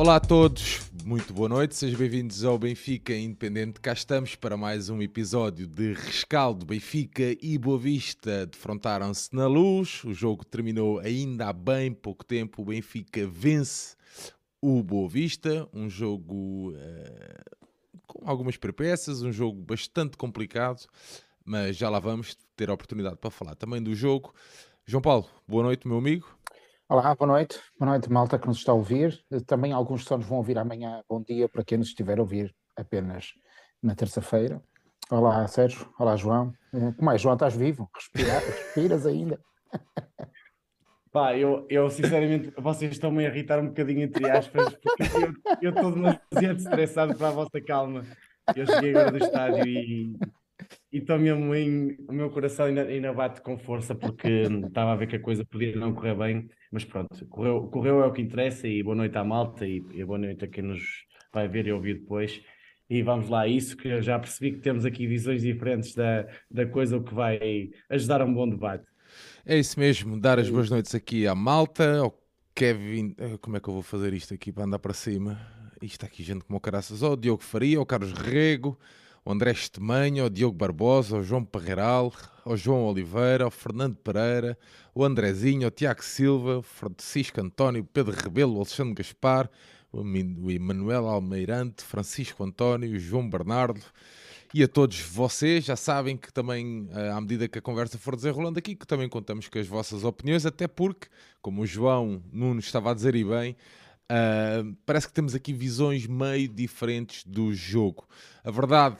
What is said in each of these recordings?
Olá a todos, muito boa noite, sejam bem-vindos ao Benfica Independente. Cá estamos para mais um episódio de rescaldo. Benfica e Boa Vista defrontaram-se na luz. O jogo terminou ainda há bem pouco tempo. O Benfica vence o Boa Vista, um jogo uh, com algumas peripécias, um jogo bastante complicado, mas já lá vamos ter a oportunidade para falar também do jogo. João Paulo, boa noite, meu amigo. Olá, boa noite. Boa noite, malta que nos está a ouvir. Também alguns só nos vão ouvir amanhã. Bom dia para quem nos estiver a ouvir apenas na terça-feira. Olá, Sérgio. Olá, João. Eh, como é, João? Estás vivo? Respira, respiras ainda? Pá, eu, eu sinceramente, vocês estão-me a irritar um bocadinho, entre aspas, porque eu estou demasiado estressado para a vossa calma. Eu cheguei agora do estádio e estou mesmo em. O meu coração ainda, ainda bate com força porque estava a ver que a coisa podia não correr bem mas pronto, correu, correu é o que interessa e boa noite à malta e, e boa noite a quem nos vai ver e ouvir depois. E vamos lá, isso que eu já percebi que temos aqui visões diferentes da, da coisa, o que vai ajudar a um bom debate. É isso mesmo, dar as boas noites aqui à malta, ao Kevin. Eh, como é que eu vou fazer isto aqui para andar para cima? Isto está aqui gente como o Caraças, ao Diogo Faria, ao Carlos Rego, ao André Estemanha, ao Diogo Barbosa, ao João Parreiral, ao João Oliveira, ao Fernando Pereira, ao Andrezinho, ao Tiago Silva, Francisco António, Pedro Rebelo, Alexandre Gaspar, o Emanuel Almeirante, Francisco António, João Bernardo e a todos vocês. Já sabem que também, eh, à medida que a conversa for desenrolando aqui, que também contamos com as vossas opiniões, até porque, como o João Nuno estava a dizer e bem, uh, parece que temos aqui visões meio diferentes do jogo. A verdade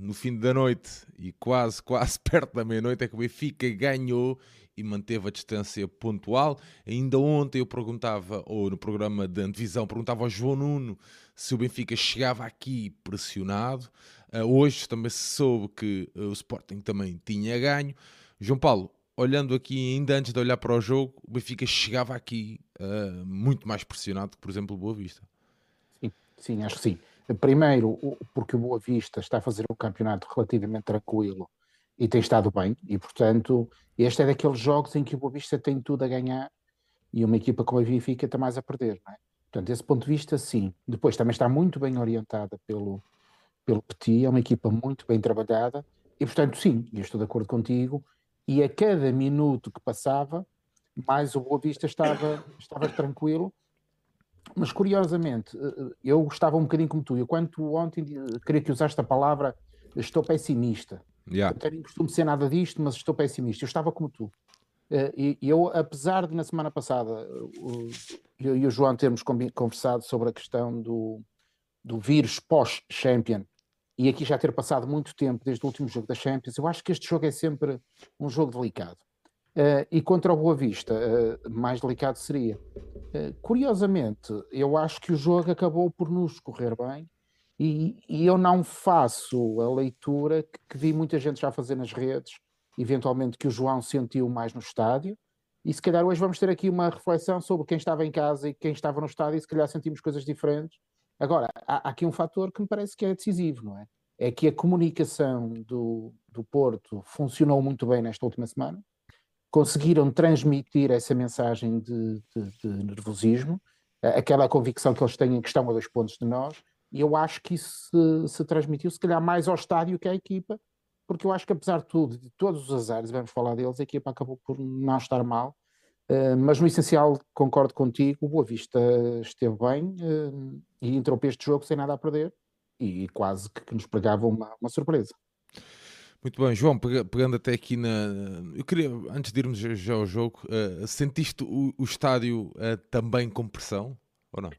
no fim da noite e quase, quase perto da meia-noite é que o Benfica ganhou e manteve a distância pontual. Ainda ontem eu perguntava, ou no programa de antevisão, perguntava ao João Nuno se o Benfica chegava aqui pressionado. Uh, hoje também se soube que o Sporting também tinha ganho. João Paulo, olhando aqui, ainda antes de olhar para o jogo, o Benfica chegava aqui uh, muito mais pressionado que, por exemplo, o Boa Vista. Sim, sim, acho que sim. Primeiro, porque o Boa Vista está a fazer um campeonato relativamente tranquilo e tem estado bem, e portanto, este é daqueles jogos em que o Boa Vista tem tudo a ganhar e uma equipa como a Benfica está mais a perder, não é? Portanto, desse ponto de vista, sim. Depois também está muito bem orientada pelo, pelo Petit, é uma equipa muito bem trabalhada, e portanto, sim, eu estou de acordo contigo, e a cada minuto que passava, mais o Boa Vista estava, estava tranquilo, mas curiosamente, eh, eh, eu gostava um bocadinho como tu. Eu, quando tu ontem queria que usaste a palavra, estou pessimista. Yeah. Eu não costumo ser nada disto, mas estou pessimista. Eu estava como tu. Eh, e eu, apesar de na semana passada eu e o João termos conversado sobre a questão do, do vírus pós-Champion e aqui já ter passado muito tempo desde o último jogo da Champions, eu acho que este jogo é sempre um jogo delicado. Uh, e contra o Boa Vista, uh, mais delicado seria. Uh, curiosamente, eu acho que o jogo acabou por nos correr bem e, e eu não faço a leitura que, que, vi muita gente já fazer nas redes, eventualmente que o João sentiu mais no estádio. E se calhar hoje vamos ter aqui uma reflexão sobre quem estava em casa e quem estava no estádio, e se calhar sentimos coisas diferentes. Agora, há, há aqui um fator que me parece que é decisivo, não é? É que a comunicação do, do Porto funcionou muito bem nesta última semana. Conseguiram transmitir essa mensagem de, de, de, nervosismo, aquela convicção que eles têm que estão a dois pontos de nós, e eu acho que isso se, se, transmitiu, se calhar, mais ao estádio que à equipa, porque eu acho que, apesar de tudo, de todos os azares, vamos falar deles, a equipa acabou por não estar mal, mas no essencial, concordo contigo, o Boa Vista esteve bem uh, e entrou para este jogo sem nada a perder, e quase que, que nos pregava uma, uma surpresa. Muito bem, João, pegando até aqui na. Eu queria, antes de irmos já ao jogo, uh, sentiste o, o estádio uh, também com pressão ou não?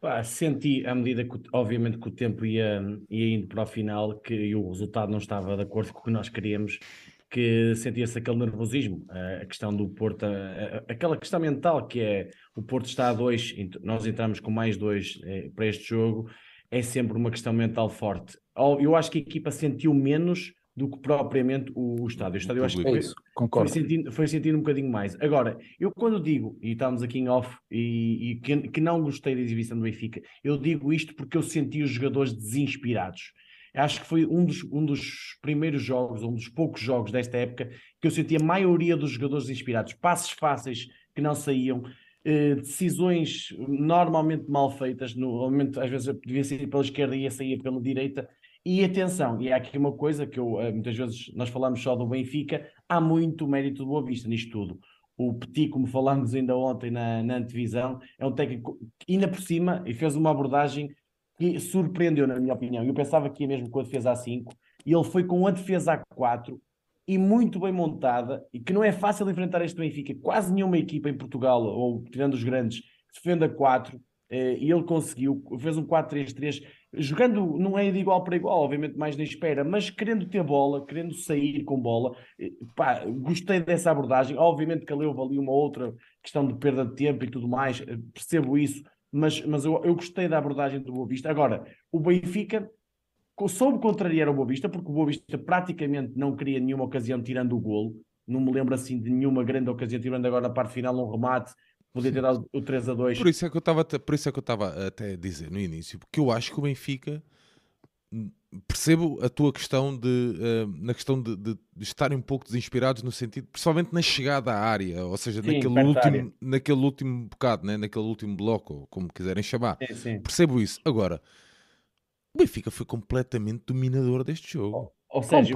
Pá, senti, à medida que, obviamente, que o tempo ia, ia indo para o final que, e o resultado não estava de acordo com o que nós queríamos, que sentia-se aquele nervosismo, a questão do Porto, aquela questão mental que é o Porto está a dois, nós entramos com mais dois eh, para este jogo, é sempre uma questão mental forte. Eu acho que a equipa sentiu menos do que propriamente o, o estádio. O estádio, acho que foi, foi, sentindo, foi sentindo um bocadinho mais. Agora, eu quando digo, e estamos aqui em off, e, e que, que, não gostei da exibição do Benfica, eu digo isto porque eu senti os jogadores desinspirados. Acho que foi um dos, um dos primeiros jogos, um dos poucos jogos desta época, que eu senti a maioria dos jogadores inspirados, passos fáceis que não saíam, eh, decisões normalmente mal feitas, normalmente às vezes devia sair pela esquerda e ia sair pela direita. E atenção, e há aqui uma coisa que eu, eh, muitas vezes nós falamos só do Benfica, há muito mérito do Boa Vista nisto tudo. O Petit, como falámos ainda ontem na, na antevisão, é um técnico ainda por cima e fez uma abordagem que surpreendeu, na minha opinião. Eu pensava que ia mesmo com a defesa A5 e ele foi com a defesa A4 e muito bem montada e que não é fácil enfrentar este Benfica. Quase nenhuma equipa em Portugal, ou tirando os grandes, defende a 4 eh, e ele conseguiu, fez um 4-3-3, jogando, não é de igual para igual, obviamente mais na espera, mas querendo ter bola, querendo sair com bola. Eh, pá, gostei dessa abordagem. Obviamente que houve ali uma outra questão de perda de tempo e tudo mais, eh, percebo isso, mas, mas eu, eu gostei da abordagem do Boa Vista. Agora, o Benfica soube contrariar o Boa Vista, porque o Boa Vista praticamente não queria nenhuma ocasião tirando o golo. Não me lembro assim de nenhuma grande ocasião, tirando agora na parte final um remate, podia ter dado o 3 a 2. Por isso é que eu estava, por isso é que eu estava até a dizer no início, porque eu acho que o Benfica percebo a tua questão de uh, na questão de, de, de, estarem um pouco desinspirados no sentido, principalmente na chegada à área, ou seja, sim, naquele último, naquele último bocado, né? naquele último bloco, ou como quiserem chamar. Sim, sim. Percebo isso. Agora, o Benfica foi completamente dominador deste jogo. Ou seja,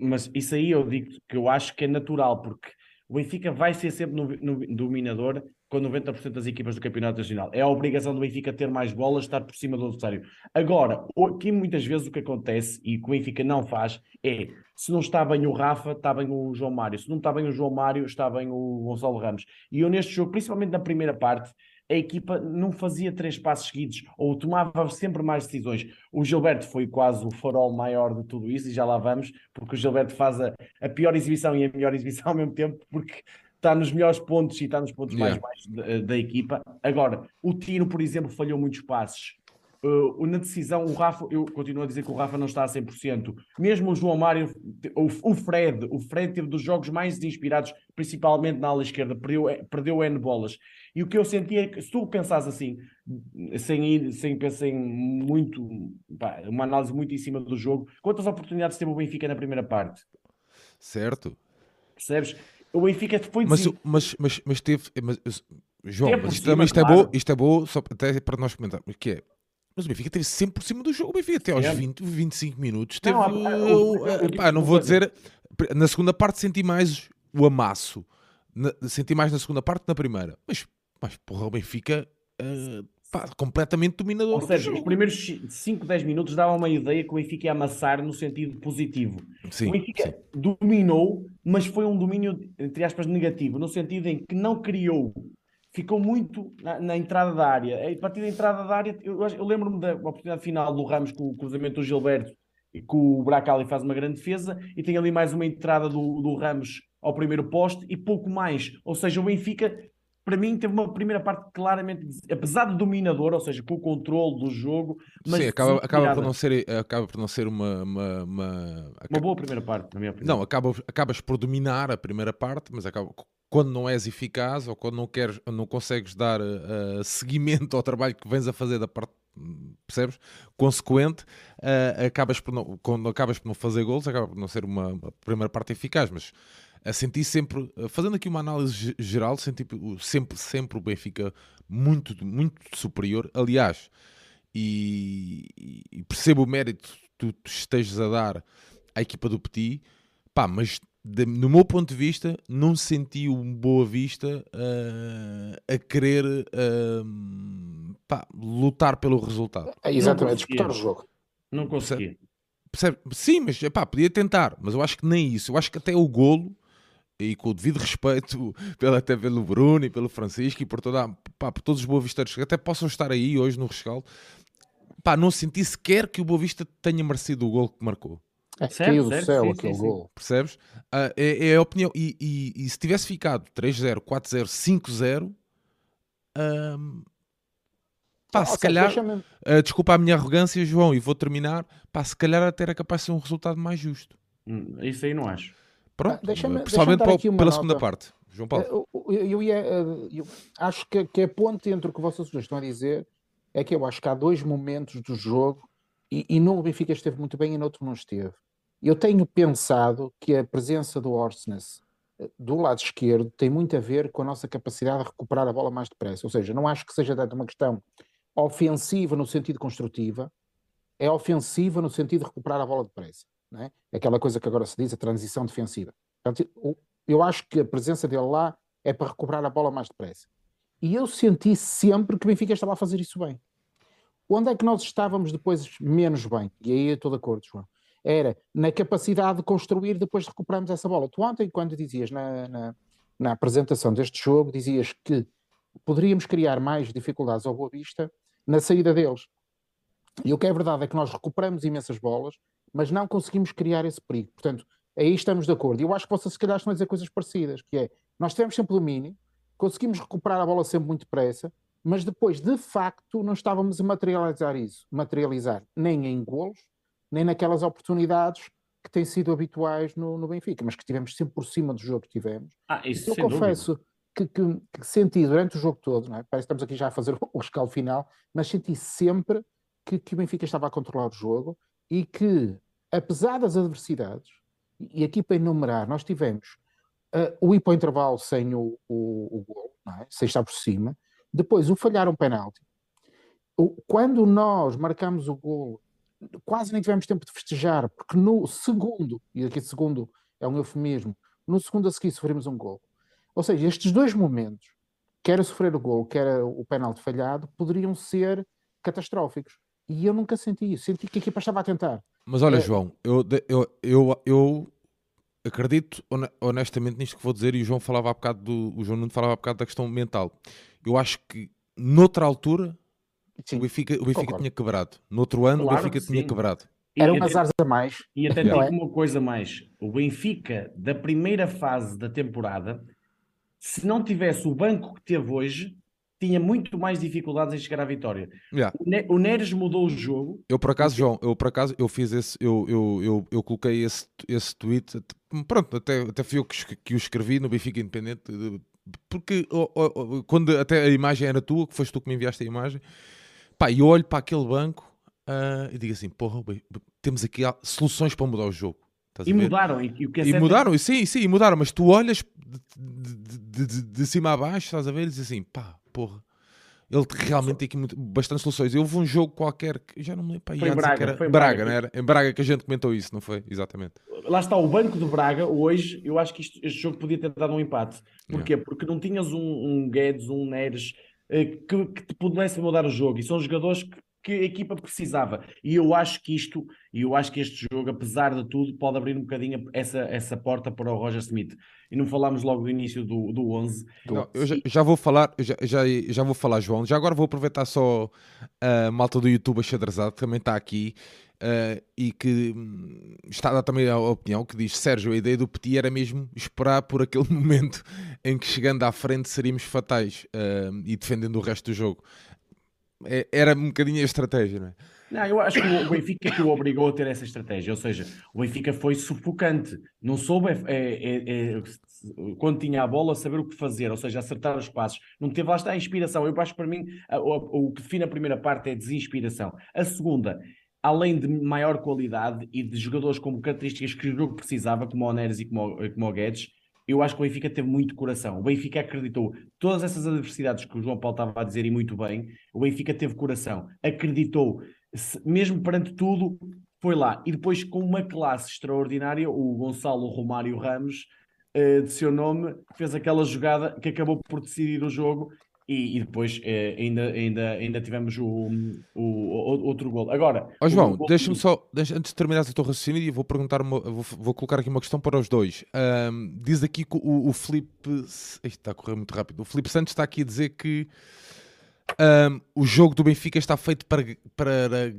mas isso aí eu digo que eu acho que é natural, porque o Benfica vai ser sempre no, no, dominador com 90% das equipas do Campeonato Nacional. É a obrigação do Benfica ter mais bolas, estar por cima do adversário. Agora, aqui muitas vezes o que acontece e que o Benfica não faz é, se não está bem o Rafa, está bem o João Mário. Se não está bem o João Mário, está bem o Gonçalo Ramos. E eu neste jogo, principalmente na primeira parte, a equipa não fazia três passos seguidos ou tomava sempre mais decisões. O Gilberto foi quase o farol maior de tudo isso e já lá vamos, porque o Gilberto faz a, a pior exibição e a melhor exibição ao mesmo tempo, porque está nos melhores pontos e está nos pontos yeah. mais baixos da, da, equipa. Agora, o Tino, por exemplo, falhou muitos passos. Uh, na decisão, o Rafa, eu continuo a dizer que o Rafa não está a 100%. Mesmo o João Mário, o, o Fred, o Fred teve dos jogos mais inspirados, principalmente na ala esquerda, perdeu, perdeu N bolas. E o que eu senti é que, se tu pensares assim, sem ir, sem pensar em muito, pá, uma análise muito em cima do jogo, quantas oportunidades teve o Benfica na primeira parte? Certo. Percebes? O Benfica foi mas, mas, mas, mas teve. Mas, João, mas isto, cima, isto, claro. é bom, isto é bom, só até para nós comentarmos, que é. Mas o Benfica teve sempre por cima do jogo. O Benfica até aos é. 20, 25 minutos teve. Não, pá, não vou dizer. Na segunda parte senti mais o amasso. Na, senti mais na segunda parte que na primeira. Mas mas porra, o Benfica uh, pá, completamente dominador. Ou seja, os primeiros 5, 10 minutos davam uma ideia que o Benfica ia amassar no sentido positivo. Sim, o Benfica sim. dominou, mas foi um domínio, entre aspas, negativo, no sentido em que não criou ficou muito na, na, entrada da área. A partir da entrada da área, eu, eu lembro-me da oportunidade final do Ramos com o cruzamento do Gilberto e que o Bracali faz uma grande defesa e tem ali mais uma entrada do, do Ramos ao primeiro poste e pouco mais. Ou seja, o Benfica para mim teve uma primeira parte claramente, apesar de dominador, ou seja, com o controle do jogo, mas Sim, acaba, acaba, por não ser, acaba por não ser uma, uma, uma... uma boa primeira parte, na minha opinião. Não, acaba, acabas por dominar a primeira parte, mas acaba, quando não és eficaz ou quando não queres, não consegues dar uh, seguimento ao trabalho que vens a fazer da parte percebes? Consequente, uh, acabas por não, quando acabas por não fazer gols, acaba por não ser uma, uma primeira parte eficaz, mas a sentir sempre, fazendo aqui uma análise geral, senti sempre, sempre o Benfica muito, muito superior. Aliás, e, e percebo o mérito que tu estejas a dar à equipa do Petit, pá, mas de, no meu ponto de vista, não senti um Boa Vista uh, a querer uh, pá, lutar pelo resultado. É exatamente, disputar o jogo. Não consegui. Percebe? Sim, mas pá, podia tentar, mas eu acho que nem isso. Eu acho que até o golo e com o devido respeito pela, até pelo Bruno e pelo Francisco e por, toda, pá, por todos os boavistas que até possam estar aí hoje no rescaldo, pá, não senti sequer que o Boa Vista tenha merecido o gol que marcou. É, caiu do céu sim, aquele sim, gol. Percebes? Uh, é, é, a opinião. E, e, e se tivesse ficado 3-0, 4-0, 5-0, um, pá, ah, se calhar, uh, desculpa a minha arrogância, João, e vou terminar, pá, se calhar até era capaz de ser um resultado mais justo. Hum, isso aí não acho. Pronto, ah, principalmente pela nota. segunda parte. João Paulo. Eu, eu, ia, eh, eu acho que, que a ponte entre o que vocês estão a dizer é que eu acho que há dois momentos do jogo e, e no Benfica esteve muito bem e no outro não esteve. Eu tenho pensado que a presença do Orsnes do lado esquerdo tem muito a ver com a nossa capacidade de recuperar a bola mais depressa. Ou seja, não acho que seja tanto uma questão ofensiva no sentido construtiva, é ofensiva no sentido de recuperar a bola depressa. Não é? Aquela coisa que agora se diz, a transição defensiva. Portanto, eu acho que a presença dele lá é para recuperar a bola mais depressa. E eu senti sempre que o Benfica estava a fazer isso bem. Onde é que nós estávamos depois menos bem? E aí eu estou de acordo, João. Era na capacidade de construir depois de recuperarmos essa bola. Tu ontem, quando dizias na, na, na apresentação deste jogo, dizias que poderíamos criar mais dificuldades ao Boa Vista na saída deles. E o que é verdade é que nós recuperamos imensas bolas, mas não conseguimos criar esse perigo. Portanto, aí estamos de acordo. E eu acho que vocês se calhar estão a dizer coisas parecidas, que é, nós tivemos sempre domínio, conseguimos recuperar a bola sempre muito depressa, mas depois, de facto, não estávamos a materializar isso, materializar nem em golos, nem naquelas oportunidades que têm sido habituais no, no Benfica, mas que tivemos sempre por cima do jogo que tivemos. Ah, isso eu confesso que, que, que, senti durante o jogo todo, não é? parece que estamos aqui já a fazer o rescaldo final, mas senti sempre que, que o Benfica estava a controlar o jogo e que, apesar das adversidades, e aqui para enumerar, nós tivemos uh, o ir para o intervalo sem o, o, o gol, é? sem estar por cima, depois o falhar um penalti. O, quando nós marcamos o gol, quase nem tivemos tempo de festejar, porque no segundo, e aqui segundo é um eufemismo, no segundo a seguir sofremos um gol. Ou seja, estes dois momentos, quer sofrer o gol, quer o penalti falhado, poderiam ser catastróficos. E eu nunca senti isso. Senti que a equipa estava a tentar. Mas olha, é... João, eu, eu, eu, eu acredito honestamente nisto que vou dizer, e o João falava há bocado do, o João Nuno falava há bocado da questão mental. Eu acho que noutra altura sim, o Benfica, o Benfica tinha quebrado. Noutro ano claro o Benfica tinha quebrado. Era um azar a mais. E até digo é? uma coisa mais: o Benfica, da primeira fase da temporada, se não tivesse o banco que teve hoje, tinha muito mais dificuldades em chegar à vitória. Yeah. O, Neres mudou o jogo. Eu por acaso, João, eu por acaso eu fiz esse, eu, eu, eu, eu coloquei esse, esse tweet, pronto, até, até fui eu que, que o escrevi no Benfica Independente, porque oh, oh, oh, quando até a imagem era tua, que foste tu que me enviaste a imagem, pá, eu olho para aquele banco uh, e digo assim, porra, temos aqui soluções para mudar o jogo. e mudaram, e, e, é e mudaram, é... sim, sim, mudaram, mas tu olhas de, de, de, de, cima a baixo, estás a ver, e dizes assim, pá, porra. Ele realmente tem aqui muito, bastante soluções. Eu houve um jogo qualquer que já não me lembro. Foi em Braga, era, foi em Braga, Braga, não era? Em Braga que a gente comentou isso, não foi? Exatamente. Lá está o Banco de Braga. Hoje eu acho que isto, este jogo podia ter dado um empate. Porquê? Yeah. Porque não tinhas um, um Guedes, um Neres eh, que, que te pudesse mudar o jogo. E são jogadores que que a equipa precisava. E eu acho que isto, e eu acho que este jogo, apesar de tudo, pode abrir um bocadinho essa, essa porta para o Roger Smith. E não falámos logo do início do, do 11. Não, eu já, já, vou falar, já, já, já vou falar, João. Já agora vou aproveitar só a malta do YouTube achadrezado, que também está aqui. Uh, e que hum, está a dar também a opinião que diz Sérgio, a ideia do Petit era mesmo esperar por aquele momento em que chegando à frente seríamos fatais uh, e defendendo o resto do jogo. É, era um bocadinho a estratégia, não é? Não, eu acho que o Benfica que o obrigou a ter essa estratégia, ou seja, o Benfica foi sufocante, não soube é, é, é, quando tinha a bola saber o que fazer, ou seja, acertar os passos, não teve lá está a inspiração. Eu acho que para mim o, o que define a primeira parte é desinspiração. A segunda, além de maior qualidade e de jogadores com características que o jogo precisava, como o Neres e como, como o Guedes, eu acho que o Benfica teve muito coração. O Benfica acreditou. Todas essas adversidades que o João Paulo estava a dizer e muito bem, o Benfica teve coração. Acreditou, mesmo perante tudo, foi lá. E depois, com uma classe extraordinária, o Gonçalo Romário Ramos, uh, de seu nome, fez aquela jogada que acabou por decidir o jogo e, e, depois eh, ainda, ainda, ainda tivemos o, o, o outro gol. Agora, oh, João, deixa-me só, deixa, antes de terminares o teu raciocínio, vou perguntar, uma, vou, vou, colocar aqui uma questão para os dois. Um, diz aqui que o, o Felipe está a correr muito rápido. O Felipe Santos está aqui a dizer que um, o jogo do Benfica está feito para, para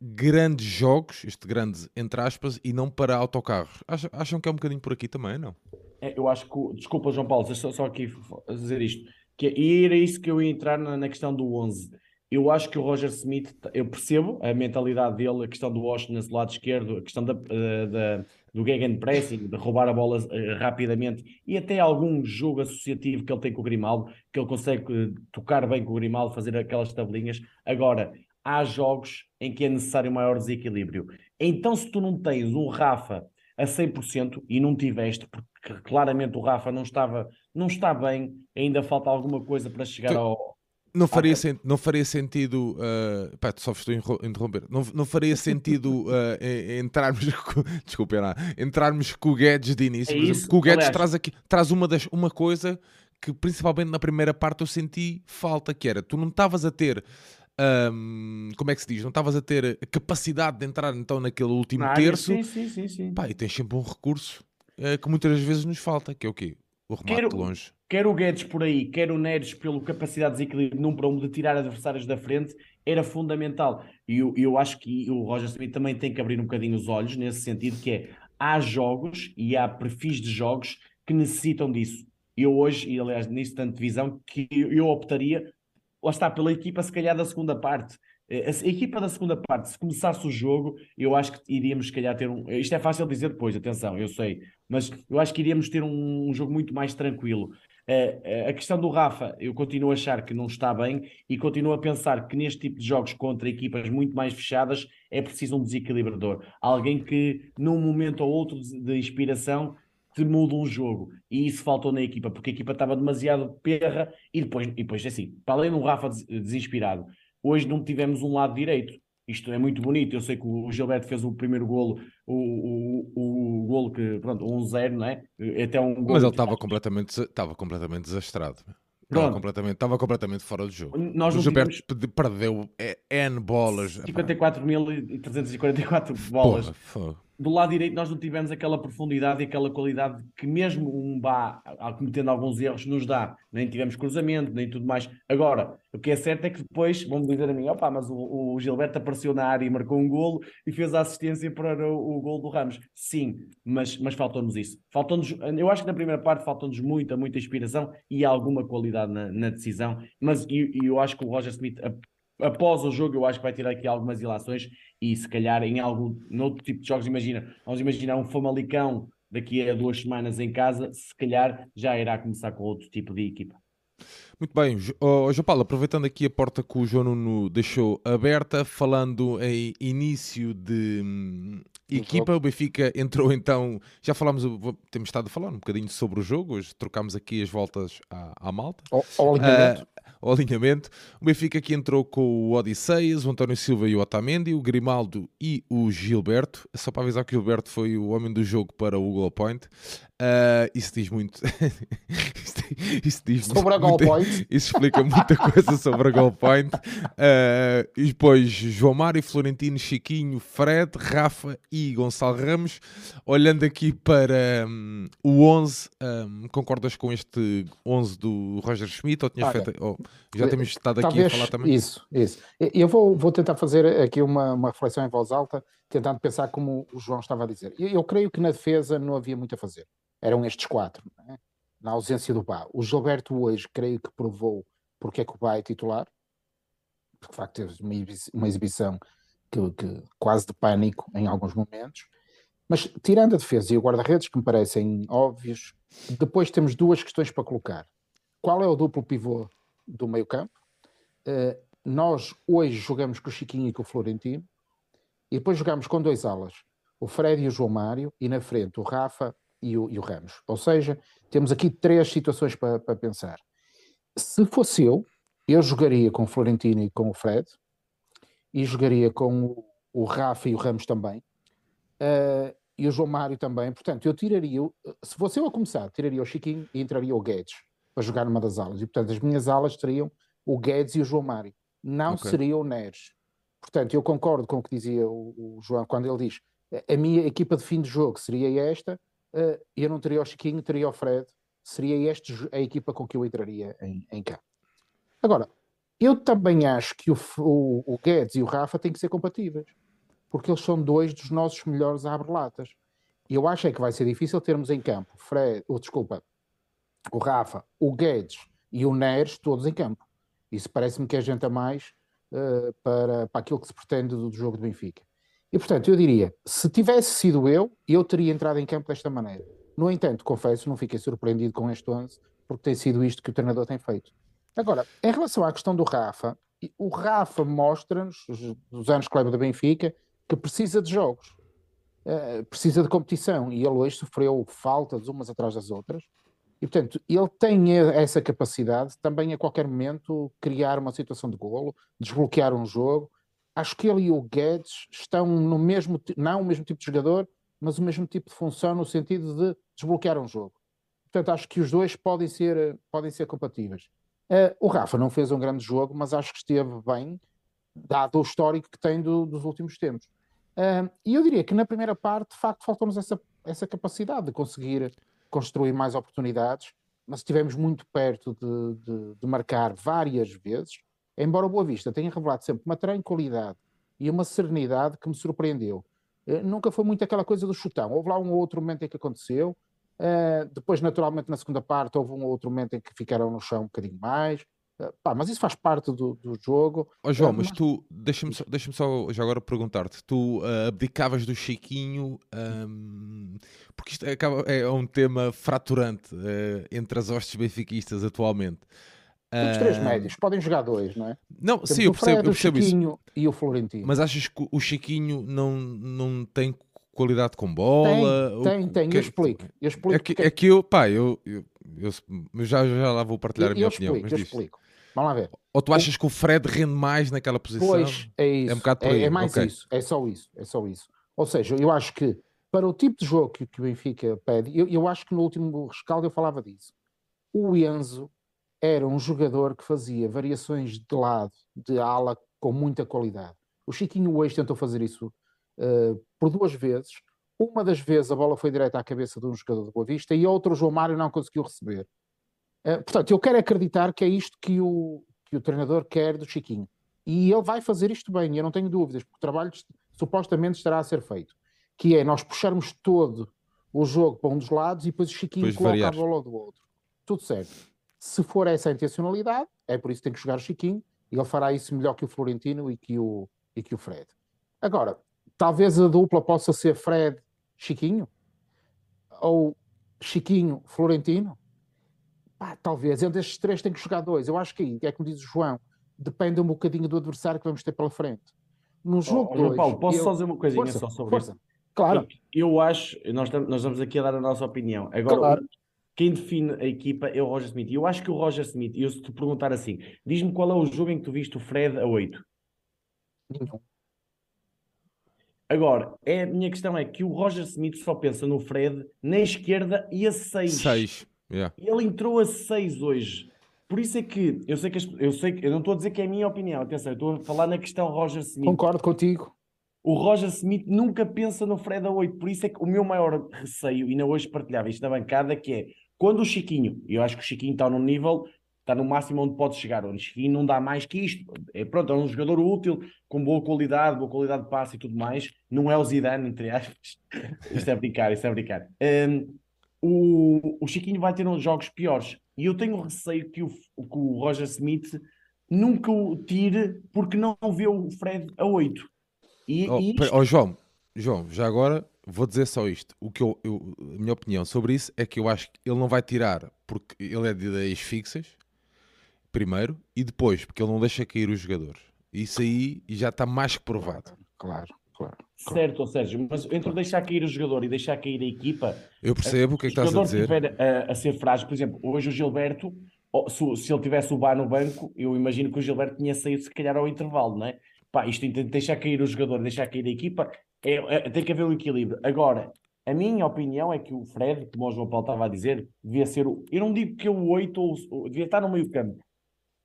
grandes jogos, este grande entre aspas, e não para autocarros. Acham, acham que é um bocadinho por aqui também, não? É, eu acho que, desculpa, João Paulo, só, só aqui dizer isto que, é, e era isso que eu ia entrar na, na, questão do 11. Eu acho que o Roger Smith, eu percebo a mentalidade dele, a questão do Washington no lado esquerdo, a questão da, eh, da, do gegenpressing, de roubar a bola uh, rapidamente e até algum jogo associativo que ele tem com o Grimaldo, que ele consegue uh, tocar bem com o Grimaldo, fazer aquelas tabelinhas. Agora, há jogos em que é necessário maior desequilíbrio. Então, se tu não tens um Rafa a 100% e não tiveste, porque claramente o Rafa não estava, não está bem, ainda falta alguma coisa para chegar tu, ao. Não faria, sen não faria sentido. Uh, pá, só estou a interromper. Não, não faria sentido uh, entrarmos. Com, entrarmos com o Guedes de início. É isso, o Guedes traz, aqui, traz uma, das, uma coisa que, principalmente na primeira parte, eu senti falta: que era tu não estavas a ter um, como é que se diz? Não estavas a ter capacidade de entrar então naquele último área, terço. Sim, sim, sim, sim. Pá, e tens sempre um recurso uh, que muitas vezes nos falta, que é o quê? O remate quero, de longe. Quer o Guedes por aí, quer o Neres pela capacidade de desequilíbrio num para um de tirar adversários da frente, era fundamental. E eu, eu acho que o Roger Smith também tem que abrir um bocadinho os olhos nesse sentido, que é, há jogos e há perfis de jogos que necessitam disso. Eu hoje, e aliás nisso tanto visão, que eu optaria lá está, pela equipa se calhar da segunda parte. Eh, a, equipa da segunda parte, se começasse o jogo, eu acho que iríamos se calhar ter um. Isto é fácil dizer depois, atenção, eu sei, mas eu acho que iríamos ter um, um jogo muito mais tranquilo. Uh, a questão do Rafa, eu continuo a achar que não está bem e continuo a pensar que neste tipo de jogos contra equipas muito mais fechadas é preciso um desequilibrador. Alguém que, num momento ou outro de inspiração, te muda um jogo. E isso faltou na equipa, porque a equipa estava demasiado perra e depois, e depois assim, para além um Rafa desinspirado, hoje não tivemos um lado direito. Isto é muito bonito. Eu sei que o Gilberto fez o primeiro golo, o, o, o golo que, pronto, 1-0, não é? Até um Mas ele estava completamente, estava completamente desastrado. Estava completamente, estava completamente fora do jogo. Nós o Gilberto tivemos... perdeu N bolas. 54.344 bolas. Porra, do lado direito nós não tivemos aquela profundidade e aquela qualidade que mesmo um Bá, cometendo alguns erros, nos dá. Nem tivemos cruzamento, nem tudo mais. Agora, o que é certo é que depois vão dizer a mim, opa, mas o, o, Gilberto apareceu na área e marcou um golo e fez a assistência para o, o golo do Ramos. Sim, mas, mas faltou-nos isso. Faltou-nos, eu acho que na primeira parte faltou-nos muita, muita inspiração e alguma qualidade na, na decisão, mas e, eu acho que o Roger Smith após o jogo, eu acho que vai tirar aqui algumas ilações e se calhar em algum noutro tipo de jogos, imagina, vamos imaginar um Famalicão daqui a duas semanas em casa, se calhar já irá começar com outro tipo de equipa. Muito bem, oh, João Paulo, aproveitando aqui a porta que o João Nuno deixou aberta, falando em início de equipa, o Benfica entrou então, já falámos, temos estado a falar um bocadinho sobre o jogo, hoje trocámos aqui as voltas à, à malta. Ao, ao alinhamento. Uh, ao alinhamento. O Benfica aqui entrou com o Odisseias, o António Silva e o Otamendi, o Grimaldo e o Gilberto. Só para avisar que o Gilberto foi o homem do jogo para o goal point. Uh, isso diz muito. isso, diz sobre muito, a goal point. Isso explica muita coisa sobre a goal point. Uh, e depois João Mário, Florentino, Chiquinho, Fred, Rafa e Gonçalo Ramos. Olhando aqui para um, o 11, um, concordas com este 11 do Roger Schmidt? Ou tinhas feito, ou já temos estado aqui a falar também? Isso, isso. Eu vou, vou tentar fazer aqui uma, uma reflexão em voz alta, tentando pensar como o João estava a dizer. Eu, eu creio que na defesa não havia muito a fazer eram estes quatro, é? na ausência do Bá. O Gilberto hoje creio que provou porque é que o Bá é titular, porque de facto teve uma, uma exibição que, que, quase de pânico em alguns momentos. Mas tirando a defesa e o guarda-redes, que me parecem óbvios, depois temos duas questões para colocar. Qual é o duplo pivô do meio-campo? Uh, nós hoje jogamos com o Chiquinho e com o Florentino, e depois jogamos com dois alas, o Fred e o João Mário, e na frente o Rafa e o, e o Ramos. Ou seja, temos aqui três situações para, para pensar. Se fosse eu, eu jogaria com o Florentino e com o Fred, e jogaria com o, o Rafa e o Ramos também, uh, e o João Mário também. Portanto, eu tiraria, se fosse eu a começar, tiraria o Chiquinho e entraria o Guedes para jogar numa das alas. E portanto, as minhas alas teriam o Guedes e o João Mário. Não okay. seria o Neres. Portanto, eu concordo com o que dizia o, o João quando ele diz a minha equipa de fim de jogo seria esta, eu não teria o Chiquinho, teria o Fred, seria esta a equipa com que eu entraria em, em campo. Agora, eu também acho que o, o, o, Guedes e o Rafa têm que ser compatíveis, porque eles são dois dos nossos melhores abre-latas. E eu acho é que vai ser difícil termos em campo Fred, oh, desculpa, o Rafa, o Guedes e o Neres todos em campo. Isso parece-me que é gente a mais uh, para, para aquilo que se pretende do, do jogo do Benfica. E portanto, eu diria, se tivesse sido eu, eu teria entrado em campo desta maneira. No entanto, confesso, não fiquei surpreendido com este 11, porque tem sido isto que o treinador tem feito. Agora, em relação à questão do Rafa, o Rafa mostra-nos, os anos que leva da Benfica, que precisa de jogos. uh, precisa de competição e ele hoje sofreu faltas umas atrás das outras. E, portanto, ele tem essa capacidade também a qualquer momento criar uma situação de golo, desbloquear um jogo. Acho que ele e o Guedes estão no mesmo, não o mesmo tipo de jogador, mas o mesmo tipo de função no sentido de desbloquear um jogo. Portanto, acho que os dois podem ser, podem ser compatíveis. Uh, o Rafa não fez um grande jogo, mas acho que esteve bem, dado o histórico que tem do, dos últimos tempos. Uh, e eu diria que na primeira parte, de facto, faltou-nos essa, essa capacidade de conseguir construir mais oportunidades, mas estivemos muito perto de, de, de marcar várias vezes, embora o Boa Vista tenha revelado sempre uma tranquilidade e uma serenidade que me surpreendeu. Uh, nunca foi muito aquela coisa do chutão. Houve lá um outro momento em que aconteceu, Uh, depois, naturalmente, na segunda parte, houve um outro momento em que ficaram no chão um bocadinho mais. Uh, pá, mas isso faz parte do, do jogo. Oh, João, uh, mas, mas tu, deixa-me só, deixa só já agora perguntar-te: tu abdicavas do Chiquinho, um, porque isto acaba, é um tema fraturante entre as hostes benfiquistas atualmente. Os três médios, podem jogar dois, não é? Não, Temos sim, eu percebo, eu percebo o Chiquinho isso. e o Florentino. Mas achas que o Chiquinho não, não tem qualidade com bola? Tem, tem, tem. Que... eu explico. Eu explico é, que, é que eu, pá, eu, eu, eu, já, já lá vou partilhar eu, a minha opinião. Explico, eu explico. Vamos lá ver. Ou tu achas o... que o Fred rende mais naquela posição? Pois, é isso. É, um bocado é, é mais okay. isso. É só isso. É só isso. Ou seja, eu acho que para o tipo de jogo que, que o Benfica pede, eu, eu acho que no último rescaldo eu falava disso. O Enzo era um jogador que fazia variações de lado, de ala, com muita qualidade. O Chiquinho hoje tentou fazer isso uh, por duas vezes. Uma das vezes a bola foi direta à cabeça de um jogador do Boa Vista e outro o João Mário não conseguiu receber. Uh, portanto, eu quero acreditar que é isto que o, que o treinador quer do Chiquinho. E ele vai fazer isto bem, eu não tenho dúvidas, porque o trabalho supostamente estará a ser feito. Que é nós puxarmos todo o jogo para um dos lados e depois o Chiquinho depois coloca variar. a bola do outro. Tudo certo. Se for essa a intencionalidade, é por isso que tem que jogar o Chiquinho, e ele fará isso melhor que o Florentino e que o, e que o Fred. Agora, talvez a dupla possa ser Fred Chiquinho ou Chiquinho Florentino. Pá, talvez entre estes três tem que jogar dois. Eu acho que é como diz o João, depende um bocadinho do adversário que vamos ter pela frente. No jogo oh, dois, Paulo, posso eu... só dizer uma coisinha força, só sobre força. isso? Claro. Eu acho, nós, nós estamos aqui a dar a nossa opinião. Agora, claro. Quem define a equipa é o Roger Smith. E eu acho que o Roger Smith, eu se te perguntar assim, diz-me qual é o jogo em que tu viste o Fred a 8? Nenhum. Agora, é, a minha questão é que o Roger Smith só pensa no Fred na esquerda e a 6. 6. Yeah. Ele entrou a 6 hoje. Por isso é que eu sei que eu sei eu não estou a dizer que é a minha opinião, atenção, eu estou a falar na questão Roger Smith. Concordo contigo. O Roger Smith nunca pensa no Fred a 8, por isso é que o meu maior receio, e ainda hoje partilhava isto na bancada, que é quando o Chiquinho, e eu acho que o Chiquinho está num nível está no máximo onde pode chegar. O Nishin não dá mais que isto. É, pronto, é um jogador útil, com boa qualidade, boa qualidade de passe e tudo mais. Não é o Zidane, entre aspas. isto é brincar, isto é brincar. Um, o, o Chiquinho vai ter uns jogos piores. E eu tenho receio que o, que o Roger Smith nunca o tire porque não vê o Fred a 8. E, oh, e isto... oh, João, João, já agora vou dizer só isto. O que eu, eu, a minha opinião sobre isso é que eu acho que ele não vai tirar porque ele é de ideias fixas primeiro, e depois, porque ele não deixa cair os jogadores. Isso aí já está mais que provado. Claro, claro. Certo, Sérgio, mas entre deixar cair o jogador e deixar cair a equipa. Eu percebo o que é que estás a dizer. Se o jogador a, a, ser frágil, por exemplo, hoje o Gilberto, se, se ele tivesse o Bar no banco, eu imagino que o Gilberto tinha saído se calhar ao intervalo, não é? Pá, isto de deixar cair o jogador, deixar cair a equipa, é, é, tem que haver um equilíbrio. Agora, a minha opinião é que o Fred, como o João Paulo estava a dizer, devia ser o. Eu não digo que o 8 ou, devia estar no meio campo,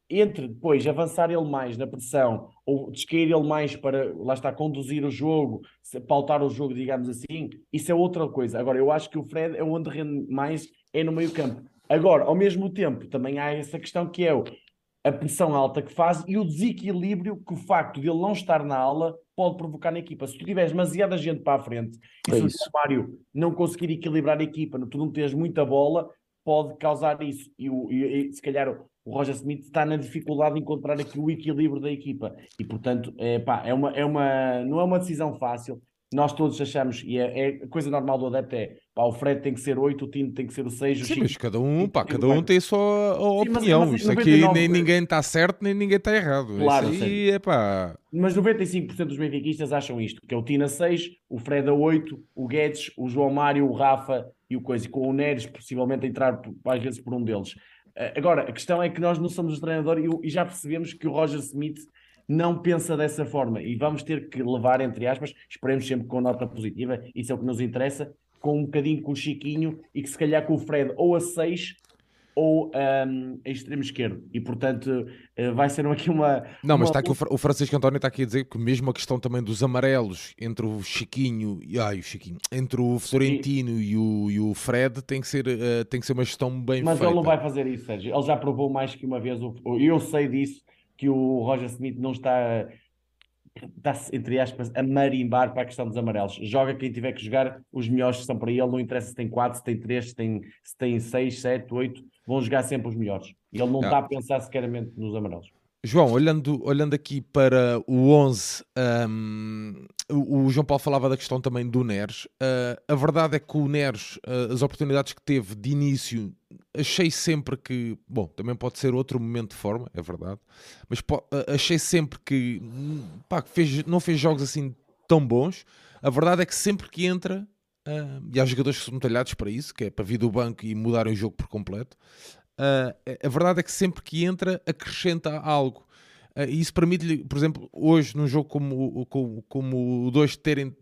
entre depois avançar ele mais na pressão ou descair ele mais para, lá está, conduzir o jogo, pautar o jogo, digamos assim, isso é outra coisa. Agora, eu acho que o Fred é onde rende mais, é no meio campo. Agora, ao mesmo tempo, também há essa questão que é a pressão alta que faz e o desequilíbrio que o facto de ele não estar na aula pode provocar na equipa. Se tu tiveres demasiada gente para a frente e é se o Mário não conseguir equilibrar a equipa, tu não tens muita bola, pode causar isso. E, e, e se calhar o Roger Smith está na dificuldade de encontrar aqui o equilíbrio da equipa e portanto é, pá, é, uma, é uma, não é uma decisão fácil nós todos achamos, e é, é coisa normal do adepto é pá, o Fred tem que ser 8, o Tino tem que ser o 6, o Sim, Chico. mas cada um, pá, cada um tem a sua Sim, mas- opinião. mas Isto aqui 99 nem ninguém está certo, nem ninguém está errado. Claro, Isso aí é pá. Mas 95% dos benfiquistas acham isto, que é o Tino a 6, o Fred a 8, o Guedes, o João Mário, o Rafa e o Coisa, e com o Neres possivelmente a entrar às vezes por um deles. Eh, Agora, a questão é que nós não somos o treinador e, e já percebemos que o Roger Smith não pensa dessa forma e vamos ter que levar, entre aspas, esperemos sempre com nota positiva, isso é o que nos interessa, com um bocadinho com o Chiquinho e que se calhar com o Fred ou a 6 ou ahm, a extremo esquerdo. E portanto eh, vai ser aqui uma. Não, mas uma está aqui o, Fra- o Francisco António está aqui a dizer que mesmo a questão também dos amarelos entre o Chiquinho e ai, o Chiquinho, entre o Florentino e o, e o Fred tem que ser eh, tem que ser uma gestão bem Mas feita. ele não vai fazer isso, Sérgio. Ele já provou mais que uma vez. o- Eu sei disso, que o Roger Smith não está, está, entre aspas, a marimbar para a questão dos amarelos. Joga quem tiver que jogar, os melhores são para ele. Não interessa se tem 4, se tem 3, se tem, se tem 6, 7, 8. Vão jogar sempre os melhores. E ele não Ah. está a pensar sequeramente nos amarelos. João, olhando, olhando aqui para o 11, hum, o, o João Paulo falava da questão também do Neres. Ah, a verdade é que o Neres, ah, as oportunidades que teve de início, achei sempre que, bom, também pode ser outro momento de forma, é verdade, mas ah, achei sempre que, pá, fez, não fez jogos assim tão bons. A verdade é que sempre que entra, ah, e há jogadores que são talhados para isso, que é para vir do banco e mudarem o jogo por completo. Uh, a verdade é que sempre que entra acrescenta algo. Uh, e isso permite-lhe, por exemplo, hoje num jogo como, o- como, como o 2 terem,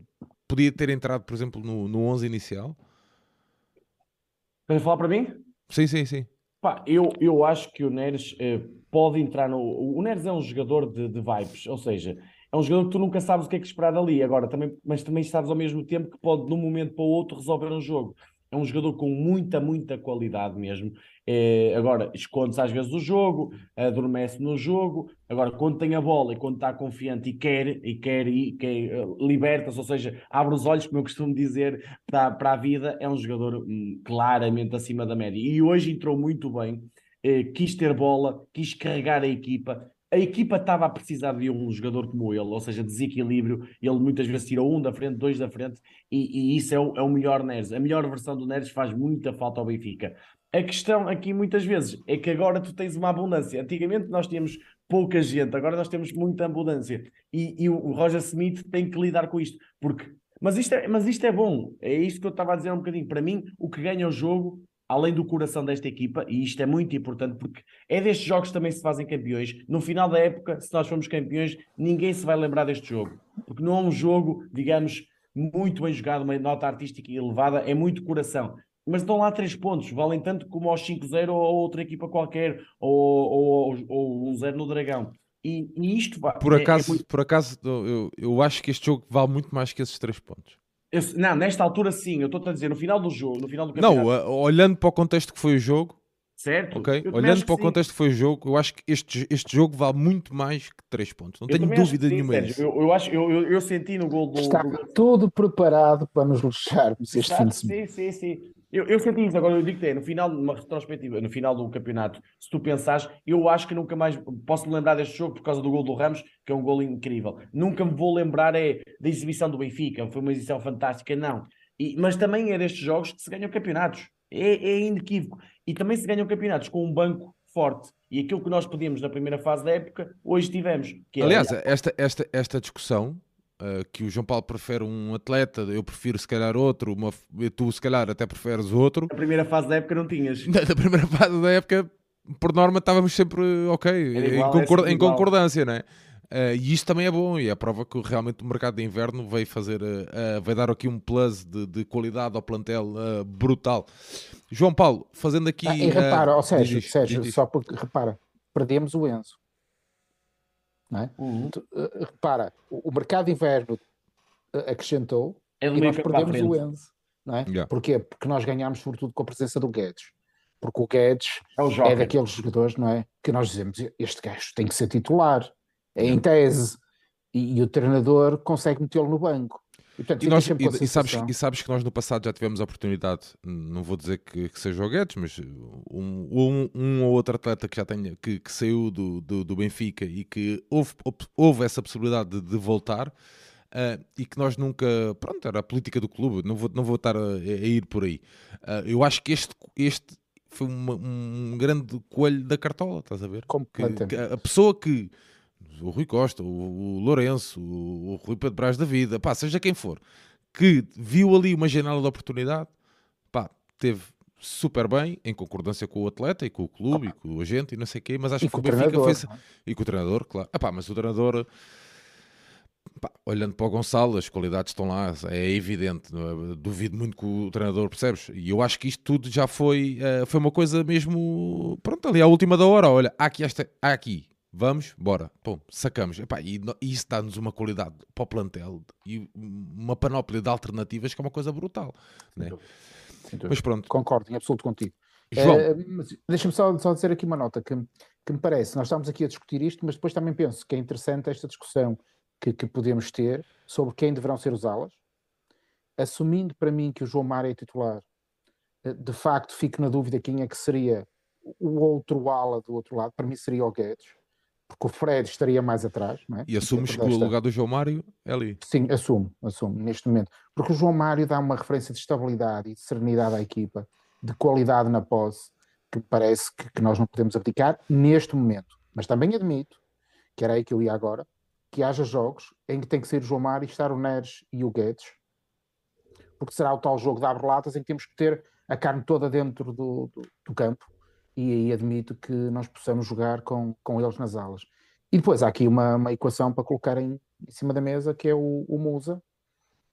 podia ter entrado, por exemplo, no, no 11 inicial. Queres falar para mim? Sim, sim, sim. Pá, eu, eu acho que o Neres eh, pode entrar no. O Neres é um jogador de, de vibes, ou seja, é um jogador que tu nunca sabes o que é que esperar dali, agora, também, mas também sabes ao mesmo tempo que pode, de um momento para o outro, resolver um jogo. É um jogador com muita, muita qualidade mesmo. Eh, agora, esconde-se às vezes o jogo, adormece no jogo. Agora, quando tem a bola e quando está confiante e quer, e quer, e quer eh, liberta-se, ou seja, abre os olhos, como eu costumo dizer, para, para a vida, é um jogador hum, claramente acima da média. E hoje entrou muito bem, eh, quis ter bola, quis carregar a equipa. A equipa estava a precisar de um jogador como ele, ou seja, desequilíbrio. Ele muitas vezes tirou um da frente, dois da frente, e, e isso é o, é o melhor Neres. A melhor versão do Neres faz muita falta ao Benfica. A questão aqui muitas vezes é que agora tu tens uma abundância. Antigamente nós tínhamos pouca gente, agora nós temos muita abundância. E, e o Roger Smith tem que lidar com isto, porque mas isto, é, mas isto é bom, é isto que eu estava a dizer um bocadinho. Para mim, o que ganha o jogo, além do coração desta equipa, e isto é muito importante, porque é destes jogos que também se fazem campeões. No final da época, se nós formos campeões, ninguém se vai lembrar deste jogo, porque não é um jogo, digamos, muito bem jogado, uma nota artística elevada, é muito coração. Mas dão lá três pontos, valem tanto como aos 5-0 ou a outra equipa qualquer, ou, ou, ou, ou um 0 no Dragão. E, e isto vai. Por é- é acaso, muito- por acaso eu, eu acho que este jogo vale muito mais que esses três pontos. Eu- não, nesta altura sim, eu estou a dizer, no final do jogo, no final do campeonato, Não, a- olhando para o contexto que foi o jogo, certo? ok? Eu também Olhando para o sim. contexto que foi o jogo, eu acho que este, este jogo vale muito mais que três pontos. Não Eu tenho dúvida sim, nenhuma disso. Eu, eu acho, eu, eu, eu senti no gol do. Está do- tudo preparado para nos lixarmos este fim Exato, de semana. sim, sim, sim. Eu, eu senti isso, agora eu digo que é, no final, numa retrospectiva, no final do campeonato, se tu pensares, eu acho que nunca mais posso me lembrar deste jogo por causa do gol do Ramos, que é um gol incrível. Nunca me vou lembrar é da exibição do Benfica, foi uma exibição fantástica, não. E- mas também é destes jogos que se ganham campeonatos. É, é inequívoco. E também se ganham campeonatos com um banco forte. E aquilo que nós pedíamos na primeira fase da época, hoje tivemos. É, Aliás, esta, esta, esta discussão uh, que o João Paulo prefere um atleta, eu prefiro se calhar outro, uma, tu se calhar até preferes outro. na primeira fase da época não tinhas. Na, na primeira fase da época, por norma, estávamos sempre ok, em, igual, concor- era sempre em concordância, né? Uh, e isto também é bom, e é a prova que realmente o mercado de inverno vai fazer, uh, uh, vai dar aqui um plus de, de qualidade ao plantel uh, brutal. João Paulo, fazendo aqui. Ah, e uh, repara, diz Sérgio, isto, Sérgio, diz isto. só porque, repara, perdemos o Enzo. Não é? Uhum. Tu, eh, repara, o, o mercado de inverno eh, acrescentou É e nós perdemos o. Enzo. Não é? Yeah. Porquê? Porque nós ganhámos sobretudo com a presença do Guedes. Porque o Guedes É o é daqueles jogadores, não é? Que nós dizemos, este gajo tem que ser titular, é em tese, e, e o treinador consegue metê-lo no banco. E, portanto, E, nós- e- e sabes, e sabes que nós no passado já tivemos a oportunidade, não vou dizer que, que seja o Guedes, mas um, um, um ou outro atleta que já tenha, que, que saiu do, do, do Benfica e que houve, houve essa possibilidade de, de voltar. uh, e que nós nunca. Pronto, era a política do clube, não vou, não vou estar a, a ir por aí. Uh, eu acho que este, este foi uma, um grande coelho da cartola, estás a ver? Que, que a pessoa que. O Rui Costa, o, o Lourenço, o, o Rui Pedro Braz da vida, pá, seja quem for, que viu ali uma janela de oportunidade, pá, teve super bem, em concordância com o atleta e com o clube e com o agente e não sei o quê, mas acho que o Benfica fez. É? E com o treinador, claro. Epá, mas o treinador, pá, olhando para o Gonçalo, as qualidades estão lá, é evidente. É? Duvido muito que o treinador, percebes? E eu acho que isto tudo já foi, uh, foi uma coisa mesmo. Pronto, ali à última da hora, olha, há aqui, esta, há aqui Vamos, bora. Pum, sacamos. Epá, e, e isso dá-nos uma qualidade para o plantel e uma panóplia de alternativas que é uma coisa brutal. Né? Mas pronto. Concordo em absoluto contigo. João. É, Deixa-me só, só dizer aqui uma nota que, que me parece. Nós estamos aqui a discutir isto, mas depois também penso que é interessante esta discussão que, que podemos ter sobre quem deverão ser os alas. Assumindo para mim que o João Mário é titular, eh, de facto fico na dúvida quem é que seria o outro ala do outro lado. Para mim seria o Guedes porque o Fred estaria mais atrás. É? E assumes que o lugar do João Mário é ali? Sim, assumo, assumo, neste momento. Porque o João Mário dá uma referência de estabilidade e de serenidade à equipa, de qualidade na posse, que parece que, que nós não podemos abdicar neste momento. Mas também admito, que era aí que eu ia agora, que haja jogos em que tem que ser o João Mário e estar o Neres e o Guedes, porque será o tal jogo de abre-latas em que temos que ter a carne toda dentro do, do, do campo e aí admito que nós possamos jogar com, com eles nas alas. E depois há aqui uma, uma equação para colocar em, em cima da mesa que é o, o, Musa,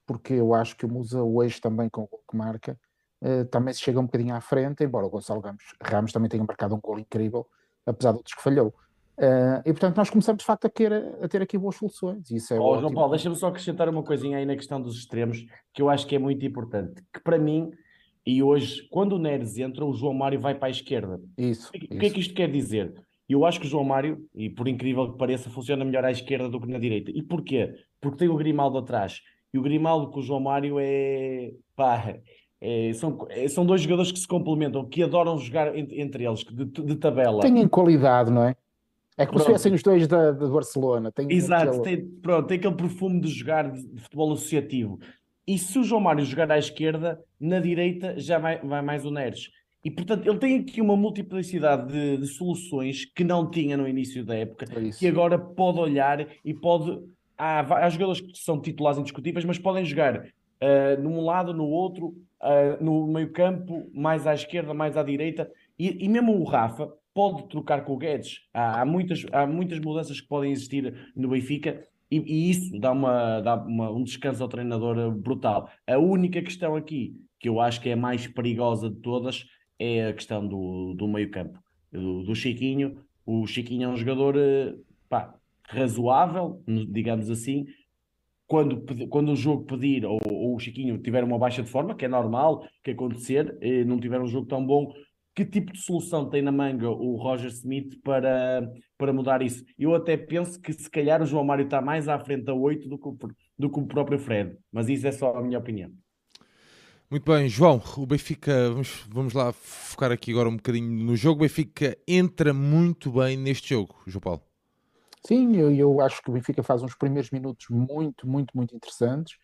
porque eu acho que o Musa hoje também com o gol que marca uh, também se chega um bocadinho à frente, embora o Gonçalo Ramos, Ramos também tenha marcado um gol incrível, apesar de outros que falhou. Uh, e portanto nós começamos de facto a, ter, a ter aqui boas soluções. isso é oh, João Paulo, deixa-me só acrescentar uma coisinha aí na questão dos extremos que eu acho que é muito importante, que para mim e hoje, quando o Neres entra, o João Mário vai para a esquerda. Isso. O que, isso. que é que isto quer dizer? Eu acho que o João Mário, e por incrível que pareça, funciona melhor à esquerda do que na direita. E porquê? Porque tem o Grimaldo atrás. E o Grimaldo com o João Mário é. pá. É, são, é, são dois jogadores que se complementam, que adoram jogar entre, entre eles, de, de tabela. Têm qualidade, não é? É como se fossem os dois da, de Barcelona. Tem Exato, aquele... tem, pronto, tem aquele perfume de jogar de, de futebol associativo. E se o João Mário jogar à esquerda, na direita já vai, vai mais o Neres. E portanto, ele tem aqui uma multiplicidade de, de soluções que não tinha no início da época, é que agora pode olhar e pode. Há, há jogadores que são titulares indiscutíveis, mas podem jogar uh, num lado, no outro, uh, no meio-campo, mais à esquerda, mais à direita. E, e, mesmo o Rafa pode trocar com o Guedes. Há, há, muitas, há muitas mudanças que podem existir no Benfica e, e isso dá, uma, dá uma, um descanso ao treinador brutal. A única questão aqui, que eu acho que é a mais perigosa de todas, é a questão do, do meio-campo, do, do, Chiquinho. O Chiquinho é um jogador eh, pá, razoável, digamos assim. Quando, quando o jogo pedir, ou, ou, o Chiquinho tiver uma baixa de forma, que é normal que acontecer, eh, não tiver um jogo tão bom, que tipo de solução tem na manga o Roger Smith para, para mudar isso? Eu até penso que se calhar o João Mário está mais à frente a 8 do que, o, do que o próprio Fred, mas isso é só a minha opinião. Muito bem, João, o Benfica, vamos, vamos lá focar aqui agora um bocadinho no jogo. O Benfica entra muito bem neste jogo, João Paulo. Sim, eu, eu acho que o Benfica faz uns primeiros minutos muito, muito, muito interessantes.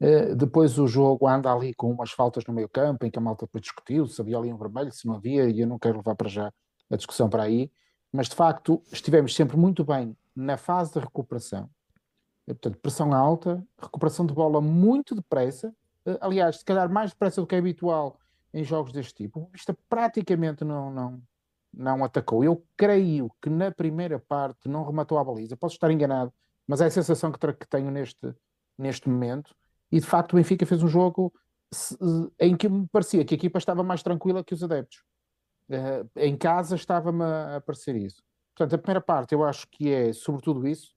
Uh, depois o jogo anda ali com umas faltas no meio campo, em que a malta depois discutiu se havia ali um vermelho, se não havia, e eu não quero levar para já a discussão para aí, mas de facto estivemos sempre muito bem na fase de recuperação. E, portanto, pressão alta, recuperação de bola muito depressa, aliás, se calhar mais depressa do que é habitual em jogos deste tipo. Isto praticamente não, não, não atacou. Eu creio que na primeira parte não rematou a baliza, posso estar enganado, mas é a sensação que, que tenho neste, neste momento e de facto o Benfica fez um jogo em que me parecia que a equipa estava mais tranquila que os adeptos. Uh, em casa estava-me a parecer isso. Portanto, a primeira parte eu acho que é sobretudo isso,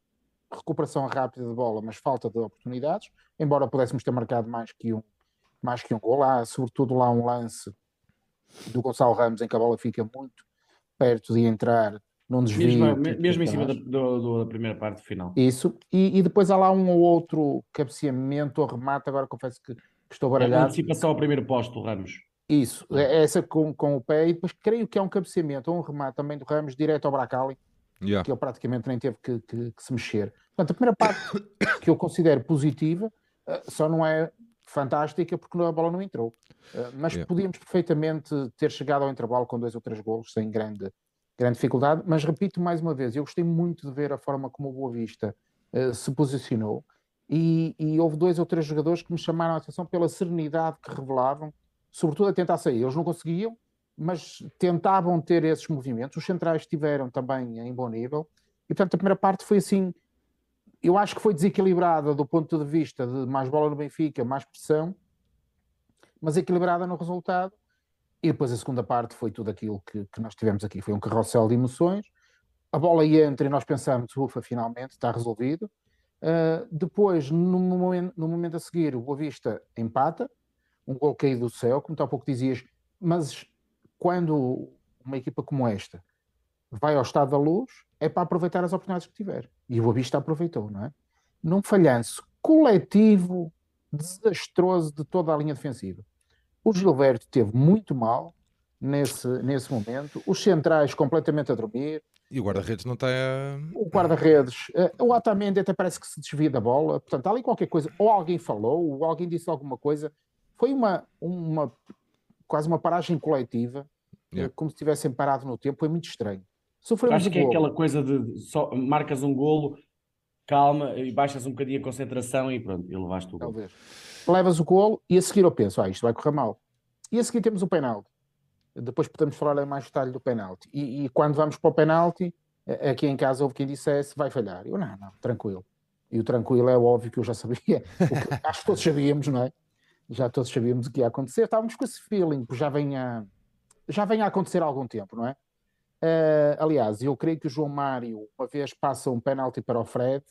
recuperação rápida de bola, mas falta de oportunidades, embora pudéssemos ter marcado mais que um, mais que um gol. Há sobretudo lá um lance do Gonçalo Ramos em que a bola fica muito perto de entrar num desvio. Mesmo, tipo, mesmo em cima da, do, da, primeira parte final. Isso, e, e, depois há lá um ou outro cabeceamento ou remate, agora confesso que, que estou baralhado. É antecipação ao primeiro posto do Ramos. Isso, é essa com, com o pé, e depois creio que é um cabeceamento ou um remate também do Ramos direto ao Bracali, yeah. que ele praticamente nem teve que, que, que, se mexer. Portanto, a primeira parte que eu considero positiva uh, só não é fantástica porque a bola não entrou. Uh, mas yeah. podíamos perfeitamente ter chegado ao intervalo com dois ou três golos sem grande, grande dificuldade. Mas repito mais uma vez, eu gostei muito de ver a forma como o Boa Vista uh, se posicionou. E, e, houve dois ou três jogadores que me chamaram a atenção pela serenidade que revelavam, sobretudo a tentar sair. Eles não conseguiam, mas tentavam ter esses movimentos. Os centrais estiveram também em bom nível. E portanto, a primeira parte foi assim. Eu acho que foi desequilibrada do ponto de vista de mais bola no Benfica, mais pressão, mas equilibrada no resultado. E depois a segunda parte foi tudo aquilo que, que nós tivemos aqui. Foi um carrossel de emoções. A bola entra e nós pensamos, ufa, finalmente está resolvido. Uh, depois, no momento, no momento a seguir, o Boa Vista empata, um gol caído do céu, como há pouco dizias, mas quando uma equipa como esta vai ao estado da luz, é para aproveitar as oportunidades que tiver. E o Boa Vista aproveitou, não é? Num falhanço coletivo desastroso de toda a linha defensiva. O Gilberto teve muito mal nesse, nesse momento, os centrais completamente a dormir. E o guarda-redes não está a... O guarda-redes, eh, o Atamendi até parece que se desvia da bola, portanto, há ali qualquer coisa, ou alguém falou, ou alguém disse alguma coisa. Foi uma, uma quase uma paragem coletiva, yeah. como se tivessem parado no tempo, foi muito estranho. Sofremos Acho que é aquela coisa de só, marcas um golo, calma, e baixas um bocadinho a concentração e pronto, e levaste o golo. Talvez. Levas o golo e a seguir eu penso, ah, isto vai correr mal. E a seguir temos o penalti. Depois podemos falar em mais detalhe do penalti. E, e, quando vamos para o penalti, aqui em casa houve quem dissesse vai falhar. Eu, não, não, tranquilo. E o tranquilo é óbvio que eu já sabia. Que, acho que todos sabíamos, não é? já todos sabíamos o que ia acontecer, estávamos com esse feeling, que já vem a, já vem a acontecer há algum tempo, não é? Uh, aliás, eu creio que o João Mário uma vez passa um penalti para o Fred,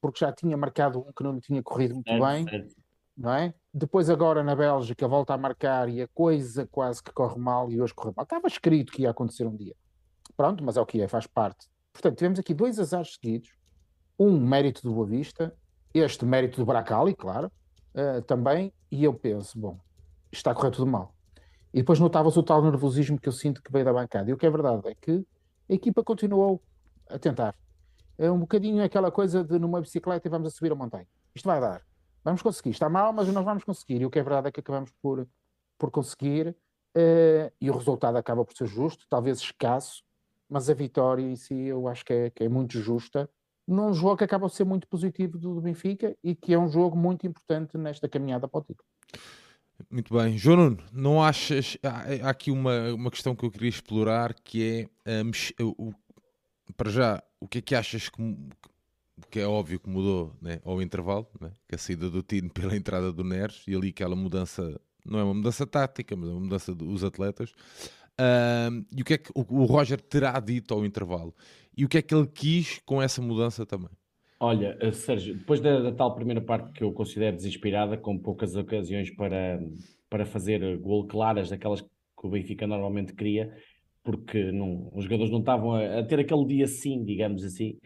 porque já tinha marcado um que não tinha corrido muito é, bem, é. não é? Depois agora na Bélgica volta a marcar e a coisa quase que corre mal e hoje corre mal. Estava escrito que ia acontecer um dia. Pronto, mas é o que é, faz parte. Portanto, tivemos aqui dois azares seguidos, um mérito do Boa Vista, este mérito do Bracali, claro, uh, também, e eu penso, bom, está a correr tudo mal. E depois notava-se o tal nervosismo que eu sinto que veio da bancada. E o que é verdade é que a equipa continuou a tentar. É um bocadinho aquela coisa de numa bicicleta e vamos a subir a montanha. Isto vai dar. Vamos conseguir. Está mal, mas nós vamos conseguir. E o que é verdade é que acabamos por, por conseguir. Uh, e o resultado acaba por ser justo, talvez escasso, mas a vitória em si eu acho que é, que é muito justa num jogo que acaba por ser muito positivo do Benfica e que é um jogo muito importante nesta caminhada para o título. Muito bem. João Nuno, não achas. Há, aqui uma, uma questão que eu queria explorar que é um, para já, o que é que achas que, que é óbvio que mudou né, ao intervalo, né, que a saída do Tino pela entrada do Neres e ali aquela mudança, não é uma mudança tática, mas é uma mudança dos atletas. Uh, e o que é que o, o Roger terá dito ao intervalo? e o que é que ele quis com essa mudança também? Olha, eh, Sérgio, depois da, da, tal primeira parte que eu considero desinspirada, com poucas ocasiões para, para fazer gol claras, daquelas que o Benfica normalmente cria, porque não, os jogadores não estavam a, a ter aquele dia sim, digamos assim,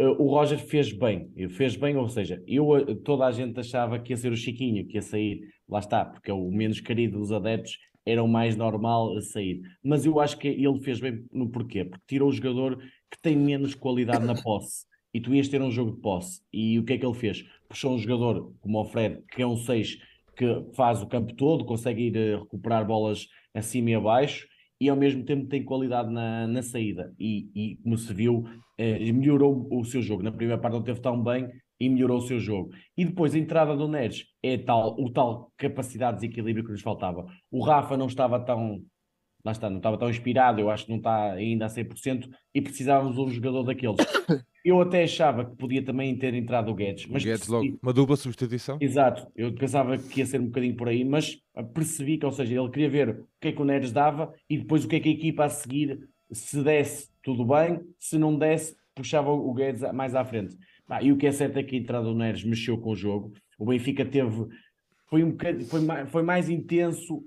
uh, o Roger fez bem, fez bem, ou seja, eu, eh, toda a gente achava que ia ser o Chiquinho, que ia sair, lá está, porque é o menos querido dos adeptos, era o mais normal a sair. Mas eu acho que ele fez bem no porquê? Porque tirou o jogador que tem menos qualidade na posse. E tu ias ter um jogo de posse. E o que é que ele fez? Puxou um jogador como o Fred, que é um 6 que faz o campo todo, consegue ir eh, recuperar bolas acima e abaixo e ao mesmo tempo tem qualidade na, na saída. E, e como se viu, eh, melhorou o seu jogo. Na primeira parte não teve tão bem e melhorou o seu jogo. E depois a entrada do Neres é tal, o tal capacidade de desequilíbrio que lhes faltava. O Rafa não estava tão lá está, não estava tão inspirado, eu acho que não está ainda a 100% e precisávamos de um jogador daqueles. Eu até achava que podia também ter entrado o Guedes. Mas o Guedes percebi... logo, uma dupla substituição? Exato, eu pensava que ia ser um bocadinho por aí, mas percebi que, ou seja, ele queria ver o que é que o Neres dava e depois o que é que a equipa a seguir, se desse, tudo bem, se não desse, puxava o Guedes mais à frente. Ah, e o que é certo é que a entrada do Neres mexeu com o jogo, o Benfica teve, foi, um bocadinho, foi, mais, foi mais intenso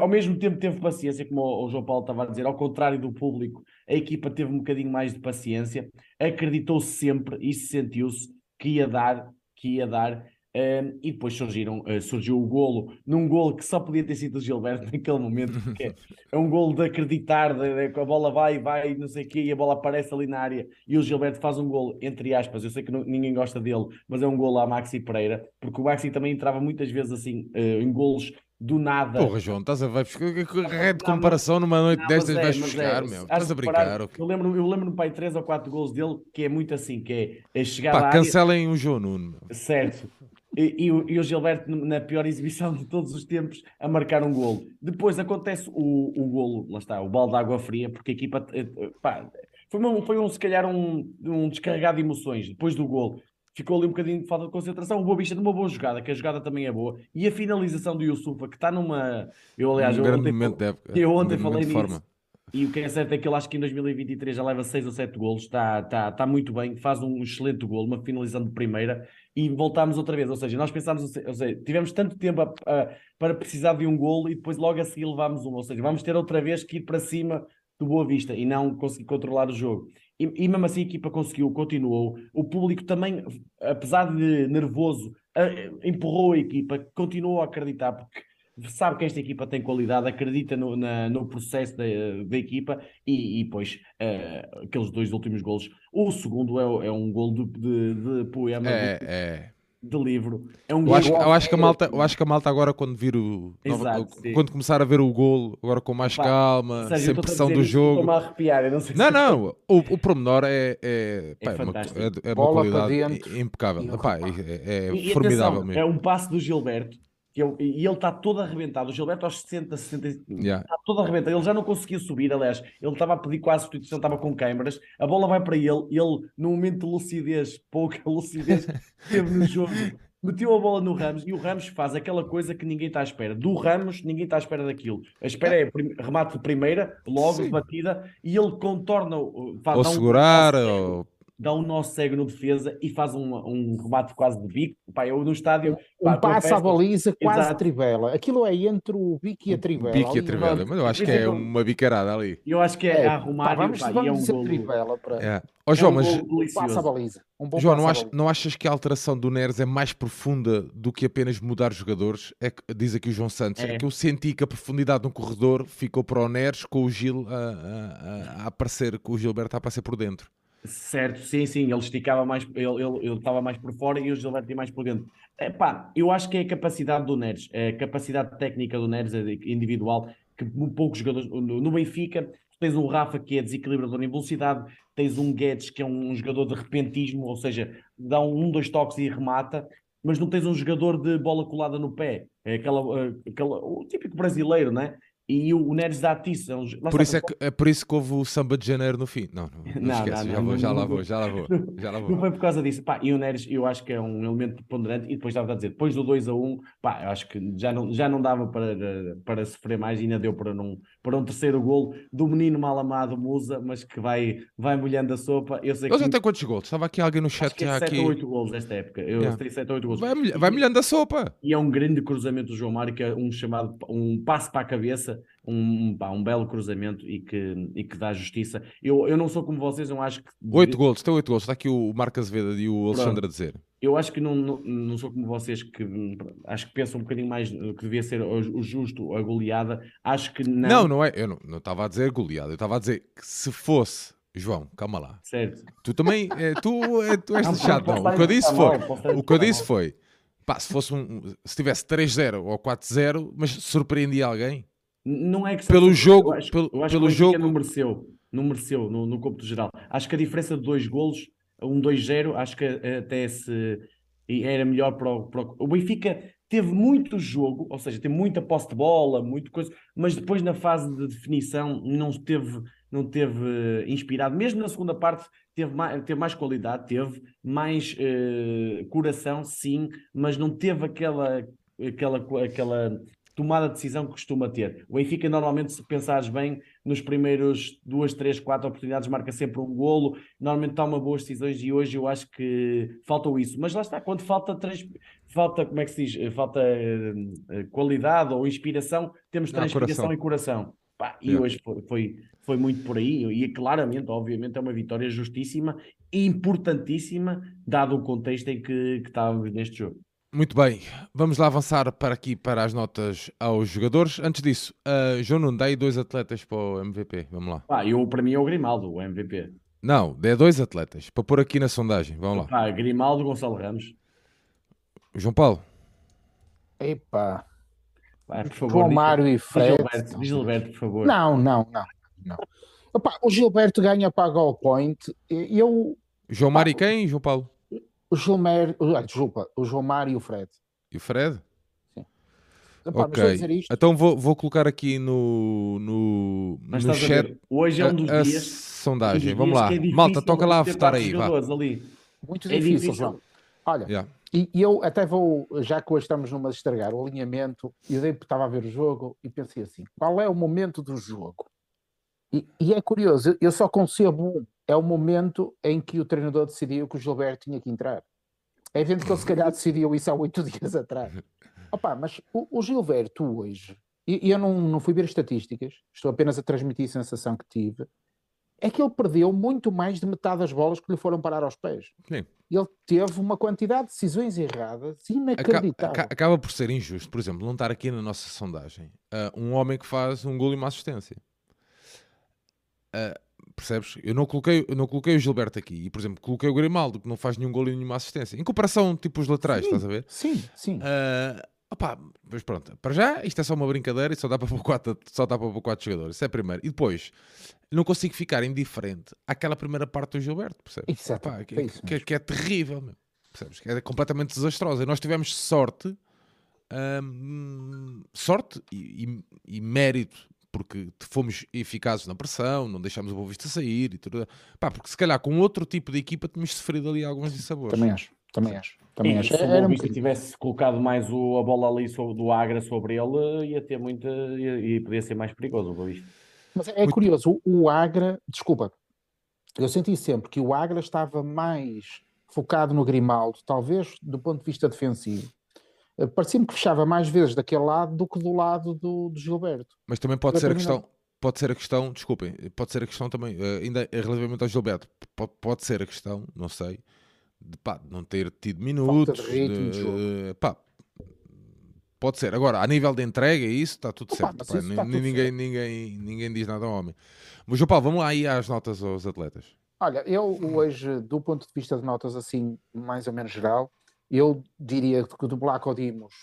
ao mesmo tempo teve paciência, como o João Paulo estava a dizer, ao contrário do público, a equipa teve um bocadinho mais de paciência, acreditou sempre e sentiu-se que ia dar, que ia dar. Um, e depois surgiram, uh, surgiu o golo, num golo que só podia ter sido o Gilberto naquele momento, porque é, um golo de acreditar, de, de, a bola vai, vai, não sei o quê, e a bola aparece ali na área, e o Gilberto faz um golo, entre aspas, eu sei que não, ninguém gosta dele, mas é um golo a Maxi Pereira, porque o Maxi também entrava muitas vezes assim, uh, em golos do nada. Porra, João, estás a ver? Que de comparação numa noite não, destas é, vais buscar, é, meu. Estás a brincar. Okay. Eu lembro-me eu lembro pai 3 ou 4 gols dele que é muito assim, que é, é chegar Pá, cancelem área... o João Nuno. Certo. E, e, e, o Gilberto, na pior exibição de todos os tempos, a marcar um golo. Depois acontece o, o golo, lá está, o balde de água fria, porque a equipa. Eh, pá, foi, um, foi um, se calhar um, um descarregado de emoções depois do golo ficou ali um bocadinho de falta de concentração. O Boa Vista numa boa jogada, que a jogada também é boa, e a finalização do Yusufa, que está numa. Eu, aliás, um eu ontem, momento de época. Eu ontem um falei nisso. E o que é certo é que ele acho que em 2023 já leva 6 ou 7 golos, está, está, está muito bem, faz um excelente golo, uma finalização de primeira, e voltámos outra vez. Ou seja, nós pensámos, ou seja, tivemos tanto tempo a, a, para precisar de um golo e depois logo a seguir levámos um. Ou seja, vamos ter outra vez que ir para cima do Boa Vista e não conseguir controlar o jogo. E, e, mesmo assim a equipa conseguiu, continuou. O público também, apesar de nervoso, empurrou a equipa, continuou a acreditar, porque sabe que esta equipa tem qualidade, acredita no, na, no processo da, da equipa e, e depois uh, aqueles dois últimos golos. O segundo é, é um gol de, de, de poema. É, de... é de livro. É um eu, acho, eu, acho que a malta, eu acho que a malta agora, quando vir o. Exato, quando começar a ver o golo, agora com mais Pá, calma, sério, sem pressão do jogo. Estou-me a arrepiar, não sei Não, não, o, o promenor é, é, é, pá, é, uma, é, é uma qualidade impecável. Epá, é, é, e, formidável atenção, mesmo. É um passo do Gilberto que eu, e ele está todo arrebentado. O Gilberto aos 60, 60, yeah. está todo arrebentado. Ele já não conseguia subir, aliás, ele estava a pedir quase substituição, estava com câimbras. A bola vai para ele, ele, no momento de lucidez, pouca lucidez, teve no jogo, meteu a bola no Ramos e o Ramos faz aquela coisa que ninguém está à espera. Do Ramos, ninguém está à espera daquilo. A espera é remate de primeira, logo Sim. batida, e ele contorna. Faz, ou segurar, um, ou dá um nó cego no defesa e faz um, um remate quase de bico. Pá, eu no estádio. Um pá, passo à baliza quase Exato. trivela. Aquilo é entre o bico e a trivela. Bico e a trivela, mas eu acho que é uma bicarada ali. Eu acho que é, é arrumar pá, vamos, pá, vamos e é um gol. trivela para. É. Oh, João, é um mas passa a baliza. Um João, não, ach, não, achas que a alteração do Neres é mais profunda do que apenas mudar jogadores? É que, diz aqui o João Santos, é. é que eu senti que a profundidade no corredor ficou para o Neres com o Gil a, a, a aparecer, com o Gilberto a aparecer por dentro. Certo, sim, sim, ele esticava mais, ele, ele, ele estava mais por fora e o Gilberto ia mais por dentro. Epá, eu acho que é a capacidade do Neres, é a capacidade técnica do Neres, individual, que poucos jogadores, no Benfica, tens um Rafa que é desequilibrador em velocidade, tens um Guedes que é um, jogador de repentismo, ou seja, dá um, dois toques e remata, mas não tens um jogador de bola colada no pé, é aquela, aquela o típico brasileiro, né? E o Neres dá atiço. É por, isso é, que, é por isso que houve o samba de janeiro no fim. Não, não, não, não esquece, não, já, vou, já lá vou, já lá vou. Já lá vou. Não foi por causa disso. Pá, e o Neres, eu acho que é um elemento ponderante. E depois estava a dizer, depois do 2 a 1, pá, eu acho que já não, já não dava para, para sofrer mais. Ainda deu para, não, para um terceiro golo do menino mal amado Musa, mas que vai, vai molhando a sopa. Eu sei Eles que... até quantos golos? Estava aqui alguém no chat acho que é já 7 aqui. 8 golos nesta época. Eu yeah. tenho 7 ou 8 golos. Vai, vai molhando a sopa. E é um grande cruzamento do João Mário, que é um chamado um passo para a cabeça um, pá, um belo cruzamento e que, e que dá justiça. Eu, eu não sou como vocês, eu acho que. Oito gols, tem oito gols. Está aqui o Marcos Azevedo e o Alexandre Pronto. a dizer. Eu acho que não, não, não, sou como vocês que acho que pensam um bocadinho mais que devia ser o, o justo, a goleada. Acho que não. Não, não é. Eu não, não estava a dizer goleada, eu estava a dizer que se fosse. João, calma lá. Certo. Tu também, é, tu, é, tu és chato, não. O que eu disse foi, o que eu disse foi, pá, se fosse um, se tivesse 3-0 ou 4-0, mas surpreendia alguém, não é que pelo jogo, eu acho, pelo, eu acho pelo que jogo não mereceu, não mereceu no, no cômputo geral. Acho que a diferença de dois golos, um 2-0, acho que até se era melhor para o, para o, o Benfica teve muito jogo, ou seja, teve muita posse de bola, muito coisa, mas depois na fase de definição não teve não teve inspirado, mesmo na segunda parte teve mais, teve mais qualidade, teve mais uh, coração, sim, mas não teve aquela aquela, aquela tomada de decisão que costuma ter. O Benfica, normalmente, se pensares bem, nos primeiros duas, três, quatro oportunidades, marca sempre um golo, normalmente toma boas decisões e hoje eu acho que faltou isso. Mas lá está, quando falta trans... falta, como é que se diz? Falta uh, qualidade ou inspiração, temos transpiração e coração. Pá, e hoje foi, foi, foi, muito por aí, e claramente, obviamente, é uma vitória justíssima e importantíssima, dado o contexto em que, que estávamos neste jogo. Muito bem, vamos lá avançar para aqui para as notas aos jogadores. Antes disso, uh, João Nuno, dá aí dois atletas para o MVP. Vamos lá. Ah, eu, para mim é o Grimaldo, o MVP. Não, dê dois atletas para pôr aqui na sondagem. Vamos lá. Ah, Grimaldo, Gonçalo Ramos. João Paulo. Epá. Vai, por favor. Mário e Fred. Gilberto, Gilberto, por favor. Não, não, não. não. Epá, o Gilberto ganha para a goal point. Eu. João Mário e quem, João Paulo? O Gilmer, ah, desculpa, o João Mário e o Fred. E o Fred? Sim. Epá, ok. Então vou, vou colocar aqui no, no, mas no chat hoje é um dos a, dias. sondagem. Dos Vamos lá. É Malta, toca lá a votar aí. Vá. Ali. Muito é difícil, difícil, João. Olha, yeah. e, e, eu até vou, já que hoje estamos numa de estragar o alinhamento, eu estava a ver o jogo e pensei assim: qual é o momento do jogo? E, e é curioso, eu só concebo um é o momento em que o treinador decidiu que o Gilberto tinha que entrar. É evidente que ele se calhar decidiu isso há oito dias atrás. Opa, mas o, o Gilberto hoje, e, e eu não, não fui ver estatísticas, estou apenas a transmitir a sensação que tive, é que ele perdeu muito mais de metade das bolas que lhe foram parar aos pés. Sim. Ele teve uma quantidade de decisões erradas inacreditável. Acaba, acaba por ser injusto, por exemplo, não estar aqui na nossa sondagem uh, um homem que faz um gol e uma assistência. Uh, Percebes? Eu não, coloquei, eu não coloquei o Gilberto aqui. E, por exemplo, coloquei o Grimaldo, que não faz nenhum gol e nenhuma assistência. Em comparação, tipo, os laterais, sim, estás a ver? Sim, sim. Uh, opá, mas pronto. Para já, isto é só uma brincadeira e só dá para pôr quatro, só dá para pôr quatro jogadores. Isso é primeiro. E depois, não consigo ficar indiferente àquela primeira parte do Gilberto, percebes? Exato. Opá, que, é que, que, é terrível, meu. percebes? Que é completamente desastrosa. E nós tivemos sorte, sorte e, e, e mérito porque fomos eficazes na pressão, não deixámos o Boa Vista sair e tudo. Pá, porque se calhar com outro tipo de equipa tínhamos sofrido ali alguns dissabores. Também acho, também acho. Também e acho. Se o Boa Vista tivesse colocado mais o, a bola ali sobre, do Agra sobre ele, ia ter muita. e podia ser mais perigoso o Boa Vista. Mas é Muito... curioso, o, o Agra, desculpa, eu senti sempre que o Agra estava mais focado no Grimaldo, talvez do ponto de vista defensivo parecia-me que fechava mais vezes daquele lado do que do lado do, do Gilberto. Mas também pode ser a questão, pode ser a questão, desculpem, pode ser a questão também, uh, ainda relativamente ao Gilberto, pode, pode ser a questão, não sei, de pá, não ter tido minutos, de ritmo, de, uh, pá, pode ser. Agora, a nível de entrega, isso está tudo Opa, certo. Pá, está ninguém, tudo ninguém, ninguém diz nada ao homem. Mas, João Paulo, vamos lá aí às notas aos atletas. Olha, eu hoje, do ponto de vista de notas assim, mais ou menos geral, eu diria que do Black Dimos,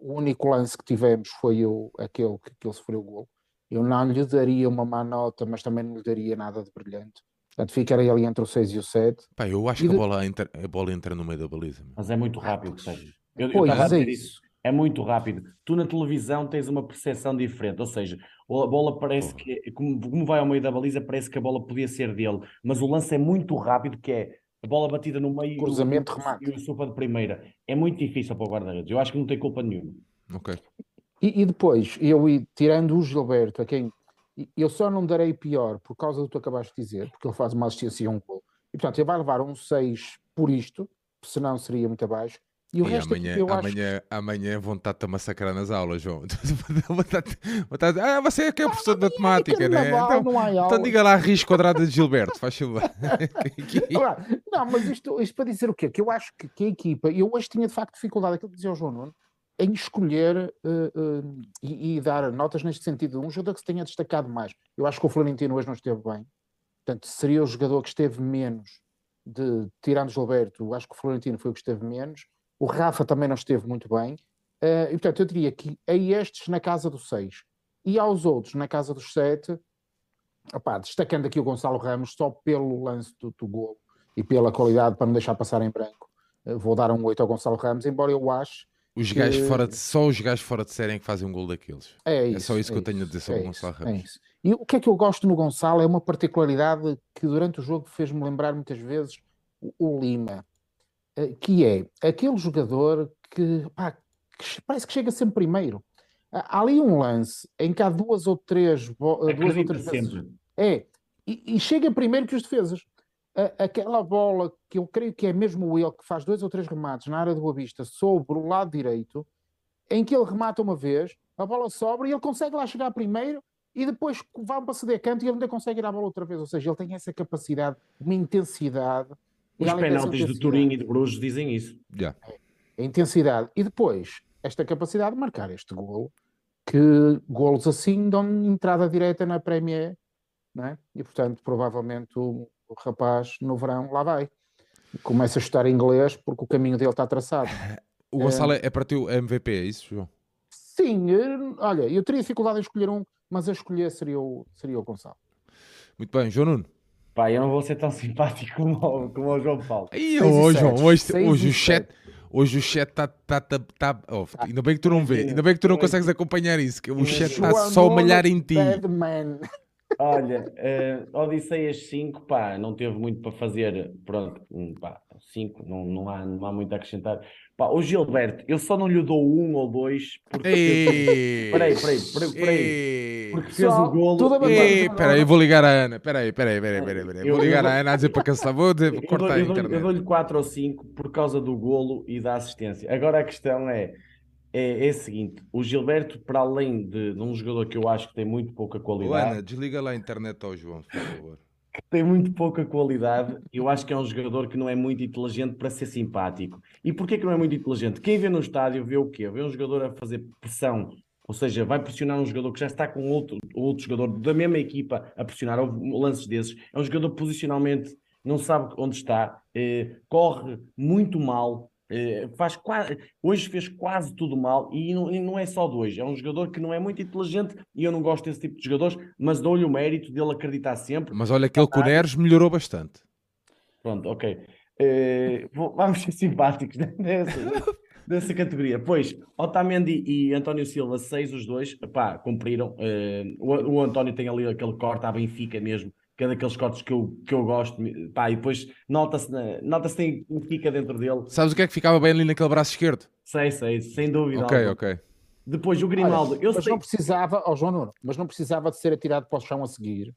o único lance que tivemos foi o, aquele que, que ele sofreu o gol. Eu não lhe daria uma má nota, mas também não lhe daria nada de brilhante. Portanto, ficaria ali entre o 6 e o 7. Pá, eu acho e que de... a, bola entra, a bola entra no meio da baliza. Mas é muito rápido, Sérgio. Eu, pois, eu é isso. É muito rápido. Tu na televisão tens uma percepção diferente, ou seja, a bola parece que, como, como vai ao meio da baliza, parece que a bola podia ser dele, mas o lance é muito rápido, que é a bola batida no meio cruzamento e, remate. e o sopa de primeira. É muito difícil para o guarda-redes. Eu acho que não tem culpa nenhuma. Ok. E, e, depois, eu tirando o Gilberto, a quem eu só não darei pior por causa do que tu acabaste de dizer, porque ele faz uma assistência e um gol. E portanto, ele vai levar um 6 por isto, senão seria muito abaixo. E, o e resto amanhã, eu amanhã, acho... amanhã vão estar-te a massacrar nas aulas, João. ah, você é que é professor de matemática, né? Então, então diga lá risco quadrado de Gilberto, faz favor. não, mas isto, isto para dizer o quê? Que eu acho que, que a equipa, eu hoje tinha de facto dificuldade, aquilo que dizia o João Nuno, em escolher uh, uh, e, e, dar notas neste sentido. Um jogador que se tenha destacado mais. Eu acho que o Florentino hoje não esteve bem. Portanto, seria o jogador que esteve menos, de, tirando o Gilberto, acho que o Florentino foi o que esteve menos o Rafa também não esteve muito bem. Uh, e portanto, eu diria que a estes na casa dos 6 e aos outros na casa dos 7, destacando aqui o Gonçalo Ramos só pelo lance do, do gol e pela qualidade para não deixar passar em branco. Uh, vou dar um 8 ao Gonçalo Ramos, embora eu ache. Os que... gajos fora de, só os gajos fora de série é que fazem um gol daqueles. É, isso, é só isso é que isso, eu tenho a dizer sobre é o Gonçalo Ramos. É. E o que é que eu gosto no Gonçalo é uma particularidade que durante o jogo fez-me lembrar muitas vezes o Lima. Eh, que é aquele jogador que, pá, que parece que chega sempre primeiro. Há ali um lance em que há duas ou três, eh, duas ou três vezes. É, e, e, chega primeiro que os defesas. aquela bola que eu creio que é mesmo o ele que faz dois ou três remates na área do Boa Vista sobre o lado direito, em que ele remata uma vez, a bola sobra e ele consegue lá chegar primeiro e depois vai para ceder canto e ele ainda consegue ir à bola outra vez. Ou seja, ele tem essa capacidade, uma intensidade os penaltis de Turim e de Bruges dizem isso. Yeah. a intensidade e depois esta capacidade de marcar este golo, que golos assim dão entrada direta na Premier, não é? E portanto, provavelmente o, o rapaz no verão lá vai. Começa a estudar inglês porque o caminho dele está traçado. O Gonçalo é, é para ti o MVP, é isso, João? Sim, eh, olha, eu teria dificuldade em escolher um, mas a escolher seria o, seria o Gonçalo. Muito bem, João Nuno. Pá, eu não vou ser tão simpático como, o- como o João Paulo. E sete, João, hoje, hoje o chat, hoje o chat está. Tá, tá, tá, oh, ainda bem que tu não vê, ainda bem que tu não consegues acompanhar isso, que o chat está só a malhar em ti. Deadman. Olha, eh, Odisseias 5, pá, não teve muito para fazer. Pronto, hum, pá, 5, não, não, há, não há muito a acrescentar. Pá, o Gilberto, eu só não lhe dou um ou dois porque Ei, Peraí, peraí, peraí, peraí. porque fez o golo. tudo a e- peraí, eu vou ligar à Ana. Peraí, peraí, peraí, peraí. peraí. Eu- Vou ligar eu à vou- Ana a dizer para cancelar. Vou dizer, Eu dou- cortar a eu dou-lhe- internet. Eu dou-lhe 4 ou 5 por causa do golo e da assistência. Agora a questão é, é, é a seguinte: o Gilberto, para além de, de um jogador que eu acho que tem muito pouca qualidade, Ana, desliga lá a internet ao João, por favor. que tem muito pouca qualidade, eu acho que é um jogador que não é muito inteligente para ser simpático. E porquê que não é muito inteligente? Quem vê no estádio vê o quê? Vê um jogador a fazer pressão. Ou seja, vai pressionar um jogador que já está com outro, outro jogador da mesma equipa a pressionar, houve lances desses. É um jogador que posicionalmente não sabe onde está, eh, corre muito mal, faz quase, hoje fez quase tudo mal e não, e não é só de hoje. É um jogador que não é muito inteligente e eu não gosto desse tipo de jogadores, mas dou-lhe o mérito dele acreditar sempre. Mas olha que ele com o Neres melhorou bastante. Pronto, ok. Eh, vou- vamos ser simpáticos dessa, dessa categoria. Pois, Otamendi e António Silva, seis os dois, pá, cumpriram. Eh, o, o António tem ali aquele corte à Benfica mesmo, que é daqueles cortes que eu, que eu gosto, pá, e depois nota-se na- nota-se tem Benfica dentro dele. Sabes o que é que ficava bem ali naquele braço esquerdo? Sei, sei, sem dúvida. Ok, alguma. ok. Depois o Grimaldo, Olha, eu mas sei. não precisava, ao João Nuno, mas não precisava de ser atirado para o chão a seguir,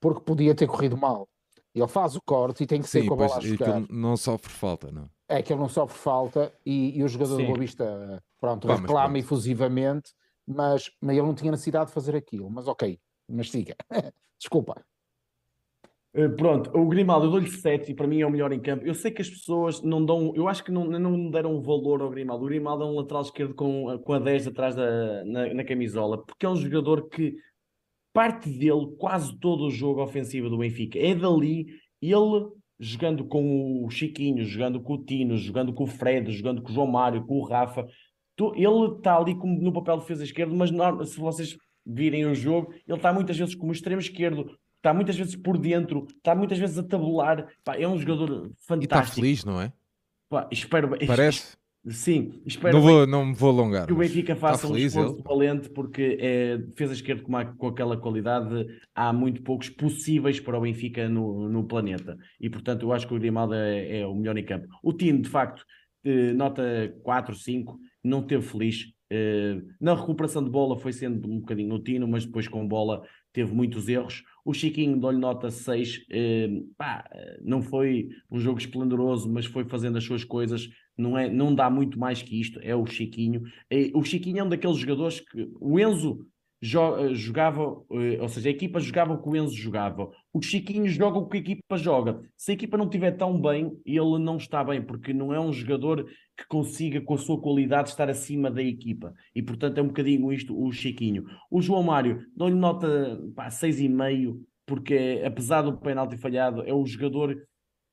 porque podia ter corrido mal. Ele faz o corte e tem que ser Sim, com a bola pois, a jogar. não sofre falta, não. É que ele não sofre falta e, e o jogador Sim. do Boa Vista pronto, reclama pronto. efusivamente, mas, mas ele não tinha necessidade de fazer aquilo. Mas ok, mas siga. Desculpa. Eh, Pronto, o Grimaldo, eu dou-lhe 7 e para mim é o melhor em campo. Eu sei que as pessoas não dão, eu acho que não, não deram valor ao Grimaldo. O Grimaldo é um lateral esquerdo com, com a 10 atrás da, na, na camisola, porque é um jogador que parte dele quase todo o jogo ofensivo do Benfica. É dali, ele jogando com o Chiquinho, jogando com o Tino, jogando com o Fred, jogando com o João Mário, com o Rafa. Ele está ali como no papel de defesa esquerdo, mas se vocês virem o jogo, ele está muitas vezes como extremo esquerdo, está muitas vezes por dentro, está muitas vezes a tabular. Pá, é um jogador E está fantástico. feliz, não é? Pá, espero, Parece. Sim, espero Não bem vou, não me vou alongar. que o Benfica está faça um esforço valente, porque é, defesa esquerda com, a- com aquela qualidade há muito poucos possíveis para o Benfica no, no planeta. E portanto, eu acho que o Grimaldo é, é o melhor em campo. O time, de facto, eh, nota 4, 5, não teve feliz. Eh, na recuperação de bola foi sendo um bocadinho no tino, mas depois com bola teve muitos erros. O Chiquinho dou-lhe nota 6. eh, pá, não foi um jogo esplendoroso, mas foi fazendo as suas coisas. Não, é, não dá muito mais que isto. É o Chiquinho. Eh, O Chiquinho é um daqueles jogadores que o Enzo jogava, eh, ou seja, a equipa jogava o que o Enzo jogava. O Chiquinho joga o que a equipa joga. Se a equipa não estiver tão bem, ele não está bem, porque não é um jogador que consiga, com a sua qualidade, estar acima da equipa. E, portanto, é um bocadinho isto o Chiquinho. O João Mário, dou-lhe nota pá, 6,5, porque apesar do penalti falhado, é o jogador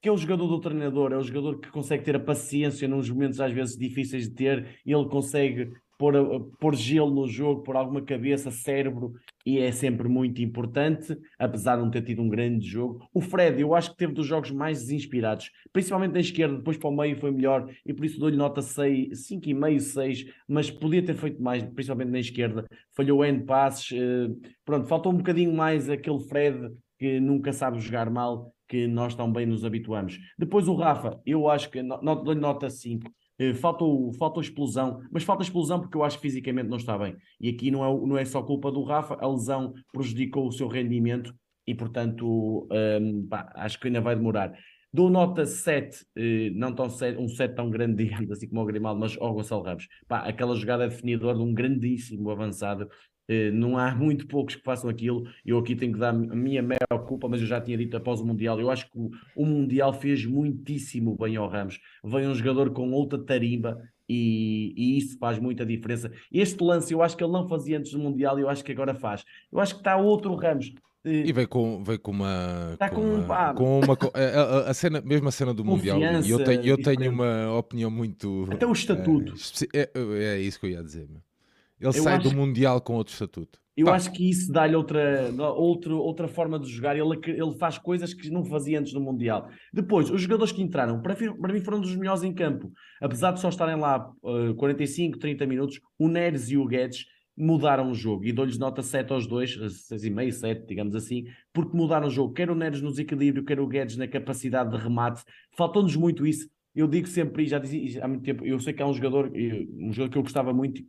que é o jogador do treinador, é o jogador que consegue ter a paciência nos momentos às vezes difíceis de ter, ele consegue pôr, pôr gelo no jogo, pôr alguma cabeça, cérebro, e é sempre muito importante, apesar de não ter tido um grande jogo. O Fred, eu acho que teve dos jogos mais desinspirados, principalmente na esquerda, depois para o meio foi melhor, e por isso dou-lhe nota 6, 5,5, 6, mas podia ter feito mais, principalmente na esquerda. Falhou N passes, eh, pronto, faltou um bocadinho mais aquele Fred que nunca sabe jogar mal, que nós tão bem nos habituamos. Depois o Rafa, eu acho que dou-lhe nota 5. Eh, Faltou, faltou explosão, mas falta explosão porque eu acho que fisicamente não está bem. E aqui não é, não é só culpa do Rafa, a lesão prejudicou o seu rendimento e, portanto, hum, pá, acho que ainda vai demorar. Dou nota 7, eh, não tão 7, um 7 tão grande, digamos assim como o Grimaldo, mas ao Gonçalo Ramos. Pá, aquela jogada definidora de um grandíssimo avançado não há muito poucos que façam aquilo. Eu aqui tenho que dar a minha maior culpa, mas eu já tinha dito após o Mundial. Eu acho que o, o Mundial fez muitíssimo bem ao Ramos. Veio um jogador com outra tarimba, e, e, isso faz muita diferença. Este lance eu acho que ele não fazia antes do Mundial e eu acho que agora faz. Eu acho que está outro Ramos. E veio com, veio com uma. Está com, com, uma, com uma. a, a, cena, mesmo a cena do Mundial. E eu tenho, eu tenho uma opinião muito. Até o estatuto. É, é, é isso que eu ia dizer. Meu. Ele eu sai acho... do Mundial com outro estatuto. Eu Pá. acho que isso dá-lhe outra, outra, outra forma de jogar. Ele, ele faz coisas que não fazia antes do Mundial. Depois, os jogadores que entraram, para, para mim foram dos melhores em campo. Apesar de só estarem lá uh, 45, 30 minutos, o Neres e o Guedes mudaram o jogo. E dou-lhes nota 7 aos dois, 6,5, 7, digamos assim, porque mudaram o jogo. Quer o Neres no desequilíbrio, quer o Guedes na capacidade de remate. Faltou-nos muito isso eu digo sempre, e já dizia há muito tempo, eu sei que há um jogador, um jogador que eu gostava muito,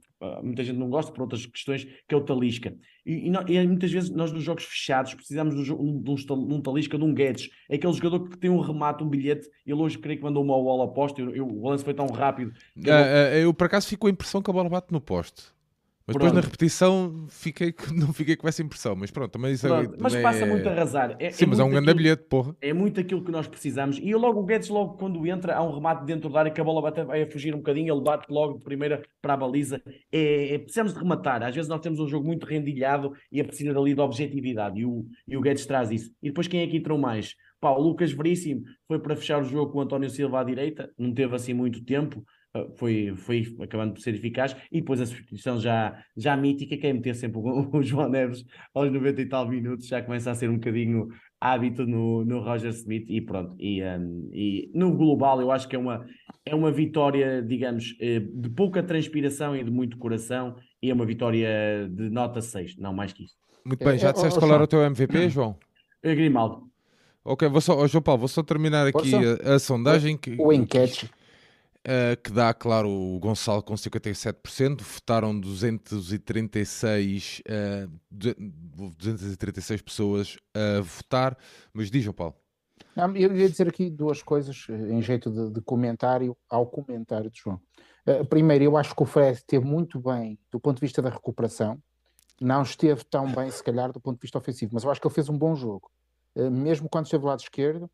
muita gente não gosta por outras questões, que é o Talisca. E, e, e muitas vezes nós nos jogos fechados precisamos de um, de um, de um Talisca, de um Guedes. É aquele jogador que tem um remate, um bilhete. Ele hoje creio que mandou uma bola ao poste. Eu, eu, o lance foi tão rápido. Eu, uh, eu, por acaso, fico com a impressão que a bola bate no poste. Mas depois na repetição fiquei, não fiquei com essa impressão, mas pronto, também isso pronto, é, Mas passa é... muito a arrasar. É, Sim, é mas é um grande bilhete, porra. É muito aquilo que nós precisamos. E logo o Guedes, logo quando entra, há um remate dentro da área que a bola bate, vai a fugir um bocadinho, ele bate logo de primeira para a baliza. É, é, precisamos de rematar. Às vezes nós temos um jogo muito rendilhado e é preciso ali de objetividade. E o, e o Guedes traz isso. E depois quem é que entrou mais? Pá, o Lucas Veríssimo foi para fechar o jogo com o António Silva à direita, não teve assim muito tempo. Ah, foi, foi acabando por ser eficaz, e depois a substituição já, já mítica, que é meter sempre o, o João Neves aos 90 e tal minutos, já começa a ser um bocadinho hábito no, no Roger Smith, e pronto, e, um, e no global eu acho que é uma, é uma vitória, digamos, eh, de pouca transpiração e de muito coração, e é uma vitória de nota 6, não mais que isso. Muito bem, já é, disseste qual era o teu MVP, João? É Grimaldo. Ok, vou só, oh, João Paulo, vou só terminar aqui a, a, sondagem. Que, o enquete. Uh, que dá, claro, o Gonçalo com 57%, votaram 236, uh, 236 pessoas a votar, mas diz, Paulo. Não, eu ia dizer aqui duas coisas eh, em jeito de, de comentário ao comentário de João. Uh, primeiro, eu acho que o Fred esteve muito bem do ponto de vista da recuperação, não esteve tão bem, se calhar, do ponto de vista ofensivo, mas eu acho que ele fez um bom jogo. Uh, mesmo quando esteve do lado esquerdo,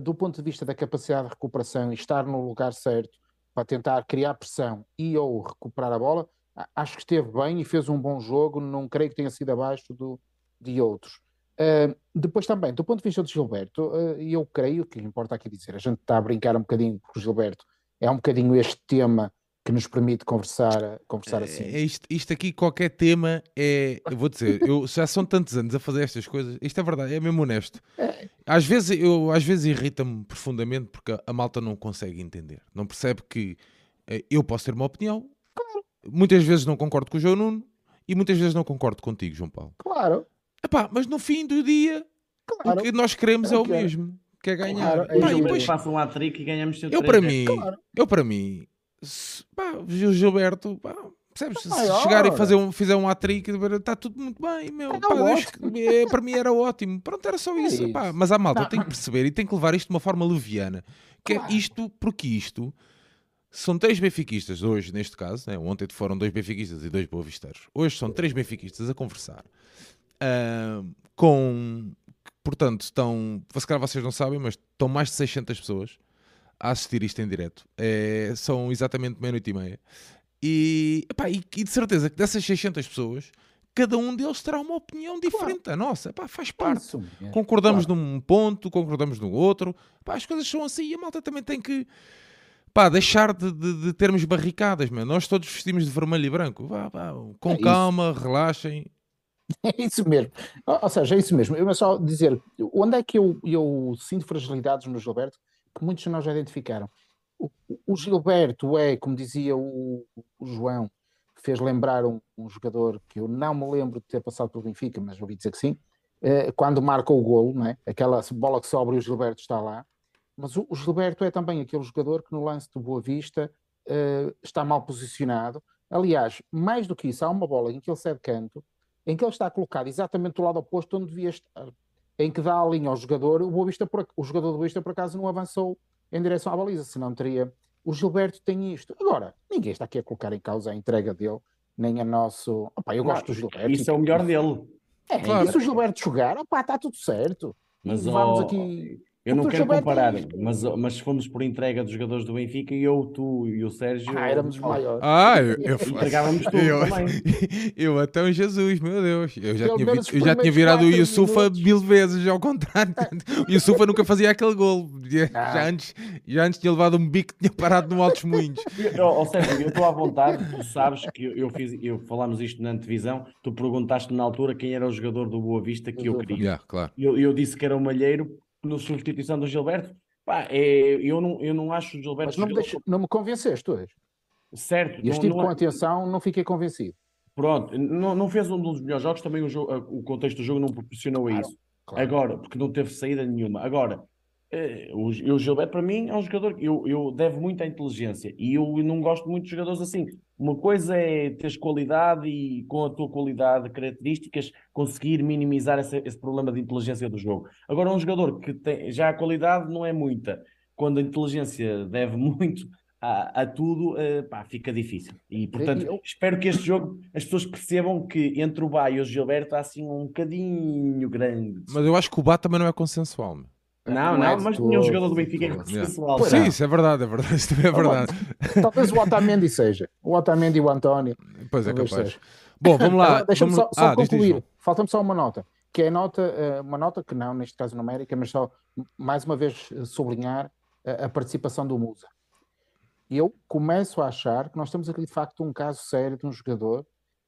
do ponto de vista da capacidade de recuperação e estar no lugar certo, para tentar criar pressão e ou recuperar a bola, acho que esteve bem e fez um bom jogo, não creio que tenha sido abaixo do, de outros. Uh, depois também, do ponto de vista de Gilberto, uh, eu creio que importa aqui dizer, a gente está a brincar um bocadinho com o Gilberto, é um bocadinho este tema que nos permite conversar, conversar assim. É, isto, isto, aqui, qualquer tema é. Eu vou dizer, eu já são tantos anos a fazer estas coisas, isto é verdade, é mesmo honesto. É. Às vezes, eu, às vezes irrita-me profundamente porque a malta não consegue entender. Não percebe que eh, eu posso ter uma opinião, claro. muitas vezes não concordo com o João Nuno e muitas vezes não concordo contigo, João Paulo. Claro. Epá, mas no fim do dia, claro. o que nós queremos é, é o mesmo. Que é ganhar. Claro, é Pá, e depois faço um hat-trick e ganhamos eu para mim, claro. eu para mim pá, o Gilberto, pá, percebes? Se maior. chegar e fazer um, fizer um hat-trick, está tudo muito bem, meu. É pá, é, para mim era ótimo. Pronto, era só isso. É isso. Pá, mas a malta tem que perceber e tem que levar isto de uma forma leviana. Que é isto, porque isto são três benfiquistas hoje, neste caso. Né? Ontem foram dois benfiquistas e dois boavisteiros. Hoje são três benfiquistas a conversar. Uh, com portanto, estão, se calhar vocês não sabem, mas estão mais de 600 pessoas a assistir isto em direto. É, são exatamente meia-noite e meia. E, epá, e, e, de certeza que dessas 600 pessoas, cada um deles terá uma opinião diferente claro. da nossa. Epá, faz parte. Isso, é. Concordamos claro. num ponto, concordamos no outro. Epá, as coisas são assim e a malta também tem que pá, deixar de, de, de termos barricadas. Man. Nós todos vestimos de vermelho e branco. Vá, vá, com é calma, isso. relaxem. É isso mesmo. Ou seja, é isso mesmo. Eu vou só dizer, onde é que eu, eu sinto fragilidades no Gilberto? Que muitos de nós já identificaram. O, o Gilberto é, como dizia o, o João, fez lembrar um, um, jogador que eu não me lembro de ter passado pelo Benfica, mas ouvi dizer que sim, eh, quando marca o golo, não é? aquela bola que sobra e o Gilberto está lá. Mas o, o Gilberto é também aquele jogador que no lance do Boa Vista eh, está mal posicionado. Aliás, mais do que isso, há uma bola em que ele cede canto, em que ele está colocado exatamente do lado oposto onde devia estar em que dá a linha ao jogador, o, Boa Vista por, o jogador do Boa Vista por acaso não avançou em direção à baliza, senão teria. O Gilberto tem isto. Agora, ninguém está aqui a colocar em causa a entrega dele nem a nosso. Opa, eu gosto do Gilberto. Isso é o melhor dele. É, claro. se o Gilberto jogar, opa, está tudo certo. Mas vamos aqui eu não quero comparar, mas, mas se fomos por entrega dos jogadores do Benfica, eu, tu e o Sérgio. Ah, éramos maiores. Ah, eu, eu entregávamos tudo eu, também. Eu até um Jesus, meu Deus. Eu já tinha, eu já tinha virado o Yusufa mil vezes, ao contrário. o Yusufa nunca fazia aquele gol. Ah. Já, antes, já antes tinha levado um bico que tinha parado no Altos Moinhos. Ou seja, eu estou à vontade, tu sabes que eu, eu fiz, eu falámos isto na antevisão, tu perguntaste na altura quem era o jogador do Boa Vista que eu queria. Yeah, claro. eu, eu disse que era o Malheiro na substituição do Gilberto, pá, é, eu, não, eu não acho o Gilberto. Mas não me, deixa, não me convenceste hoje. Certo. E estive com é- atenção, não fiquei convencido. Pronto, não, não fez um dos melhores jogos, também o, jogo, o contexto do jogo não proporcionou claro, isso. Claro. Agora, porque não teve saída nenhuma. Agora, o, o Gilberto, para mim, é um jogador que eu, eu devo muito à inteligência e eu não gosto muito de jogadores assim. Uma coisa é teres qualidade e, com a tua qualidade, características, conseguir minimizar esse, esse problema de inteligência do jogo. Agora, um jogador que tem, já a qualidade não é muita, quando a inteligência deve muito a, a tudo, uh, pá, fica difícil. E, portanto, eu... espero que este jogo as pessoas percebam que entre o Bá e o Gilberto há assim um bocadinho grande. Mas eu acho que o Bá também não é consensual. Não, não, não mas tinha um jogador do Benfica que pessoal. Sim, isso é verdade, é verdade, isso também é verdade. Talvez o Otamendi seja. O Otamendi e o António. Pois é capaz. Seja. Bom, vamos lá. Deixa-me só, só ah, concluir. Falta-me só uma nota, que é a nota, eh, uma nota que não, neste caso numérica, mas só mais uma vez sublinhar a, a participação do Musa. Eu começo a achar que nós temos aqui de facto um caso sério de um jogador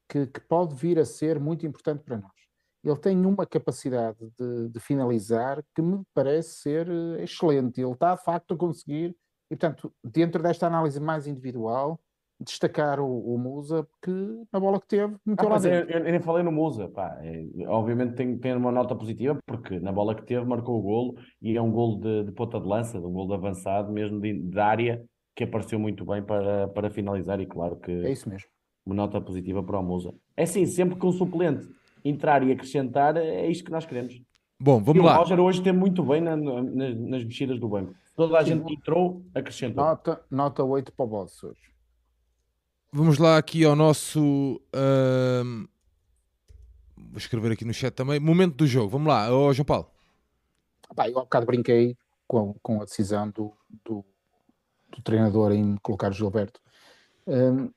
que, que pode vir a ser muito importante para nós ele tem uma capacidade de, de, finalizar que me parece ser eh, excelente. Ele está de facto a conseguir, e portanto, dentro desta análise mais individual, destacar o, o Musa, porque na bola que teve, meteu ah, lá dentro. Eu, eu, nem falei no Musa, pá. É, obviamente tem, tem uma nota positiva, porque na bola que teve marcou o golo, e é um golo de, de ponta de lança, um golo de avançado, mesmo de, de área, que apareceu muito bem para, para finalizar, e claro que... É isso mesmo. Uma nota positiva para o Musa. É sim, sempre com suplente entrar e acrescentar, é isto que nós queremos. Bom, vamos e lá. O Roger hoje tem muito bem na, na, nas mexidas do banco. Toda a gente entrou, acrescentou. Nota, nota 8 para o Boss hoje. Vamos lá aqui ao nosso. Uh... Vou escrever aqui no chat também. Momento do jogo. Vamos lá, oh, João Paulo. Bah, eu há bocado brinquei com, com a decisão do, do, do treinador em colocar o Gilberto. Um,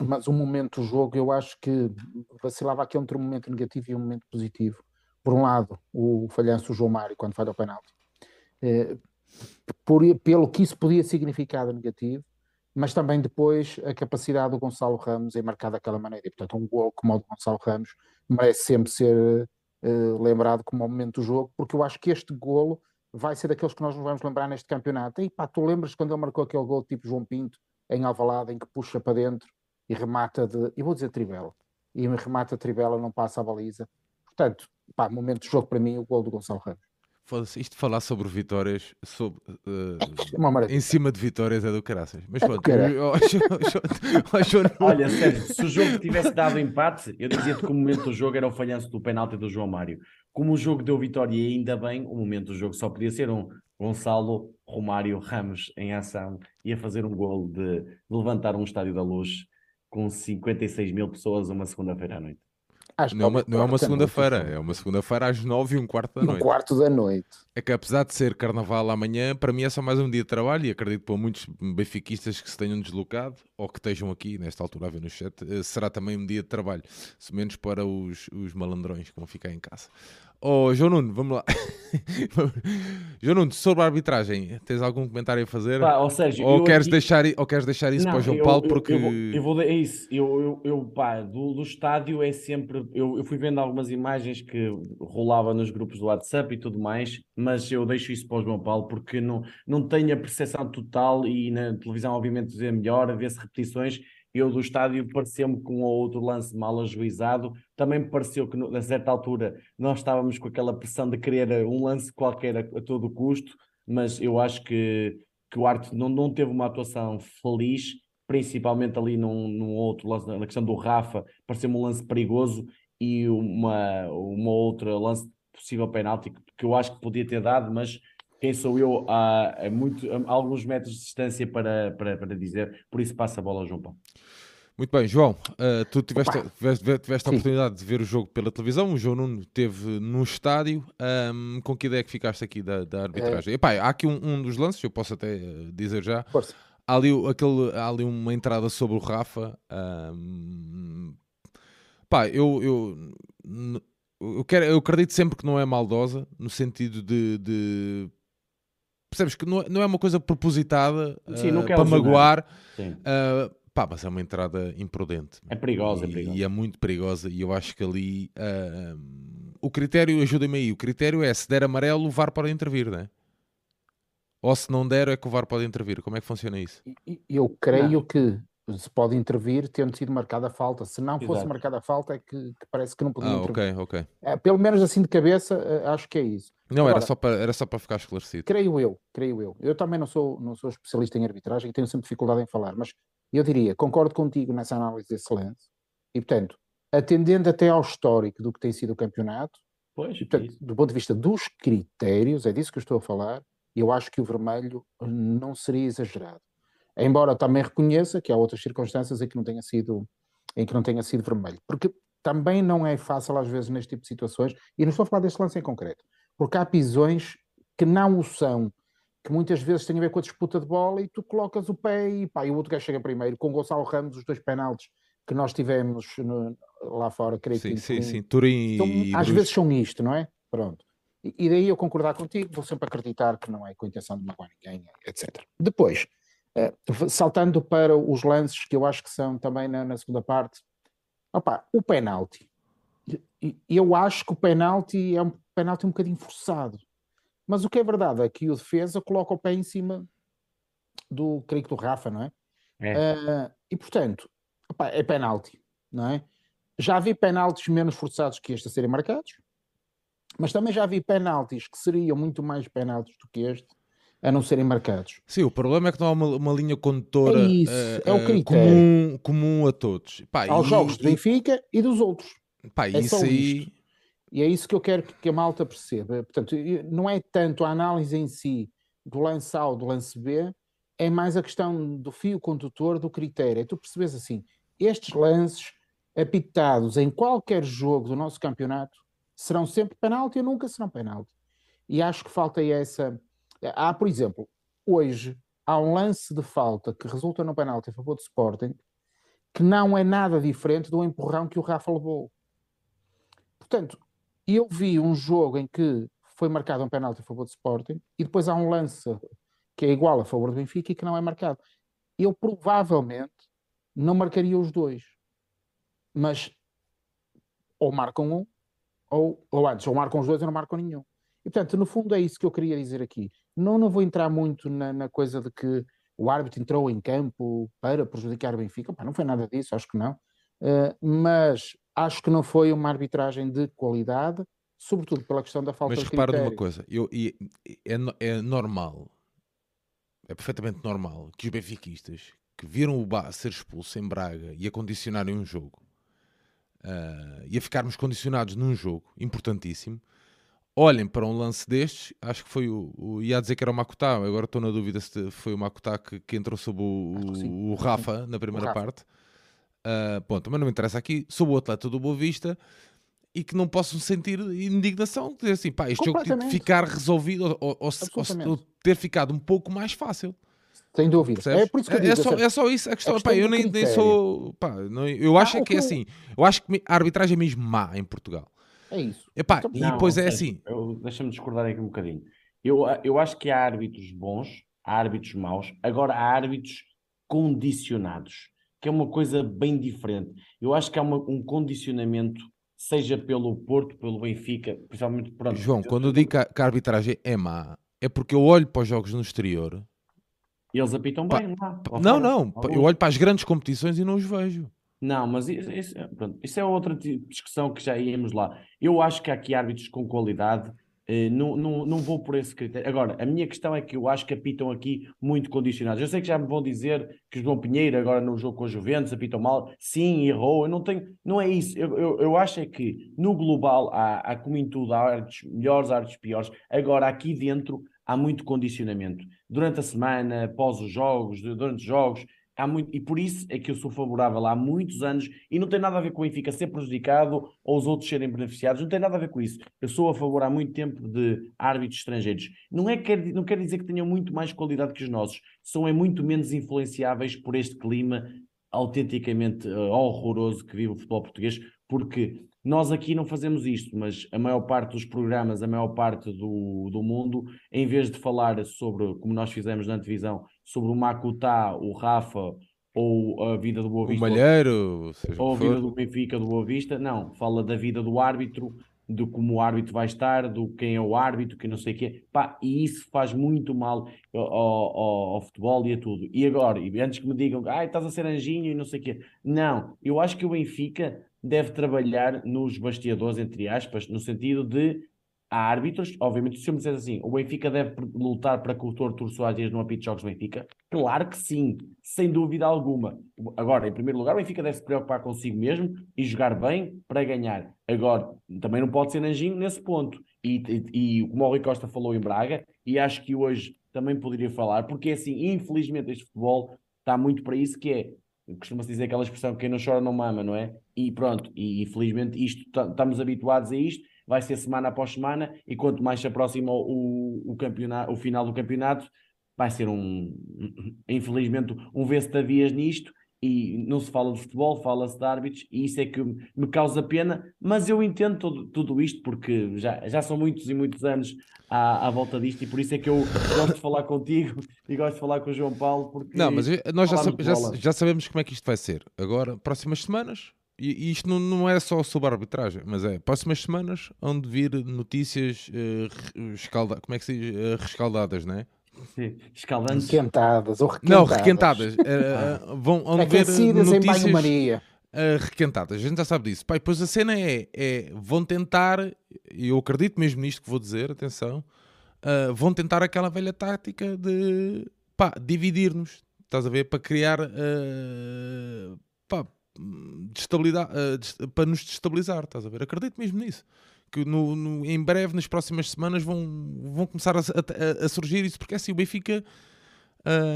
mas o momento do jogo eu acho que vacilava aqui entre um momento negativo e um momento positivo. Por um lado, o falhanço do João Mário quando falha o penalti, eh, por, pelo que isso podia significar negativo, mas também depois a capacidade do Gonçalo Ramos em marcar daquela maneira. E, portanto, um gol como o do Gonçalo Ramos merece sempre ser uh, lembrado como o momento do jogo, porque eu acho que este golo vai ser daqueles que nós nos vamos lembrar neste campeonato. E pá, tu lembras quando ele marcou aquele gol tipo João Pinto em Alvalade, em que puxa para dentro e remata de, eu vou dizer trivela, e remata a trivela, não passa a baliza. Portanto, pá, momento de jogo para mim, o gol do Gonçalo Ramos. Isto de falar sobre vitórias, sobre, uh, em cima de vitórias é do caraças. Mas é pronto, olha, sério, se o jogo tivesse dado empate, eu dizia-te que o momento do jogo era o falhanço do penalti do João Mário. Como o jogo deu vitória e ainda bem, o momento do jogo só podia ser um Gonçalo Romário Ramos em ação e a fazer um gol de, de levantar um estádio da luz com 56 mil pessoas uma segunda-feira à noite. não, é uma, não é uma segunda-feira, é uma segunda-feira às nove e um quarto da noite. Um quarto da noite. É que apesar de ser carnaval amanhã, para mim é só mais um dia de trabalho e acredito para muitos benfiquistas que se tenham deslocado ou que estejam aqui nesta altura a ver no chat, eh, será também um dia de trabalho, se menos para os, os malandrões que vão ficar em casa. Oh, João Nuno, vamos lá. João Nuno, sobre a arbitragem, tens algum comentário a fazer? Pá, ou, seja, ou, queres aqui... deixar, ou queres deixar isso não, para o João eu, Paulo? Porque... Eu, eu, vou, é isso, eu, eu, pá, do, do estádio é sempre. Eu, eu fui vendo algumas imagens que rolava nos grupos do WhatsApp e tudo mais, mas eu deixo isso para o João Paulo porque não, não tenho a percepção total e na televisão, obviamente, ver melhor, a ver-se repetições eu do estádio pareceu-me com um ou outro lance mal ajuizado. Também me pareceu que, a certa altura, nós estávamos com aquela pressão de querer um lance qualquer a, a todo custo, mas eu acho que, que o Arte não, não teve uma atuação feliz, principalmente ali num, num outro lance, na questão do Rafa, pareceu-me um lance perigoso e uma, uma outra lance possível penalti que eu acho que podia ter dado, mas quem sou eu a, a, muito, a alguns metros de distância para, para, para dizer, por isso passa a bola ao João Paulo. Muito bem, João, uh, tu tiveste, tiveste, tiveste a oportunidade de ver o jogo pela televisão, o João Nuno teve no estádio. Um, com que ideia é que ficaste aqui da, da arbitragem? É... Epá, há aqui um, um, dos lances, eu posso até eh, dizer já. Força. Há ali, aquele, há ali uma entrada sobre o Rafa. Um, pá, eu, eu, eu, quero, eu acredito sempre que não é maldosa, no sentido de, de percebes que não, é, não é uma coisa propositada Sim, uh, para magoar. Uh, pá, mas é uma entrada imprudente. É perigosa, e, é perigosa. E é muito perigosa. E eu acho que ali uh, o critério, ajuda-me aí, o critério é se der amarelo, o VAR pode intervir, não é? Ou se não der, é que o VAR pode intervir. Como é que funciona isso? Eu creio não. que se pode intervir tendo sido marcada a falta. Se não fosse Exato. marcada a falta, é que, que, parece que não podia ah, intervir. Ok, ok. É, pelo menos assim de cabeça, eh, acho que é isso. Não, Agora, era, só para, era só para ficar esclarecido. Creio eu, creio eu. Eu também não sou, não sou especialista em arbitragem e tenho sempre dificuldade em falar, mas eu diria, concordo contigo nessa análise desse lance, e portanto, atendendo até ao histórico do que tem sido o campeonato, pois, e, portanto, do ponto de vista dos critérios, é disso que eu estou a falar, eu acho que o vermelho não seria exagerado. Embora também reconheça que há outras circunstâncias em que não tenha sido, em que não tenha sido vermelho. Porque também não é fácil às vezes neste tipo de situações, e não estou a falar deste lance em concreto, porque há pisões que não o são, que muitas vezes têm a ver com a disputa de bola e tu colocas o pé e pá, e o outro gajo chega primeiro, com o Gonçalo Ramos, os dois penaltis que nós tivemos no, lá fora, creio sim, que sim, sim, Turim então, e Às Bruce. vezes são isto, não é? Pronto. E, e daí eu concordar contigo, vou sempre acreditar que não é com a intenção de magoar ninguém, etc. Depois, uh, saltando para os lances que eu acho que são também na, na segunda parte, opa, o penalti. Eu acho que o penalti é um penalti um bocadinho forçado. Mas o que é verdade é que o defesa coloca o pé em cima do, creio que do Rafa, não é? é. Uh, e portanto, opa, é penalti, não é? Já vi penaltis menos forçados que este a serem marcados, mas também já vi penaltis que seriam muito mais penaltis do que este a não serem marcados. Sim, o problema é que não há uma, uma linha condutora é isso, uh, é o critério. Comum, comum a todos. Pá, Aos e, jogos de Benfica e dos outros. Pá, é isso aí. Isto. E é isso que eu quero que a malta perceba. Portanto, não é tanto a análise em si do lance A ou do lance B, é mais a questão do fio condutor, do critério. É tu percebes assim, estes lances apitados em qualquer jogo do nosso campeonato serão sempre penalti ou nunca serão penalti. E acho que falta essa. Há, por exemplo, hoje há um lance de falta que resulta no penalti a favor do Sporting que não é nada diferente do empurrão que o Rafa levou. Portanto, eu vi um jogo em que foi marcado um penalti a favor do Sporting e depois há um lance que é igual a favor do Benfica e que não é marcado. Eu provavelmente não marcaria os dois, mas ou marcam um, ou, ou antes, ou marcam os dois ou não marcam nenhum. E portanto, no fundo, é isso que eu queria dizer aqui. Não, não vou entrar muito na, na coisa de que o árbitro entrou em campo para prejudicar o Benfica. Não foi nada disso, acho que não. Uh, mas acho que não foi uma arbitragem de qualidade, sobretudo pela questão da falta Mas de repara numa coisa, eu, é, é normal, é perfeitamente normal que os benfiquistas que viram o Bá ser expulso em Braga e a condicionarem um jogo uh, e a ficarmos condicionados num jogo importantíssimo, olhem para um lance destes, acho que foi o, o ia dizer que era o Makutá, agora estou na dúvida se foi o Makutá que, que entrou sobre o, o, o Rafa na primeira Rafa. parte Uh, ponto, mas não me interessa aqui. Sou o atleta do Boa Vista e que não posso sentir indignação. Dizer assim, pá, este jogo tem de ficar resolvido ou, ou, ou, ter ficado um pouco mais fácil. Sem dúvida. É por isso que eu é, digo, é, só, é só isso a questão. A questão pá, eu nem, nem, sou. Pá, não, eu acho ah, é que é assim. Eu acho que a arbitragem é mesmo má em Portugal. É isso. Epá, então, e não, depois é assim. Deixa-me discordar aqui um bocadinho. Eu, eu acho que há árbitros bons, há árbitros maus, agora há árbitros condicionados que é uma coisa bem diferente. Eu acho que há uma, um condicionamento, seja pelo Porto, pelo Benfica, principalmente pronto. João, quando eu digo que a, que a arbitragem é má, é porque eu olho para os jogos no exterior. E eles apitam bem lá. Não, não, eu olho para as grandes competições e não os vejo. Não, mas isso, isso, pronto, isso é outra discussão que já íamos lá. Eu acho que há aqui árbitros com qualidade não, não, não vou por esse critério. Agora, a minha questão é que eu acho que apitam aqui muito condicionados. Eu sei que já me vão dizer que João Pinheiro, agora no jogo com os Juventus, apitam mal. Sim, errou. Eu não tenho. Não é isso. Eu, eu, eu acho é que no global há, há como em tudo, há artes melhores, artes piores. Agora, aqui dentro há muito condicionamento. Durante a semana, após os jogos, durante os jogos, há muito, e por isso é que eu sou favorável há muitos anos e não tem nada a ver com o Benfica ser prejudicado ou os outros serem beneficiados, não tem nada a ver com isso. Eu sou a favor há muito tempo de árbitros estrangeiros. Não, é que, não quer dizer que tenham muito mais qualidade que os nossos, são é muito menos influenciáveis por este clima autenticamente uh, horroroso que vive o futebol português, porque nós aqui não fazemos isto, mas a maior parte dos programas, a maior parte do, do mundo, em vez de falar sobre, como nós fizemos na televisão, sobre o Makutá, o Rafa ou a vida do Boa Vista. O Malheiro, ou a vida do Benfica, do Boa Vista, não, fala da vida do árbitro, de como o árbitro vai estar, do quem é o árbitro, que não sei o quê, pá, e isso faz muito mal ao, ao, ao, futebol e a tudo. E agora, e antes que me digam, ah, estás a ser anjinho e não sei o quê, não, eu acho que o Benfica deve trabalhar nos bastiadores, entre aspas, no sentido de há árbitros, obviamente, se eu me disser assim, o Benfica deve lutar para que o Tortur Soares não apite jogos Benfica? Claro que sim, sem dúvida alguma. Agora, em primeiro lugar, o Benfica deve se preocupar consigo mesmo e jogar bem para ganhar. Agora, também não pode ser anjinho nesse ponto. E, e, e como o Rui Costa falou em Braga, e acho que hoje também poderia falar, porque assim, infelizmente este futebol está muito para isso, que é costuma-se dizer aquela expressão quem não chora não mama, não é? E pronto, e infelizmente isto estamos habituados a isto, vai ser semana após semana, e quanto mais se aproxima o, o, campeonato, o final do campeonato, vai ser um, infelizmente, um vê-se-tavias nisto, e não se fala de futebol, fala-se de árbitros, e isso é que me causa pena, mas eu entendo tudo, tudo isto, porque já, já são muitos e muitos anos à, à volta disto, e por isso é que eu gosto de falar contigo e gosto de falar com o João Paulo. Porque não, mas nós já, já, já, sabemos como é que isto vai ser. Agora, próximas semanas, e, isto não, não é só sobre a arbitragem, mas é próximas semanas onde vir notícias uh, escalda, como é que se diz? Uh, rescaldadas, não é? Sim, escaldantes. Requentadas ou requentadas. Não, requentadas. uh, vão, vão ver notícias em Maria. Uh, requentadas. A gente já sabe disso. Pai, pois a cena é, é, vão tentar, e eu acredito mesmo nisto que vou dizer, atenção, uh, vão tentar aquela velha tática de pá, dividir-nos. Estás a ver? Para criar uh, pá, destabilidade, para nos destabilizar. Estás a ver? Acredito mesmo nisso que no, no, em breve, nas próximas semanas, vão, vão começar a, a, a surgir isso, porque é assim o Benfica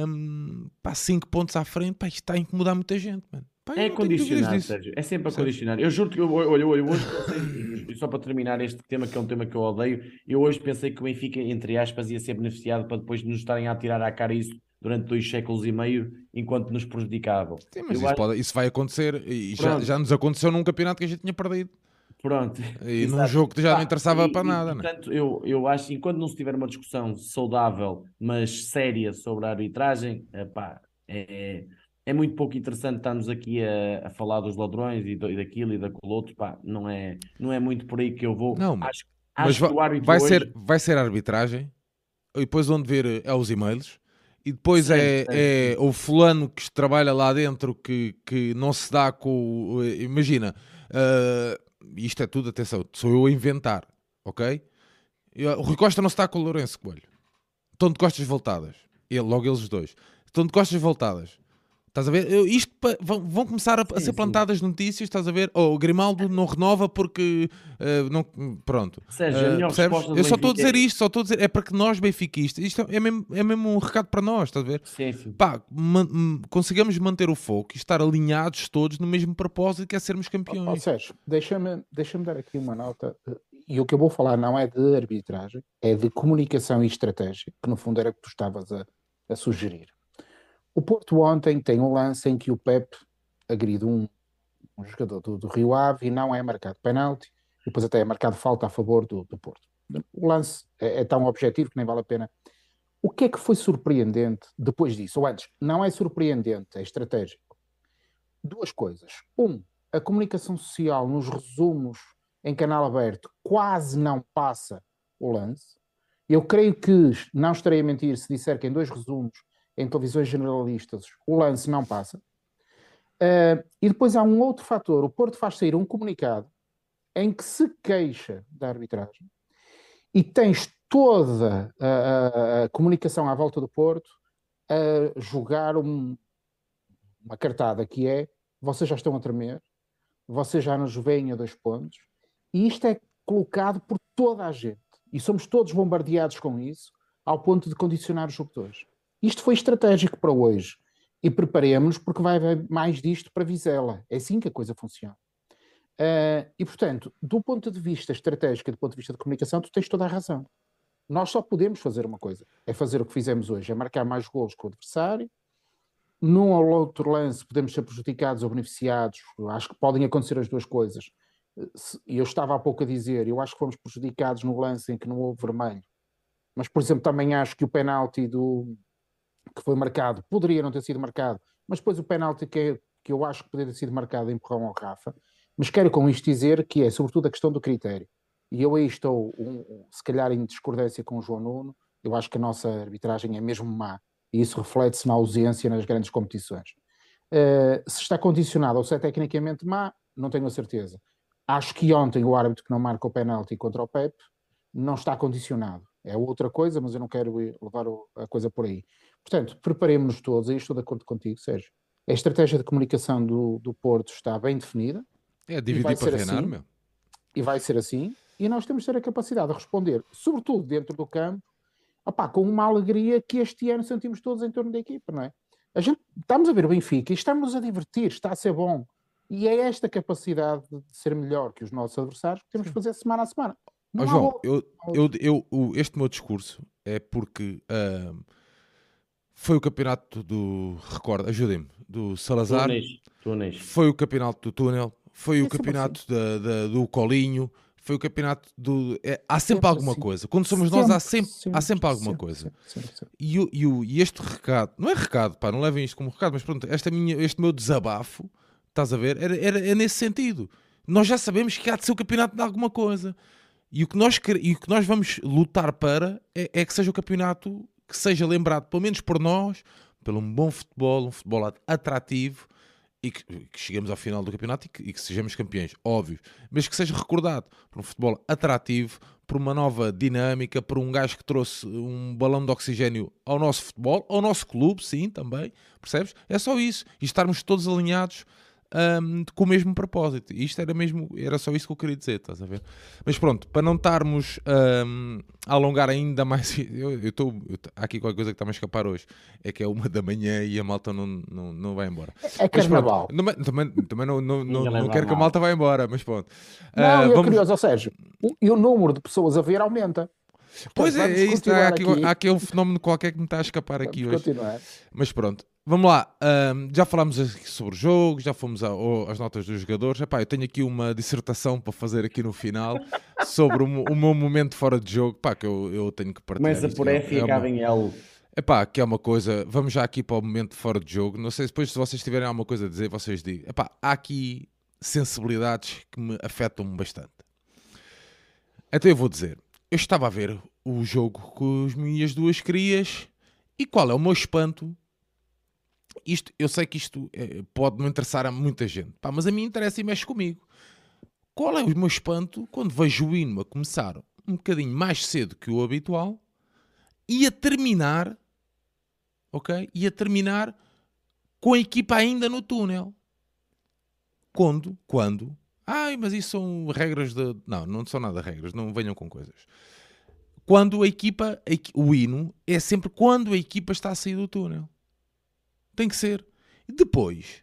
um, pá, 5 pontos à frente, pá, isto está a incomodar muita gente, mano. Pá, é condicionar, Sérgio. É sempre a condicionar. Eu juro que eu, olha, olha, hoje pensei, só para terminar este tema, que é um tema que eu odeio, eu hoje pensei que o Benfica, entre aspas, ia ser beneficiado para depois nos estarem a tirar à cara isso durante dois séculos e meio, enquanto nos prejudicavam. Sim, mas isso, acho... pode, isso, vai acontecer e já, já nos aconteceu num campeonato que a gente tinha perdido. Pronto. E Exato. num jogo que já não interessava e, para nada. E, né? portanto, eu, eu acho que enquanto não se tiver uma discussão saudável, mas séria sobre a arbitragem, epá, é, é muito pouco interessante estarmos aqui a, a falar dos ladrões e, do, e daquilo e daquilo outro. Pá, não, é, não é muito por aí que eu vou. Não, acho, mas acho vai, vai, hoje... ser, vai ser arbitragem, e depois onde ver é os e-mails. E depois sim, é, sim. é o fulano que trabalha lá dentro que, que não se dá com. Imagina, uh, isto é tudo, atenção, sou eu a inventar, ok? O Rui Costa não está com o Lourenço Coelho. Estão de costas voltadas. Ele, logo eles dois. Estão de costas voltadas. Estás a ver? Isto vão, vão começar a, sim, a ser plantadas sim. notícias, estás a ver? Oh, o Grimaldo não renova porque uh, não. Pronto. Sérgio, uh, Eu só estou a dizer isto, só estou a dizer, é para que nós, benfiquistas, isto é mesmo, é mesmo um recado para nós, estás a ver? Sim, sim. Pá, man, consigamos manter o foco e estar alinhados todos no mesmo propósito que é sermos campeões. Oh, oh, Sérgio, deixa-me deixa dar aqui uma nota. E o que eu vou falar não é de arbitragem, é de comunicação e estratégia, que no fundo era o que tu estavas a, a sugerir. O Porto ontem tem um lance em que o Pep agride um, um jogador do, do, Rio Ave e não é marcado penalti, depois até é marcado falta a favor do, do Porto. O lance é, é, tão objetivo que nem vale a pena. O que é que foi surpreendente depois disso? Ou antes, não é surpreendente, é estratégico. Duas coisas. Um, a comunicação social nos resumos em canal aberto quase não passa o lance. Eu creio que não estarei a mentir se disser que em dois resumos em televisões generalistas, o lance não passa. Uh, e depois há um outro fator: o Porto faz sair um comunicado em que se queixa da arbitragem e tens toda a, a, a comunicação à volta do Porto a jogar um, uma cartada que é vocês já estão a tremer, vocês já nos veem a dois pontos, e isto é colocado por toda a gente. E somos todos bombardeados com isso, ao ponto de condicionar os jogadores. Isto foi estratégico para hoje. e preparemos-nos porque vai haver mais disto para Vizela. É assim que a coisa funciona. Uh, e, portanto, do ponto de vista estratégico e do ponto de vista de comunicação, tu tens toda a razão. Nós só podemos fazer uma coisa, é fazer o que fizemos hoje, é marcar mais golos que o adversário. Num ou outro lance podemos ser prejudicados ou beneficiados, acho que podem acontecer as duas coisas. Eu estava há pouco a dizer, eu acho que fomos prejudicados no lance em que não houve vermelho. Mas, por exemplo, também acho que o penalti do, que foi marcado poderia não ter sido marcado, mas depois o penalti que, é, que eu acho que poderia ter sido marcado empurrão ao Rafa, mas quero com isto dizer que é sobretudo a questão do critério. E eu aí estou, um, se calhar, em discordância com o João Nuno. Eu acho que a nossa arbitragem é mesmo má. E isso reflete-se na ausência nas grandes competições. Uh, se está condicionado ou se é tecnicamente má, não tenho a certeza. Acho que ontem o árbitro que não marca o penalti contra o Pep não está condicionado. É outra coisa, mas eu não quero levar a coisa por aí. Portanto, preparemos-nos todos, aí estou de acordo contigo, Sérgio. A estratégia de comunicação do, do Porto está bem definida, é, dividir para reinar, assim, meu. E vai ser assim. E nós temos de ter a capacidade de responder, sobretudo dentro do campo, opá, com uma alegria que este ano sentimos todos em torno da equipa, não é? A gente, estamos a ver o Benfica e estamos a divertir, está a ser bom. E é esta capacidade de ser melhor que os nossos adversários que temos de fazer semana a semana. Não oh, João, eu, eu, eu, este meu discurso é porque uh, foi o campeonato do. Recordo, ajudem-me. Do Salazar. Túneis. Túneis. Foi o campeonato do Túnel foi é o campeonato assim. da, da, do Colinho, foi o campeonato do. É, há sempre, sempre alguma assim. coisa. Quando somos sempre, nós, há sempre, sempre há sempre alguma coisa. E, e, e, este recado, não é recado, pá, não levem isto como recado, mas pronto, esta minha, este meu desabafo, estás a ver, era, era, é nesse sentido. Nós já sabemos que há de ser o campeonato de alguma coisa. E o que nós, e o que nós vamos lutar para é, é que seja o campeonato que seja lembrado, pelo menos por nós, pelo um bom futebol, um futebol atrativo e que, que, cheguemos ao final do campeonato e que, e que, sejamos campeões, óbvio, mas que seja recordado por um futebol atrativo, por uma nova dinâmica, por um gajo que trouxe um balão de oxigênio ao nosso futebol, ao nosso clube, sim, também, percebes? É só isso, e estarmos todos alinhados um, com o mesmo propósito. E isto era mesmo, era só isso que eu queria dizer, estás a ver? Mas pronto, para não estarmos um, a alongar ainda mais, eu estou. Há aqui qualquer coisa que está-me a escapar hoje, é que é uma da manhã e a malta não, não, não vai embora. É carnaval. Pronto, não, também, também não, não, não, não quero que a malta vá embora, mas pronto. Não, uh, eu vamos... curioso, Sérgio, e o número de pessoas a ver aumenta. Pois é, é isso, há, aqui, aqui. há aqui um fenómeno qualquer que me está a escapar aqui vamos hoje. Continuar. Mas pronto, Vamos lá, um, já falámos sobre o jogo, já fomos às notas dos jogadores. Epá, eu tenho aqui uma dissertação para fazer aqui no final sobre o, o meu momento fora de jogo, pá, que eu, eu tenho que partilhar. Começa por F e acaba em L. Epá, que é uma coisa, vamos já aqui para o momento fora de jogo. Não sei, depois se vocês tiverem alguma coisa a dizer, vocês digam. Epá, há aqui sensibilidades que me afetam bastante. Então eu vou dizer, eu estava a ver o jogo com as minhas duas crias e qual é o meu espanto isto, eu sei que isto é, pode não interessar a muita gente, pá, mas a mim interessa e mexe comigo. Qual é o meu espanto quando vejo o hino a começar um bocadinho mais cedo que o habitual e a terminar, ok? E a terminar com a equipa ainda no túnel. Quando? Quando? Ai, mas isso são regras de. Não, não são nada regras, não venham com coisas. Quando a equipa, o hino é sempre quando a equipa está a sair do túnel. Tem que ser. E depois,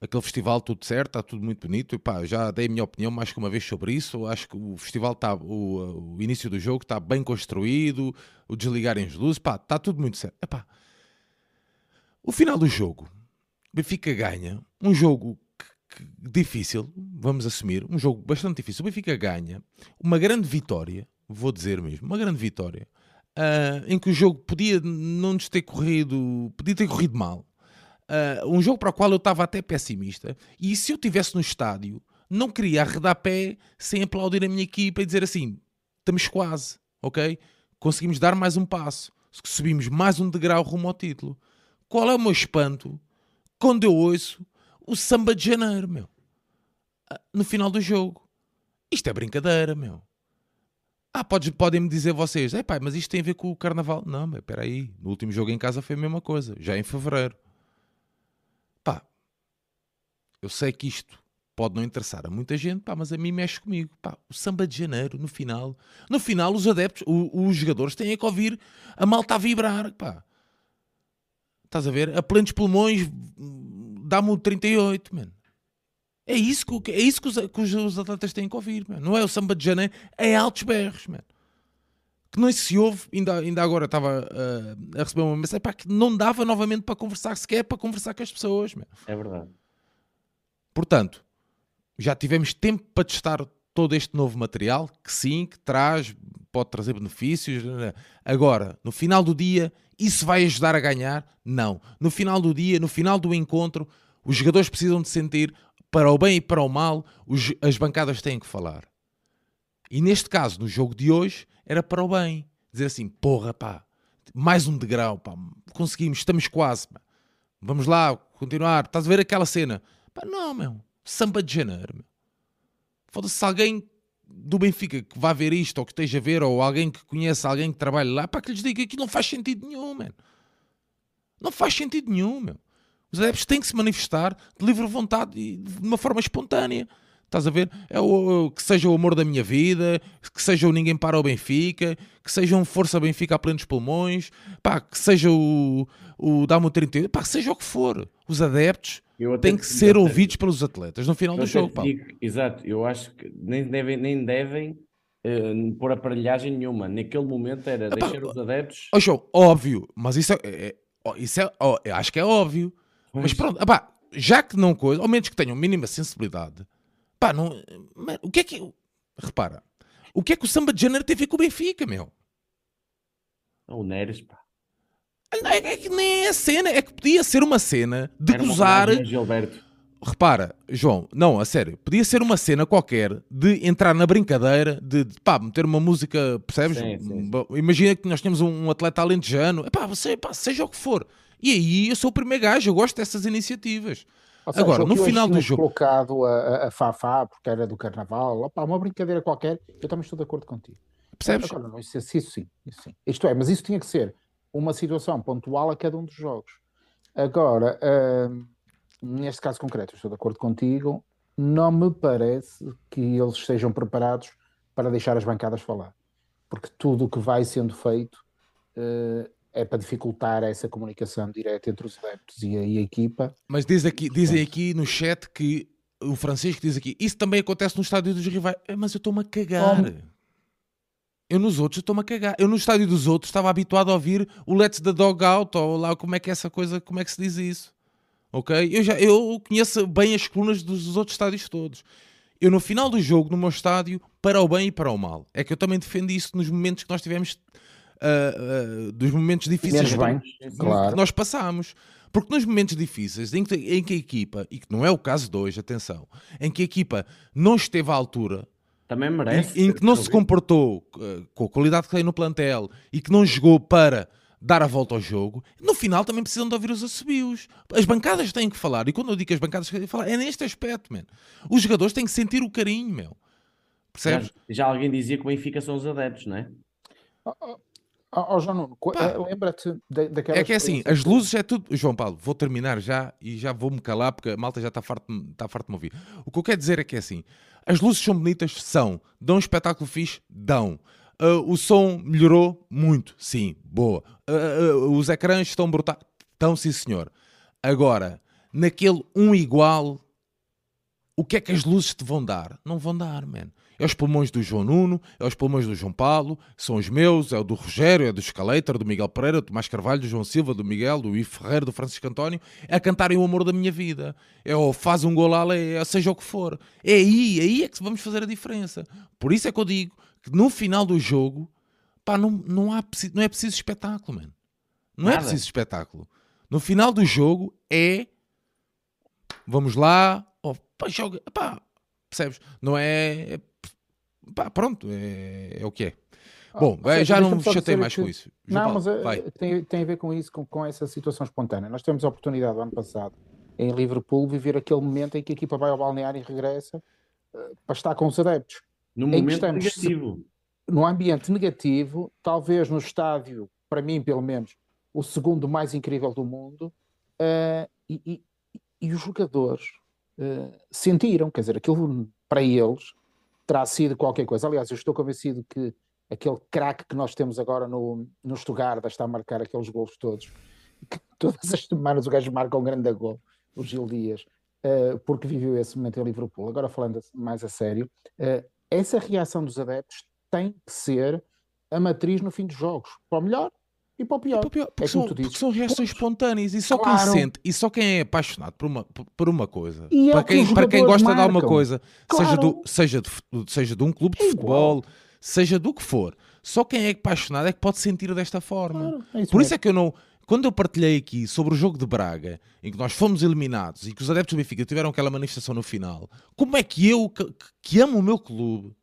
aquele festival tudo certo, está tudo muito bonito. E pá, já dei a minha opinião mais que uma vez sobre isso. Acho que o festival está, o, o início do jogo está bem construído, o desligarem as luzes, pá, está tudo muito certo. Epá, o final do jogo, Benfica ganha, um jogo que, que, difícil, vamos assumir, um jogo bastante difícil. O Benfica ganha uma grande vitória, vou dizer mesmo, uma grande vitória. Uh, em que o jogo podia não nos ter corrido, podia ter corrido mal, Uh, um jogo para o qual eu estava até pessimista. E se eu estivesse no estádio, não queria arredar pé sem aplaudir a minha equipa e dizer assim: estamos quase, ok? Conseguimos dar mais um passo, subimos mais um degrau rumo ao título. Qual é o meu espanto quando eu ouço o samba de janeiro, meu? Uh, no final do jogo. Isto é brincadeira, meu. Ah, podem-me dizer vocês, é pá, mas isto tem a ver com o carnaval. Não, mas espera aí, no último jogo em casa foi a mesma coisa, já em fevereiro. Eu sei que isto pode não interessar a muita gente, pá, mas a mim mexe comigo. Pá, o samba de janeiro, no final. No final, os adeptos, o, os jogadores têm que ouvir a malta a vibrar, pá. Estás a ver? A plenos pulmões dá-me o 38, mano. É isso que, é isso que, os, que os, atletas têm que ouvir. Não é o samba de janeiro, é altos berros, mano. Que não se ouve, ainda, ainda agora estava uh, a receber uma mensagem, pá, que não dava novamente para conversar, sequer para conversar com as pessoas, mano. É verdade. Portanto, já tivemos tempo para testar todo este novo material, que sim, que traz, pode trazer benefícios. Agora, no final do dia, isso vai ajudar a ganhar? Não. No final do dia, no final do encontro, os jogadores precisam de sentir, para o bem e para o mal, os, as bancadas têm que falar. E neste caso, no jogo de hoje, era para o bem. Dizer assim, porra, pá, mais um degrau, pá, conseguimos, estamos quase, pá. Vamos lá, continuar. Estás a ver aquela cena? Pá, não, meu. Samba de janeiro, meu. Foda-se, se alguém do Benfica que vá ver isto, ou que esteja a ver, ou alguém que conheça alguém que trabalha lá, para que lhes diga que não faz sentido nenhum, man. Não faz sentido nenhum, meu. Os adeptos têm que se manifestar de livre vontade e de uma forma espontânea. Estás a ver? É o, que seja o amor da minha vida, que seja o ninguém para o Benfica, que seja um Força Benfica a plenos pulmões, pá, que seja o, o Dá-me 38, pá, que seja o que for. Os adeptos têm que ser ouvidos pelos atletas no final do jogo. Pá. Digo, exato, eu acho que nem devem, nem devem uh, pôr aparelhagem nenhuma. Naquele momento era deixar os adeptos. Oh, show, óbvio, mas isso é, é, é isso é, oh, acho que é óbvio. Pois. Mas pronto, pá, já que não coisa, ao menos que tenham mínima sensibilidade, pá, não, o que é que. Repara, o que é que o samba de janeiro tem a ver com o Benfica, meu? O Neres, pá. É, que nem é a cena, é que podia ser uma cena de Era gozar. Repara, João, não, a sério, podia ser uma cena qualquer de entrar na brincadeira, de, de pá, meter uma música, percebes? Sim, sim. Imagina que nós tínhamos um atleta alentejano, pá, você, pá, seja o que for. E aí eu sou o primeiro gajo, eu gosto dessas iniciativas. Seja, Agora, no final do jogo. colocado a, a Fafá porque era do carnaval, opá, uma brincadeira qualquer, eu também estou de acordo contigo. Percebes? Agora, não, isso, isso, sim, isso sim. Isto é, mas isso tinha que ser uma situação pontual a cada um dos jogos. Agora, uh, neste caso concreto, estou de acordo contigo, não me parece que eles estejam preparados para deixar as bancadas falar. Porque tudo o que vai sendo feito uh, é para dificultar essa comunicação direta entre os adeptos e a, e a equipa. Mas diz aqui, dizem aqui no chat que o Francisco diz aqui, isso também acontece no estádio dos rivais. É, mas eu estou-me a cagar. Eu nos outros estou-me a cagar. Eu no estádio dos outros estava habituado a ouvir o Let's the Dog Out, ou lá como é que é essa coisa, como é que se diz isso. Ok? Eu, já, eu conheço bem as colunas dos outros estádios todos. Eu no final do jogo, no meu estádio, para o bem e para o mal. É que eu também defendo isso nos momentos que nós tivemos, uh, uh, dos momentos difíceis bem, que, claro. que nós passámos. Porque nos momentos difíceis em que, em que a equipa, e que não é o caso de hoje, atenção, em que a equipa não esteve à altura também merece. Em, em que não se comportou uh, com a qualidade que tem no plantel e que não jogou para dar a volta ao jogo, no final também precisam de ouvir os assobios. As bancadas têm que falar. E quando eu digo que as bancadas têm que falar, é neste aspecto, man. Os jogadores têm que sentir o carinho, meu. Percebes? Já, já alguém dizia que o Benfica são os adeptos, não é? Oh, oh, oh João Nuno, eh, lembra-te daquela. É que é assim, as luzes é tudo. João Paulo, vou terminar já e já vou-me calar porque a malta já está farto, está farto de me ouvir. O que eu quero dizer é que é assim: as luzes são bonitas? São. Dão um espetáculo fixe? Dão. Uh, o som melhorou? Muito. Sim, boa. Uh, uh, os ecrãs estão brutais? Estão, sim, senhor. Agora, naquele um igual, o que é que as luzes te vão dar? Não vão dar, man. É os pulmões do João Nuno, é os pulmões do João Paulo, são os meus, é o do Rogério, é do Scalator, do Miguel Pereira, do Tomás Carvalho, do João Silva, do Miguel, do Ivo Ferreira, do Francisco António, é a cantarem o amor da minha vida. É o faz um gol lá, é, seja o que for. É aí, é aí é que vamos fazer a diferença. Por isso é que eu digo que no final do jogo, pá, não, não, há, não é preciso espetáculo, mano. Não é Nada. é preciso espetáculo. No final do jogo é. Vamos lá, oh, pá, joga, pá, percebes? Não é, é pá, pronto, é, é o que é. Ah, Bom, seja, já não me chatei mais que... com isso. João não, Paulo, mas eh, tem, tem a ver com isso, com, com essa situação espontânea. Nós temos a oportunidade, no ano passado, em Liverpool, viver aquele momento em que a equipa vai ao balneário e regressa uh, para estar com os adeptos. No momento estamos, negativo. No ambiente negativo, talvez no estádio, para mim pelo menos, o segundo mais incrível do mundo, uh, e, e, e, os jogadores uh, sentiram, quer dizer, aquilo para eles terá sido qualquer coisa. Aliás, eu estou convencido que aquele craque que nós temos agora no, no Stuttgart está a marcar aqueles gols todos. que todas as semanas o gajo marca um grande gol, o Gil Dias, uh, porque viveu esse momento em Liverpool. Agora falando mais a sério, uh, essa reação dos adeptos tem que ser a matriz no fim dos jogos, para o melhor e para o pior. Para o pior porque, é são, porque, são, reações espontâneas e só claro. quem sente e só quem é apaixonado por uma, por uma coisa, é para, quem, para quem gosta marcam. de alguma coisa, claro. seja, do, seja, de, seja de um clube de é futebol, seja do que for, só quem é apaixonado é que pode sentir desta forma. Claro, é isso por isso é que eu não. Quando eu partilhei aqui sobre o jogo de Braga, em que nós fomos eliminados e que os adeptos do Benfica tiveram aquela manifestação no final, como é que eu, que, que amo o meu clube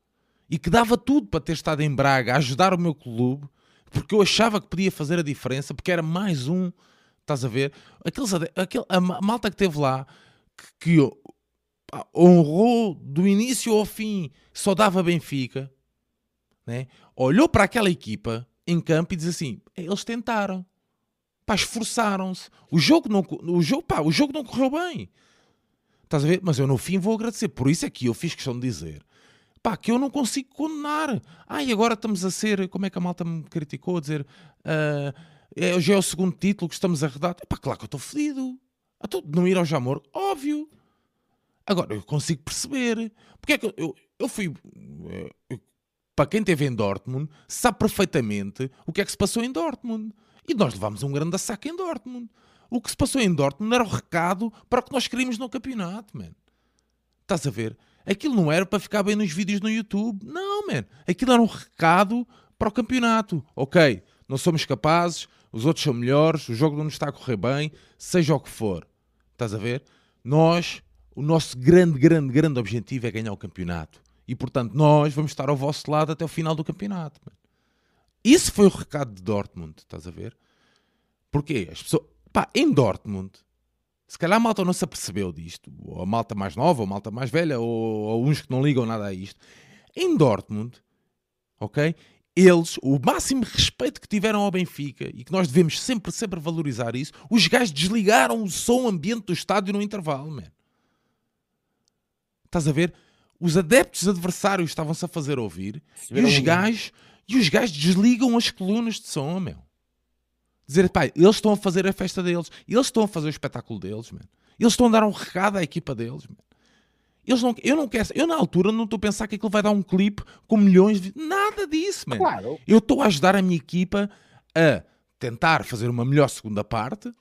e que dava tudo para ter estado em Braga a ajudar o meu clube, porque eu achava que podia fazer a diferença, porque era mais um, estás a ver? Aqueles, aquele, a malta que teve lá, que, que pá, honrou do início ao fim, só dava Benfica, né? olhou para aquela equipa em campo e diz assim: eles tentaram, esforçaram-se. O jogo não, o jogo, pá, o jogo não correu bem. Estás a ver? Mas eu no fim vou agradecer. Por isso é que eu fiz questão de dizer pá, que eu não consigo condenar. Ai, agora estamos a ser, como é que a malta me criticou, a dizer, uh, é, já é o segundo título que estamos a redar. Pá, claro que eu estou fedido. Estou de não ir ao Jamor, óbvio. Agora, eu consigo perceber. Porque é que eu, eu fui. Eu, eh, para quem esteve em Dortmund, sabe perfeitamente o que é que se passou em Dortmund. E nós levámos um grande saco em Dortmund. O que se passou em Dortmund era o recado para o que nós queríamos no campeonato, man. Estás a ver? Aquilo não era para ficar bem nos vídeos no YouTube. Não, man. Aquilo era um recado para o campeonato. Ok, não somos capazes, os outros são melhores, o jogo não nos está a correr bem, seja o que for. Estás a ver? Nós, o nosso grande, grande, grande objetivo é ganhar o campeonato. E portanto, nós vamos estar ao vosso lado até o final do campeonato. Isso foi o recado de Dortmund, estás a ver? Porquê? As pessoas. Pá, em Dortmund, se calhar a malta não se apercebeu disto, ou a malta mais nova, ou a malta mais velha, ou, ou uns que não ligam nada a isto. Em Dortmund, ok? Eles, o máximo respeito que tiveram ao Benfica e que nós devemos sempre, sempre valorizar isso, os gajos desligaram o som ambiente do estádio no intervalo, man. Estás a ver? Os adeptos adversários estavam-se a fazer ouvir e os, gajos, e os gajos desligam as colunas de som, meu. Dizer, pá, eles estão a fazer a festa deles, eles estão a fazer o espetáculo deles, man. Eles estão a dar um recado à equipa deles, man. Eles não, eu não quero, eu na altura não estou a pensar que aquilo vai dar um clipe com milhões de. Nada disso, man. Claro. Eu estou a ajudar a minha equipa a tentar fazer uma melhor segunda parte,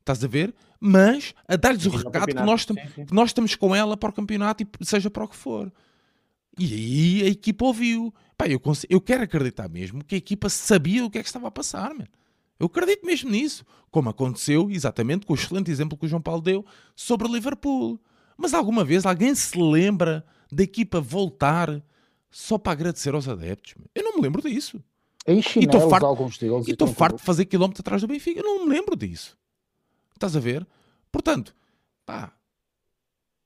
estás a ver? Mas a dar-lhes o recado que nós, sim, sim. que nós estamos com ela para o campeonato e seja para o que for. E aí a equipa ouviu. Pá, eu, eu quero acreditar mesmo que a equipa sabia o que é que estava a passar, man. Eu acredito mesmo nisso, como aconteceu exatamente com o excelente exemplo que o João Paulo deu sobre o Liverpool. Mas alguma vez alguém se lembra da equipa voltar só para agradecer aos adeptos? Eu não me lembro disso. Em chinelos, e farto, alguns deles. E estou farto de fazer quilómetro atrás do Benfica. Eu não me lembro disso. Estás a ver? Portanto, pá,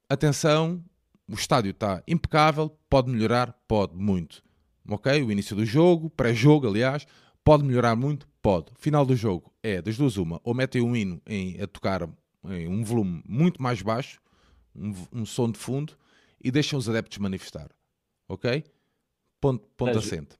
atenção, o estádio está impecável, pode melhorar, pode muito. Ok? O início do jogo, pré-jogo, aliás, pode melhorar muito, Pode. Final do jogo é das duas uma. Ou metem um hino em, a tocar em um volume muito mais baixo, um, um som de fundo, e deixam os adeptos manifestar. Ok? Ponto, ponto assente.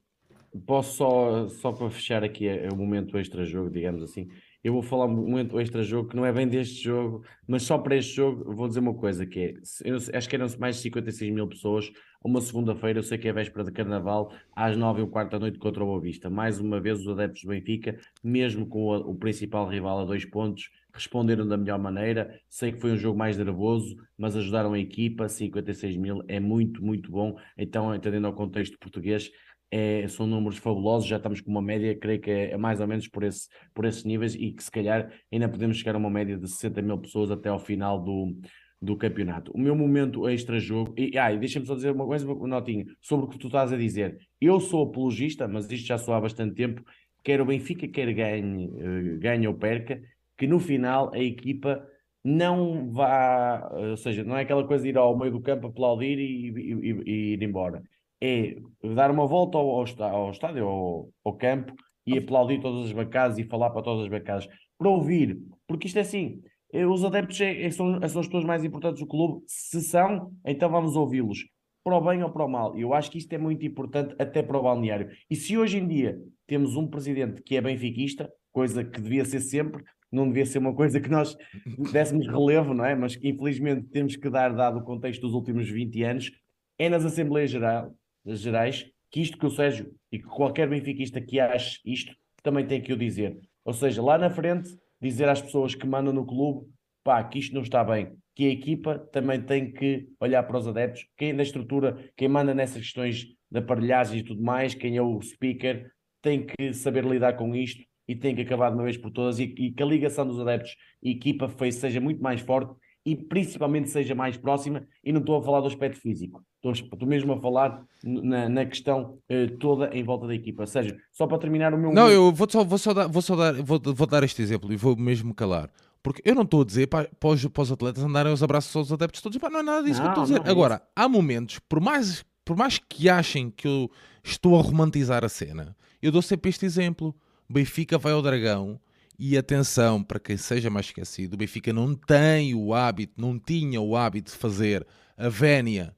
Posso só, só para fechar aqui o momento extra-jogo, digamos assim. Eu vou falar um momento extra-jogo que não é bem deste jogo, mas só para este jogo vou dizer uma coisa: que é, eu acho que eram mais de 56 mil pessoas uma segunda-feira, eu sei que é véspera de carnaval, às nove e um quarto da noite contra o Boa Vista. Mais uma vez, os adeptos do Benfica, mesmo com a, o principal rival a dois pontos, responderam da melhor maneira. Sei que foi um jogo mais nervoso, mas ajudaram a equipa. 56 mil é muito, muito bom. Então, entendendo o contexto português, é, são números fabulosos, já estamos com uma média, creio que é, é, mais ou menos por, esse, por esses níveis e que se calhar ainda podemos chegar a uma média de 60 mil pessoas até ao final do, do campeonato. O meu momento extra-jogo, e, e deixa-me só dizer uma coisa, Notinho, sobre o que tu estás a dizer. Eu sou apologista, mas isto já sou há bastante tempo, quer o Benfica, quer ganhe, uh, ganhe ou perca, que no final a equipa não vá, ou seja, não é aquela coisa de ir ao meio do campo aplaudir e, e, e, ir embora. É dar uma volta ao, ao, estádio, ao, ao campo, e aplaudir todas as bancadas e falar para todas as bancadas, para ouvir, porque isto é assim, eh, os adeptos é, é, são, são as pessoas mais importantes do clube. Se são, então vamos ouvi-los. Para o bem ou para o mal. Eu acho que isto é muito importante até para o balneário. E se hoje em dia temos um presidente que é benfiquista, coisa que devia ser sempre, não devia ser uma coisa que nós dessemos relevo, não é? Mas infelizmente temos que dar, dado o contexto dos últimos 20 anos, é nas Assembleias Geral, Gerais que isto que o Sérgio e que qualquer benfiquista que ache isto também tem que o dizer. Ou seja, lá na frente, dizer às pessoas que mandam no clube pá, que isto não está bem, que a equipa também tem que olhar para os adeptos, quem da estrutura, quem manda nessas questões de aparelhagem e tudo mais, quem é o speaker, tem que saber lidar com isto e tem que acabar de uma vez por todas e, e que a ligação dos adeptos e equipa seja muito mais forte e principalmente seja mais próxima, e não estou a falar do aspecto físico, estou, estou mesmo a falar na, na questão uh, toda em volta da equipa. Ou seja, só para terminar o meu. Não, eu vou só, vou só dar, vou só dar, vou, vou dar este exemplo e vou mesmo calar. Porque eu não estou a dizer para, para, os, para os atletas andarem aos abraços aos adeptos todos. Pá, não é nada disso não, que eu estou a dizer. É Agora, há momentos, por mais, por mais que achem que eu estou a romantizar a cena, eu dou sempre este exemplo. Benfica vai ao Dragão e atenção, para quem seja mais esquecido, o Benfica não tem o hábito, não tinha o hábito de fazer a vénia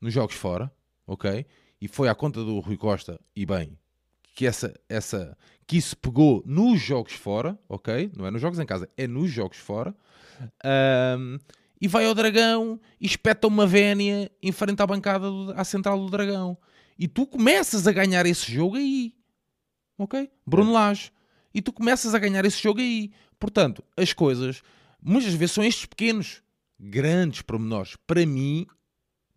nos jogos fora, ok? E foi à conta do Rui Costa, e bem, que essa, essa que isso pegou nos jogos fora, ok? Não é nos jogos em casa, é nos jogos fora. Um, e vai ao Dragão e espeta uma vénia em frente à bancada, do, à central do Dragão. E tu começas a ganhar esse jogo aí. Ok? Bruno é. Lage. E tu começas a ganhar esse jogo aí. Portanto, as coisas, muitas vezes são estes pequenos, grandes pormenores, para mim,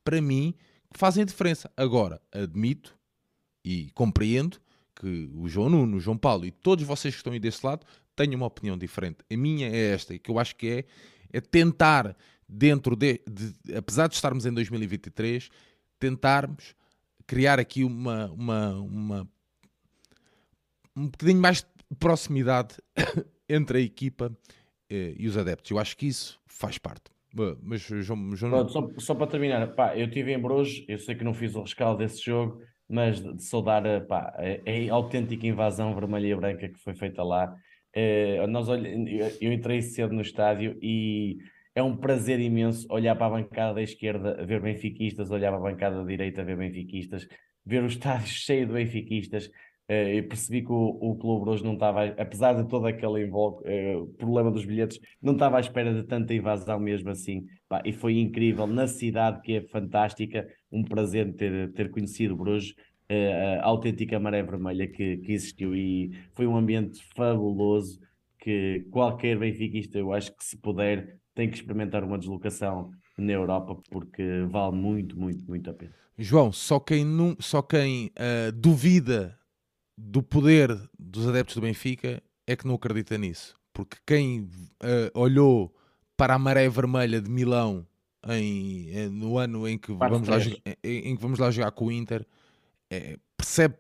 para mim, que fazem a diferença. Agora, admito e compreendo que o João Nuno, o João Paulo e todos vocês que estão aí desse lado têm uma opinião diferente. A minha é esta, que eu acho que é, é tentar, dentro de, de, apesar de estarmos em 2023, tentarmos criar aqui uma, uma, uma um bocadinho mais proximidade entre a equipa eh, e os adeptos. Eu acho que isso faz parte. Mas, João, João... Pronto, só, só, para terminar, pá, eu estive em Bruges, eu sei que não fiz o rescaldo desse jogo, mas de saudar pá, a, a autêntica invasão vermelha e branca que foi feita lá. Uh, nós. Eu entrei cedo no estádio e é um prazer imenso olhar para a bancada da esquerda, ver benfiquistas, olhar para a bancada da direita, ver benfiquistas, ver o estádio cheio de benfiquistas. Uh, eu percebi que o, o clube hoje não estava, apesar de todo aquele invoco, uh, problema dos bilhetes, não estava à espera de tanta invasão mesmo assim. Pá, e foi incrível na cidade que é fantástica um prazer ter, ter conhecido Bruges, uh, a autêntica maré vermelha que, que existiu e foi um ambiente fabuloso que qualquer benfiquista, eu acho que se puder, tem que experimentar uma deslocação na Europa porque vale muito, muito, muito a pena. João, só quem, não, só quem uh, duvida do poder dos adeptos do Benfica é que não acredita nisso. Porque quem uh, olhou para a maré vermelha de Milão em, eh, no ano em que, vamos lá, em, em, que vamos lá jogar com o Inter, é, percebe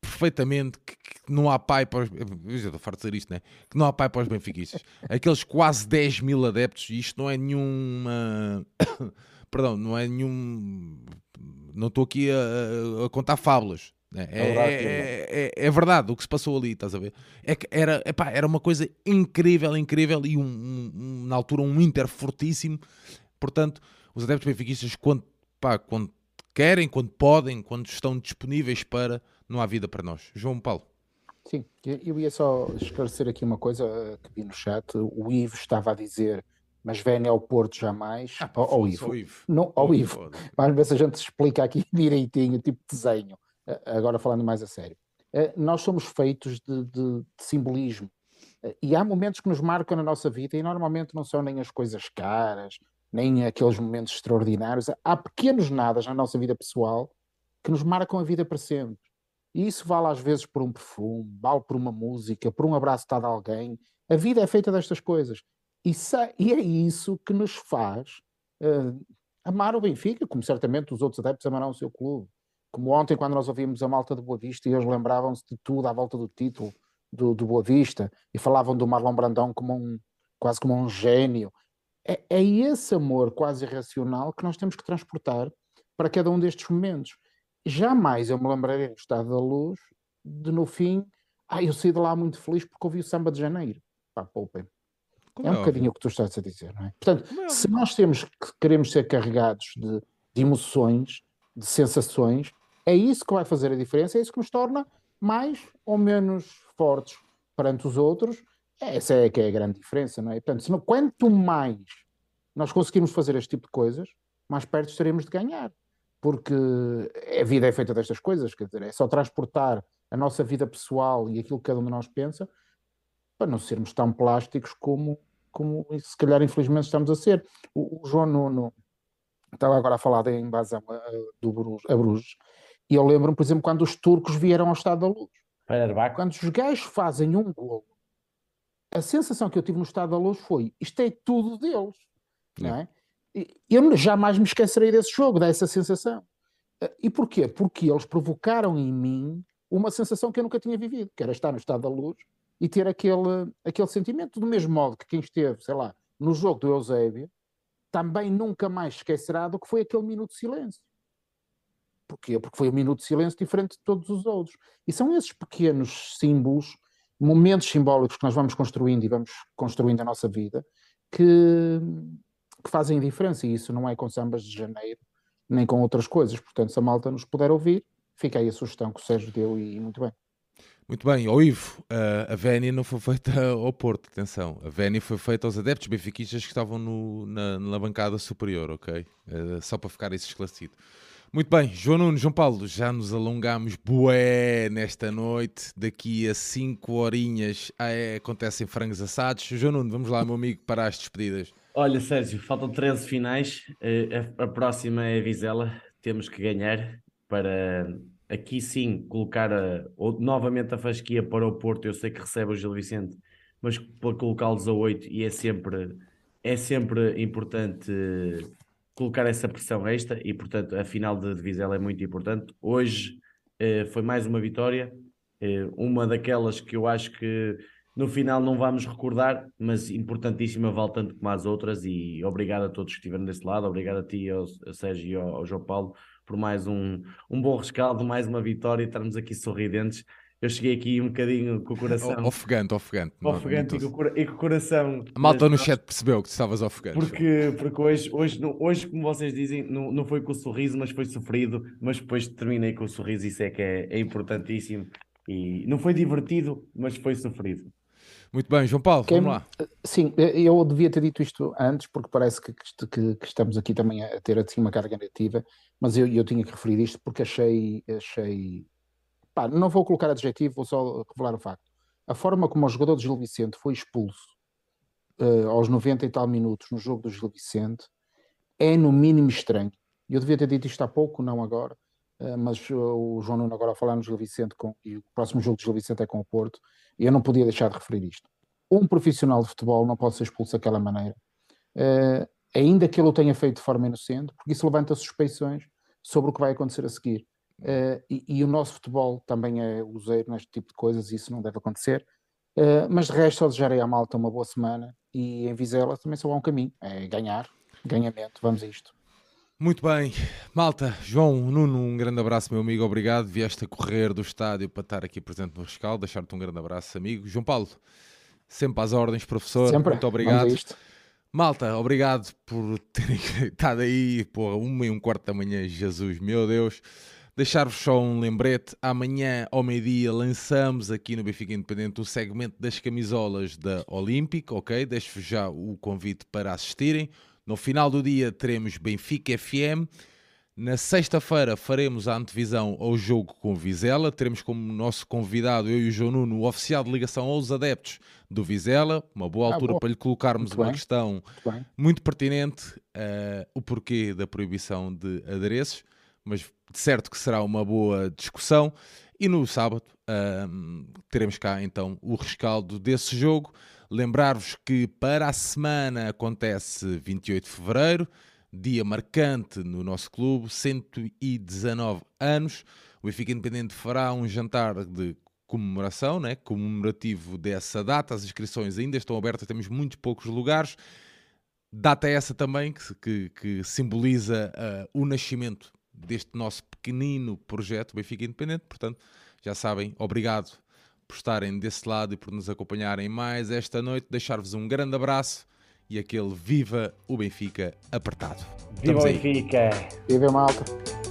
perfeitamente que, que, não há pai para os. Eu estou farto de dizer isto, né? Que não há pai para os benfiquistas. Aqueles quase 10 mil adeptos, e isto não é nenhuma. Perdão, não é nenhum. Não estou aqui a, a contar fábulas. Né? É, é, é, é, verdade o que se passou ali, estás a ver? É que era, epá, era uma coisa incrível, incrível e um, um, na altura um Inter fortíssimo Portanto, os adeptos benfiquistas, quando, pá, quando querem, quando podem, quando estão disponíveis para, não há vida para nós. João Paulo. Sim, eu ia só esclarecer aqui uma coisa eh, que vi no chat. O Ivo estava a dizer, mas vem ao Porto jamais. Ah, ao, ao Ivo. Ivo. Não, ao Ivo. Vamos ver se a gente explica aqui direitinho, tipo desenho. Agora falando mais a sério. Eh, nós somos feitos de, de, de simbolismo. E há momentos que nos marcam na nossa vida e normalmente não são nem as coisas caras, nem aqueles momentos extraordinários. Há pequenos nadas na nossa vida pessoal que nos marcam a vida para sempre. E isso vale às vezes por um perfume, vale por uma música, por um abraço dado a alguém. A vida é feita destas coisas. E, e é isso que nos faz uh, amar o Benfica, como certamente os outros adeptos amarão o seu clube. Como ontem, quando nós ouvimos a malta de Boa Vista e eles lembravam-se de tudo à volta do título do, do Boa Vista e falavam do Marlon Brandão como um, quase como um gênio é, é esse amor quase irracional que nós temos que transportar para cada um destes momentos. Jamais eu me lembrarei do Estado da Luz de no fim, ah, eu saí de lá muito feliz porque ouvi o samba de janeiro. Pá, poupem. É, é um bocadinho o que tu estás a dizer, não é? Portanto, é se nós temos que queremos ser carregados de, de, emoções, de sensações, é isso que vai fazer a diferença, é isso que nos torna mais ou menos fortes perante os outros Essa é que é a grande diferença, não é? Portanto, se não, quanto mais nós conseguirmos fazer este tipo de coisas, mais perto estaremos de ganhar. Porque a vida é feita destas coisas, quer dizer, é só transportar a nossa vida pessoal e aquilo que cada um de nós pensa para não sermos tão plásticos como, como se calhar infelizmente estamos a ser. O, o João Nuno estava agora a falar da invasão a, do Bruges, a Bruges, e eu lembro-me, por exemplo, quando os turcos vieram ao Estado da Luz. Quando os gajos fazem um golo, a sensação que eu tive no Estado da Luz foi isto é tudo deles. Não é? Eu jamais me esquecerei desse jogo, dessa sensação. E porquê? Porque eles provocaram em mim uma sensação que eu nunca tinha vivido, que era estar no Estado da Luz e ter aquele, aquele sentimento, do mesmo modo que quem esteve, sei lá, no jogo do Eusébio, também nunca mais esquecerá do que foi aquele minuto de silêncio. Porquê? Porque foi um minuto de silêncio diferente de todos os outros. E são esses pequenos símbolos, momentos simbólicos que nós vamos construindo e vamos construindo a nossa vida, que, que fazem diferença. E isso não é com sambas de janeiro, nem com outras coisas. Portanto, se a malta nos puder ouvir, fica aí a sugestão que o Sérgio deu e muito bem. Muito bem, ao Ivo, a Vénia não foi feita ao Porto, atenção. A Vénia foi feita aos adeptos benfiquistas que estavam no, na, na, bancada superior, ok? Uh, só para ficar isso esclarecido. Muito bem, João Nuno, João Paulo, já nos alongamos bué nesta noite. Daqui a 5 horinhas ah, é, acontecem frangos assados. João Nuno, vamos lá, meu amigo, para as despedidas. Olha, Sérgio, faltam 13 finais. Eh, a próxima é a Vizela. Temos que ganhar para aqui sim colocar a, ou, novamente a fasquia para o Porto, eu sei que recebe o Gil Vicente, mas para colocá-los a 8 e é sempre, é sempre importante colocar essa pressão extra e portanto a final de Vizela é muito importante. Hoje eh, foi mais uma vitória, eh, uma daquelas que eu acho que no final não vamos recordar, mas importantíssima, vale tanto como as outras e obrigado a todos que estiveram desse lado, obrigado a ti, ao, a Sérgio e ao, ao João Paulo por mais um, um bom rescaldo, mais uma vitória e estarmos aqui sorridentes. Eu cheguei aqui um bocadinho com o coração. Ofegante, ofegante. Ofegante e, com, e com o coração. A malta no chat percebeu que tu estavas ofegante. Porque, porque hoje, hoje, hoje, como vocês dizem, não, não foi com o sorriso, mas foi sofrido. Mas depois terminei com o sorriso, isso é que é, é importantíssimo. E não foi divertido, mas foi sofrido. Muito bem, João Paulo, vamos lá. Sim, eu devia ter dito isto antes, porque parece que, que, que estamos aqui também a ter assim uma carga negativa, mas eu, eu tinha que referir isto porque achei. achei pá, não vou colocar adjetivo, vou só revelar o facto. A forma como o jogador de Gil Vicente foi expulso uh, aos 90 e tal minutos no jogo do Gil Vicente é no mínimo estranho. Eu devia ter dito isto há pouco, não agora, uh, mas o João Nuno agora a falar no Gil Vicente com, e o próximo jogo do Gil Vicente é com o Porto e eu não podia deixar de referir isto. Um profissional de futebol não pode ser expulso daquela maneira, uh, ainda que ele o tenha feito de forma inocente, porque isso levanta suspeições sobre o que vai acontecer a seguir. Uh, e, e, o nosso futebol também é useiro neste tipo de coisas e isso não deve acontecer. Uh, mas de resto, só desejarei à malta uma boa semana e em Vizela também só há um caminho: é ganhar, ganhamento. Vamos a isto. Muito bem, malta, João, Nuno, um grande abraço, meu amigo, obrigado. Vieste a correr do estádio para estar aqui presente no Rescal, deixar-te um grande abraço, amigo. João Paulo, sempre às ordens, professor, sempre. muito obrigado. Malta, obrigado por terem estado aí, por uma e um quarto da manhã, Jesus, meu Deus. Deixar-vos só um lembrete, amanhã ao meio-dia lançamos aqui no Benfica Independente o segmento das camisolas da Olímpica, ok? Deixo-vos já o convite para assistirem. No final do dia teremos Benfica FM. Na sexta-feira faremos a antevisão ao jogo com Vizela. Teremos como nosso convidado, eu e o João Nuno, o oficial de ligação aos adeptos do Vizela. Uma boa ah, altura ah, para lhe colocarmos muito uma bem. questão muito, muito pertinente: uh, o porquê da proibição de adereços. Mas de certo que será uma boa discussão. E no sábado uh, teremos cá então o rescaldo desse jogo. Lembrar-vos que para a semana acontece 28 de fevereiro, dia marcante no nosso clube, 119 anos. O Benfica Independente fará um jantar de comemoração, né? comemorativo dessa data. As inscrições ainda estão abertas, temos muito poucos lugares. Data essa também que, que, que simboliza uh, o nascimento deste nosso pequenino projeto Benfica Independente. Portanto, já sabem, obrigado por estarem desse lado e por nos acompanharem mais esta noite. Deixar-vos um grande abraço e aquele Viva o Benfica apertado. Viva o Benfica! Viva malta!